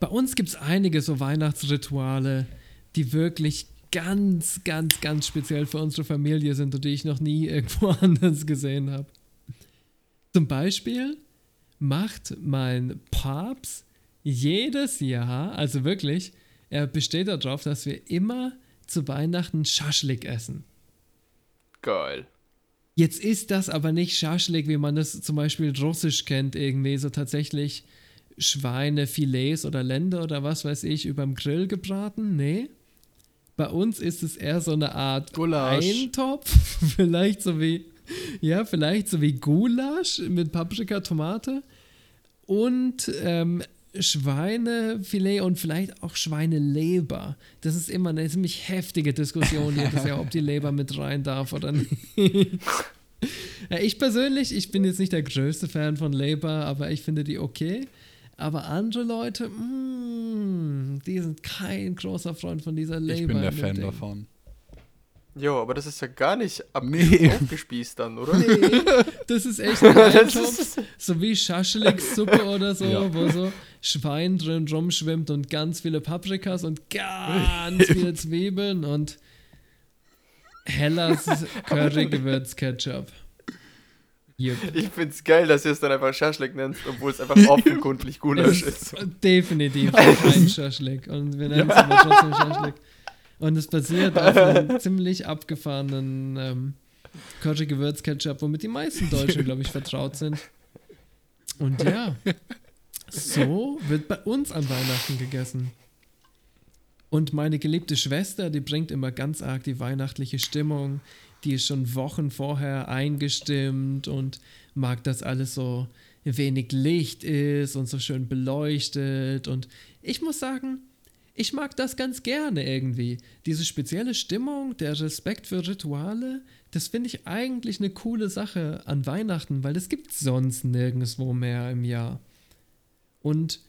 Bei uns gibt es einige so Weihnachtsrituale, die wirklich ganz, ganz, ganz speziell für unsere Familie sind und die ich noch nie irgendwo anders gesehen habe. Zum Beispiel macht mein Papst jedes Jahr, also wirklich, er besteht darauf, dass wir immer zu Weihnachten Schaschlik essen. Geil. Jetzt ist das aber nicht Schaschlik, wie man das zum Beispiel russisch kennt, irgendwie so tatsächlich Schweinefilets oder Lende oder was weiß ich überm Grill gebraten. Nee. Bei uns ist es eher so eine Art Gulasch. Eintopf, vielleicht so wie, ja, vielleicht so wie Gulasch mit Paprika, Tomate und ähm, Schweinefilet und vielleicht auch Schweineleber. Das ist immer eine ziemlich heftige Diskussion jedes Jahr, ob die Leber mit rein darf oder nicht. ja, ich persönlich, ich bin jetzt nicht der größte Fan von Leber, aber ich finde die okay. Aber andere Leute, mm, die sind kein großer Freund von dieser Leber. Ich bin der Fan Ding. davon. Jo, aber das ist ja gar nicht ab nee. aufgespießt dann, oder? Nee, das ist echt ein Eintopf, so wie Schaschlik-Suppe oder so, ja. wo so Schwein drin rumschwimmt und ganz viele Paprikas und ganz viele Zwiebeln und hellas Curry-Gewürz-Ketchup. Yep. Ich find's geil, dass ihr es dann einfach Schaschlik nennt, obwohl es einfach offenkundig Gulasch ist. Definitiv kein Schaschlik und wir nennen es aber trotzdem Schaschlik. Und es basiert auf einem ziemlich abgefahrenen ähm, Curry-Gewürz-Ketchup, womit die meisten Deutschen, glaube ich, vertraut sind. Und ja, so wird bei uns an Weihnachten gegessen. Und meine geliebte Schwester, die bringt immer ganz arg die weihnachtliche Stimmung. Die ist schon Wochen vorher eingestimmt und mag, dass alles so wenig Licht ist und so schön beleuchtet. Und ich muss sagen, ich mag das ganz gerne irgendwie. Diese spezielle Stimmung, der Respekt für Rituale, das finde ich eigentlich eine coole Sache an Weihnachten, weil das gibt sonst nirgendwo mehr im Jahr. Und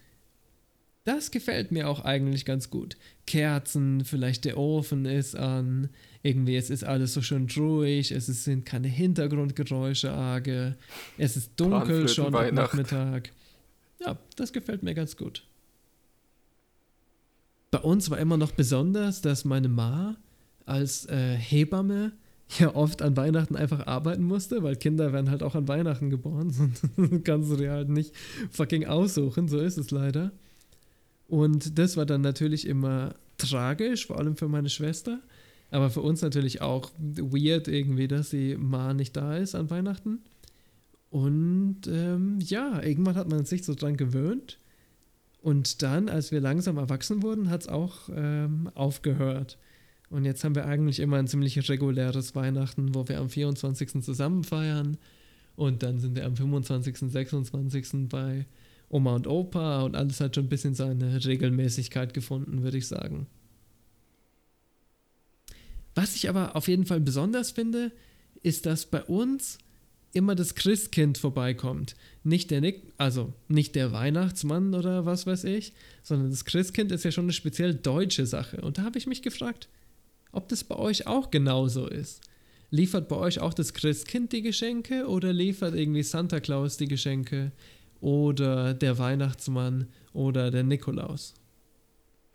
das gefällt mir auch eigentlich ganz gut. Kerzen, vielleicht der Ofen ist an, irgendwie es ist alles so schön ruhig, es sind keine Hintergrundgeräusche arge, es ist dunkel schon am Nachmittag. Ja, das gefällt mir ganz gut. Bei uns war immer noch besonders, dass meine Ma als äh, Hebamme ja oft an Weihnachten einfach arbeiten musste, weil Kinder werden halt auch an Weihnachten geboren. Sonst kannst du dir halt nicht fucking aussuchen, so ist es leider. Und das war dann natürlich immer tragisch, vor allem für meine Schwester. Aber für uns natürlich auch weird irgendwie, dass die Ma nicht da ist an Weihnachten. Und ähm, ja, irgendwann hat man sich so dran gewöhnt. Und dann, als wir langsam erwachsen wurden, hat es auch ähm, aufgehört. Und jetzt haben wir eigentlich immer ein ziemlich reguläres Weihnachten, wo wir am 24. zusammen feiern. Und dann sind wir am 25., 26. bei Oma und Opa und alles hat schon ein bisschen seine Regelmäßigkeit gefunden, würde ich sagen. Was ich aber auf jeden Fall besonders finde, ist, dass bei uns immer das Christkind vorbeikommt. Nicht der Nick, also nicht der Weihnachtsmann oder was weiß ich, sondern das Christkind ist ja schon eine speziell deutsche Sache. Und da habe ich mich gefragt, ob das bei euch auch genauso ist. Liefert bei euch auch das Christkind die Geschenke oder liefert irgendwie Santa Claus die Geschenke oder der Weihnachtsmann oder der Nikolaus?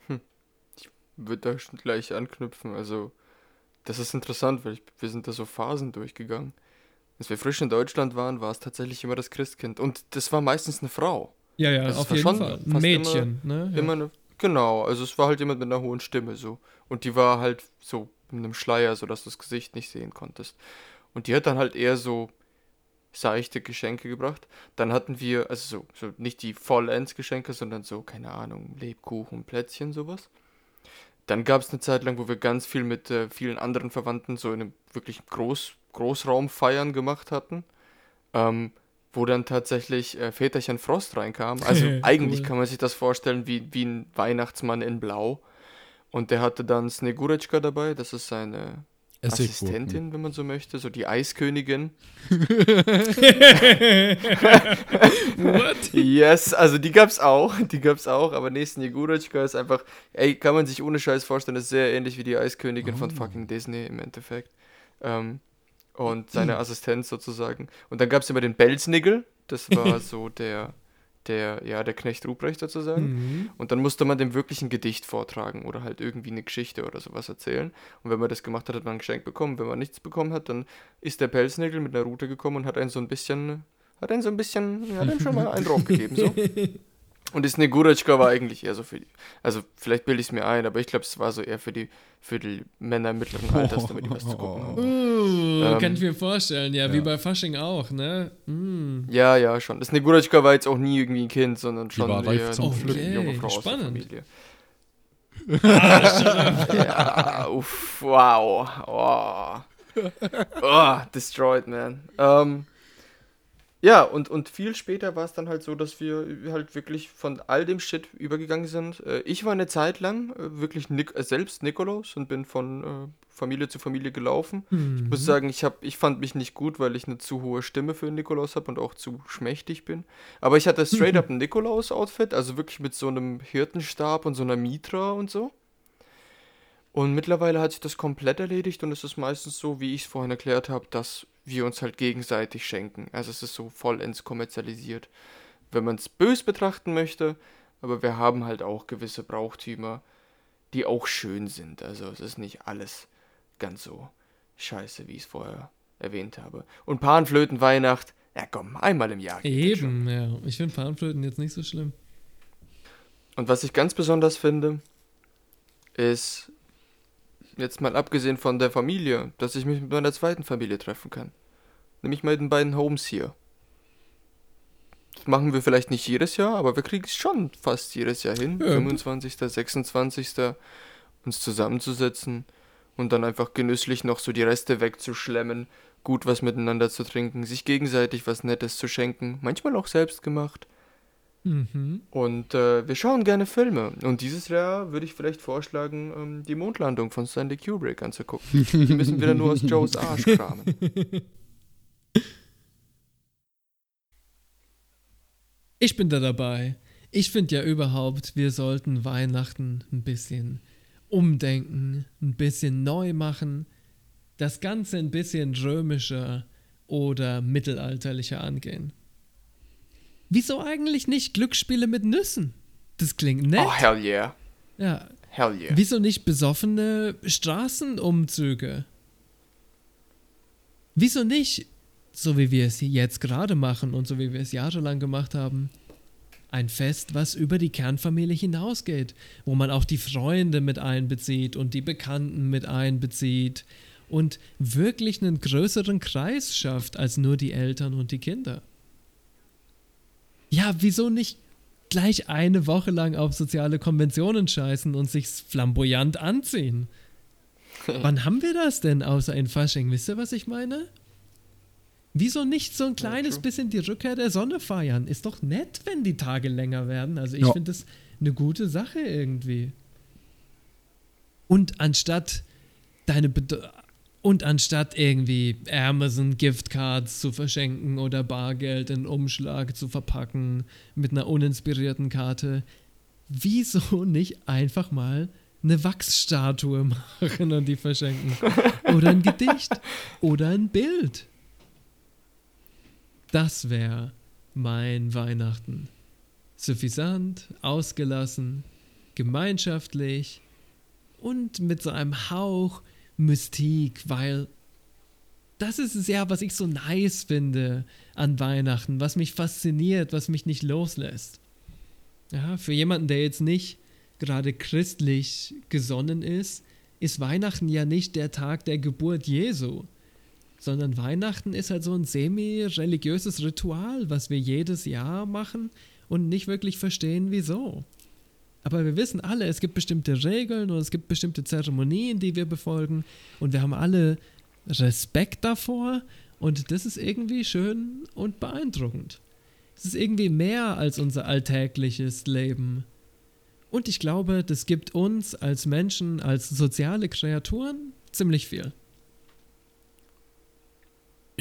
Hm. Ich würde da schon gleich anknüpfen. Also, das ist interessant, weil ich, wir sind da so Phasen durchgegangen. Als wir frisch in Deutschland waren, war es tatsächlich immer das Christkind. Und das war meistens eine Frau. Ja, ja, also auf jeden Fall. Ein Mädchen, immer, ne? Ja. Immer eine, genau, also es war halt jemand mit einer hohen Stimme so. Und die war halt so mit einem Schleier, sodass du das Gesicht nicht sehen konntest. Und die hat dann halt eher so seichte Geschenke gebracht. Dann hatten wir, also so, so nicht die Vollends-Geschenke, sondern so, keine Ahnung, Lebkuchen, Plätzchen, sowas. Dann gab es eine Zeit lang, wo wir ganz viel mit äh, vielen anderen Verwandten so in einem wirklich groß Großraumfeiern gemacht hatten, ähm, wo dann tatsächlich äh, Väterchen Frost reinkam. Also eigentlich cool. kann man sich das vorstellen wie, wie ein Weihnachtsmann in Blau. Und der hatte dann Sneguretschka dabei, das ist seine Assistentin, wenn man so möchte, so die Eiskönigin. What? Yes, also die gab's auch, die gab's auch, aber nee, Sneguretschka ist einfach, ey, kann man sich ohne Scheiß vorstellen, ist sehr ähnlich wie die Eiskönigin oh. von fucking Disney im Endeffekt. Ähm, und seine. Assistenz sozusagen. Und dann gab es immer den Belznigel, das war so der, der, ja, der Knecht Ruprecht sozusagen. Mhm. Und dann musste man dem wirklich ein Gedicht vortragen oder halt irgendwie eine Geschichte oder sowas erzählen. Und wenn man das gemacht hat, hat man ein Geschenk bekommen. Wenn man nichts bekommen hat, dann ist der Pelznigel mit einer Rute gekommen und hat einen so ein bisschen Hat einen so ein bisschen, hat einen schon mal einen drauf gegeben, so. Und das Negurechka war eigentlich eher so für die, also vielleicht bilde ich es mir ein, aber ich glaube, es war so eher für die, für die Männer mittleren Alters, damit die was zu gucken haben. Uh, ähm, kann ich mir vorstellen, ja, ja, wie bei Fasching auch, ne? Mm. Ja, ja, schon. Das Negurechka war jetzt auch nie irgendwie ein Kind, sondern schon eher ein zum okay, junge Frau spannend. aus der Familie. ja, uff, wow. Oh. oh, destroyed, man. Ähm. Um, ja, und, und viel später war es dann halt so, dass wir halt wirklich von all dem Shit übergegangen sind. Äh, ich war eine Zeit lang äh, wirklich Nik äh, selbst Nikolaus und bin von Familie zu Familie gelaufen. Mhm. Ich muss mhm. sagen, ich, hab, ich fand mich nicht gut, weil ich eine zu hohe Stimme für Nikolaus habe und auch zu schmächtig bin. Aber ich hatte straight up ein Nikolaus-Outfit, also wirklich mit so einem Hirtenstab und so einer Mitra und so. Und mittlerweile hat sich das komplett erledigt und es ist meistens so, wie ich es vorhin erklärt habe, dass wir uns halt gegenseitig schenken. Also es ist so vollends kommerzialisiert, wenn man es bös betrachten möchte, aber wir haben halt auch gewisse Brauchtümer, die auch schön sind. Also es ist nicht alles ganz so scheiße, wie ich es vorher erwähnt habe. Und Panflöten Weihnacht, ja komm, einmal im Jahr. Eben, ja. Ich finde Panflöten jetzt nicht so schlimm. Und was ich ganz besonders finde, ist Jetzt mal abgesehen von der Familie, dass ich mich mit meiner zweiten Familie treffen kann. Nämlich mit den beiden Homes hier. Das machen wir vielleicht nicht jedes Jahr, aber wir kriegen es schon fast jedes Jahr hin. Ja. 25., 26. uns zusammenzusetzen und dann einfach genüsslich noch so die Reste wegzuschlemmen, gut was miteinander zu trinken, sich gegenseitig was Nettes zu schenken, manchmal auch selbst gemacht. Mhm. Und äh, wir schauen gerne Filme. Und dieses Jahr würde ich vielleicht vorschlagen, ähm, die Mondlandung von Stanley Kubrick anzugucken. Die müssen wir dann nur aus Joes Arsch kramen. Ich bin da dabei. Ich finde ja überhaupt, wir sollten Weihnachten ein bisschen umdenken, ein bisschen neu machen, das Ganze ein bisschen römischer oder mittelalterlicher angehen. Wieso eigentlich nicht Glücksspiele mit Nüssen? Das klingt nett. Oh, hell yeah. Ja. Hell yeah. Wieso nicht besoffene Straßenumzüge? Wieso nicht, so wie wir es jetzt gerade machen und so wie wir es jahrelang gemacht haben, ein Fest, was über die Kernfamilie hinausgeht, wo man auch die Freunde mit einbezieht und die Bekannten mit einbezieht und wirklich einen größeren Kreis schafft als nur die Eltern und die Kinder. Ja, wieso nicht gleich eine Woche lang auf soziale Konventionen scheißen und sich flamboyant anziehen? Wann haben wir das denn außer in Fasching? Wisst ihr, was ich meine? Wieso nicht so ein kleines ja, bisschen die Rückkehr der Sonne feiern? Ist doch nett, wenn die Tage länger werden. Also ich ja. finde das eine gute Sache irgendwie. Und anstatt deine Bede und anstatt irgendwie Amazon Giftcards zu verschenken oder Bargeld in Umschlag zu verpacken mit einer uninspirierten Karte, wieso nicht einfach mal eine Wachsstatue machen und die verschenken? Oder ein Gedicht oder ein Bild. Das wäre mein Weihnachten. Suffisant, ausgelassen, gemeinschaftlich und mit so einem Hauch Mystik, weil das ist es ja, was ich so nice finde an Weihnachten, was mich fasziniert, was mich nicht loslässt. Ja, für jemanden, der jetzt nicht gerade christlich gesonnen ist, ist Weihnachten ja nicht der Tag der Geburt Jesu, sondern Weihnachten ist halt so ein semi-religiöses Ritual, was wir jedes Jahr machen und nicht wirklich verstehen, wieso. Aber wir wissen alle, es gibt bestimmte Regeln und es gibt bestimmte Zeremonien, die wir befolgen. Und wir haben alle Respekt davor. Und das ist irgendwie schön und beeindruckend. Es ist irgendwie mehr als unser alltägliches Leben. Und ich glaube, das gibt uns als Menschen, als soziale Kreaturen ziemlich viel.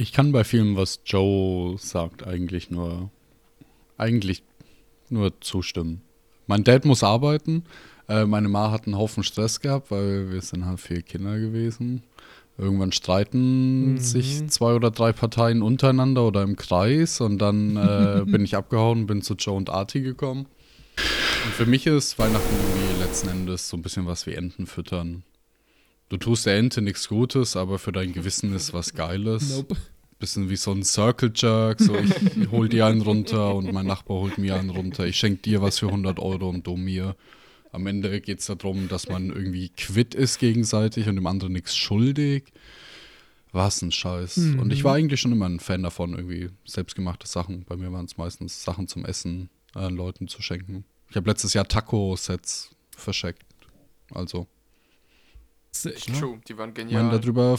Ich kann bei vielem, was Joe sagt, eigentlich nur eigentlich nur zustimmen. Mein Dad muss arbeiten. Äh, meine Ma hat einen Haufen Stress gehabt, weil wir sind halt vier Kinder gewesen. Irgendwann streiten mhm. sich zwei oder drei Parteien untereinander oder im Kreis und dann äh, bin ich abgehauen, bin zu Joe und Artie gekommen. Und für mich ist Weihnachten irgendwie letzten Endes so ein bisschen was wie Enten füttern. Du tust der Ente nichts Gutes, aber für dein Gewissen ist was Geiles. Nope. bisschen wie so ein Circle Jerk. So, ich hol dir einen runter und mein Nachbar holt mir einen runter. Ich schenke dir was für 100 Euro und du mir. Am Ende geht es darum, dass man irgendwie quitt ist gegenseitig und dem anderen nichts schuldig. Was ein Scheiß. Mhm. Und ich war eigentlich schon immer ein Fan davon, irgendwie selbstgemachte Sachen. Bei mir waren es meistens Sachen zum Essen äh, Leuten zu schenken. Ich habe letztes Jahr Taco-Sets verschenkt. Also. True, die waren genial. Ich meine, darüber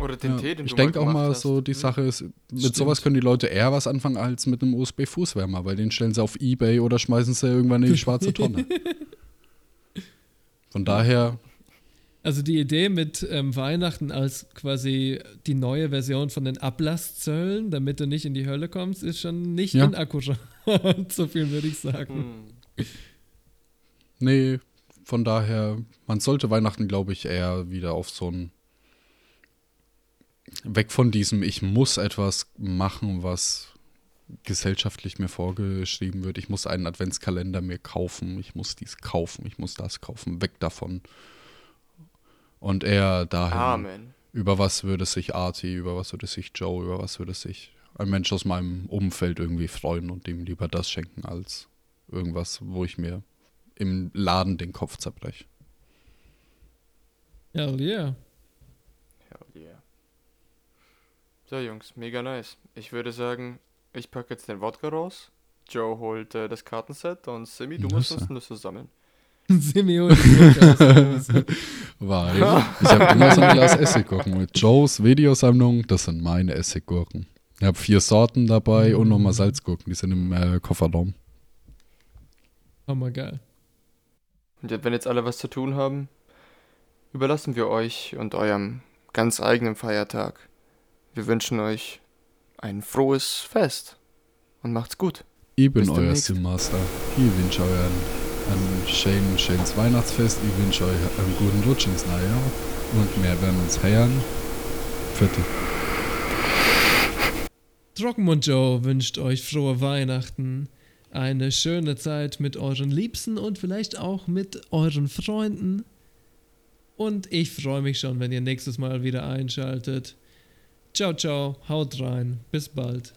oder den ja, Tee, den Ich denke auch mal hast. so, die hm. Sache ist, mit Stimmt. sowas können die Leute eher was anfangen als mit einem USB-Fußwärmer, weil den stellen sie auf Ebay oder schmeißen sie irgendwann in die schwarze Tonne. Von daher. Also die Idee mit ähm, Weihnachten als quasi die neue Version von den Ablasszöllen, damit du nicht in die Hölle kommst, ist schon nicht ja. inakkurat. so viel würde ich sagen. Hm. Nee, von daher, man sollte Weihnachten, glaube ich, eher wieder auf so ein weg von diesem, ich muss etwas machen, was gesellschaftlich mir vorgeschrieben wird. Ich muss einen Adventskalender mir kaufen, ich muss dies kaufen, ich muss das kaufen, weg davon. Und eher dahin, Amen. über was würde sich Artie, über was würde sich Joe, über was würde sich ein Mensch aus meinem Umfeld irgendwie freuen und ihm lieber das schenken als irgendwas, wo ich mir im Laden den Kopf zerbreche. Hell yeah. So, Jungs, mega nice. Ich würde sagen, ich packe jetzt den Wodka raus. Joe holt äh, das Kartenset und Simi, du musst uns Nüsse sammeln. Simi holt. Weil ich habe immer so ein Glas Essiggurken mit Joes Videosammlung. Das sind meine Essiggurken. Ich habe vier Sorten dabei mhm. und nochmal Salzgurken. Die sind im äh, Kofferraum. Hammer geil. Und wenn jetzt alle was zu tun haben, überlassen wir euch und eurem ganz eigenen Feiertag wir wünschen euch ein frohes Fest und macht's gut. Ich bin euer Simmaster. Ich wünsche euch ein, ein schön, schönes Weihnachtsfest. Ich wünsche euch einen guten Rutsch ins neue Jahr. Und wir werden uns hören. Vierte. Trockenmund Joe wünscht euch frohe Weihnachten, eine schöne Zeit mit euren Liebsten und vielleicht auch mit euren Freunden. Und ich freue mich schon, wenn ihr nächstes Mal wieder einschaltet. Ciao, ciao. Haut rein. Bis bald.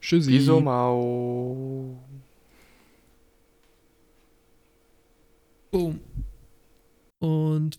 Tschüssi. Wieso Mau. Boom. Und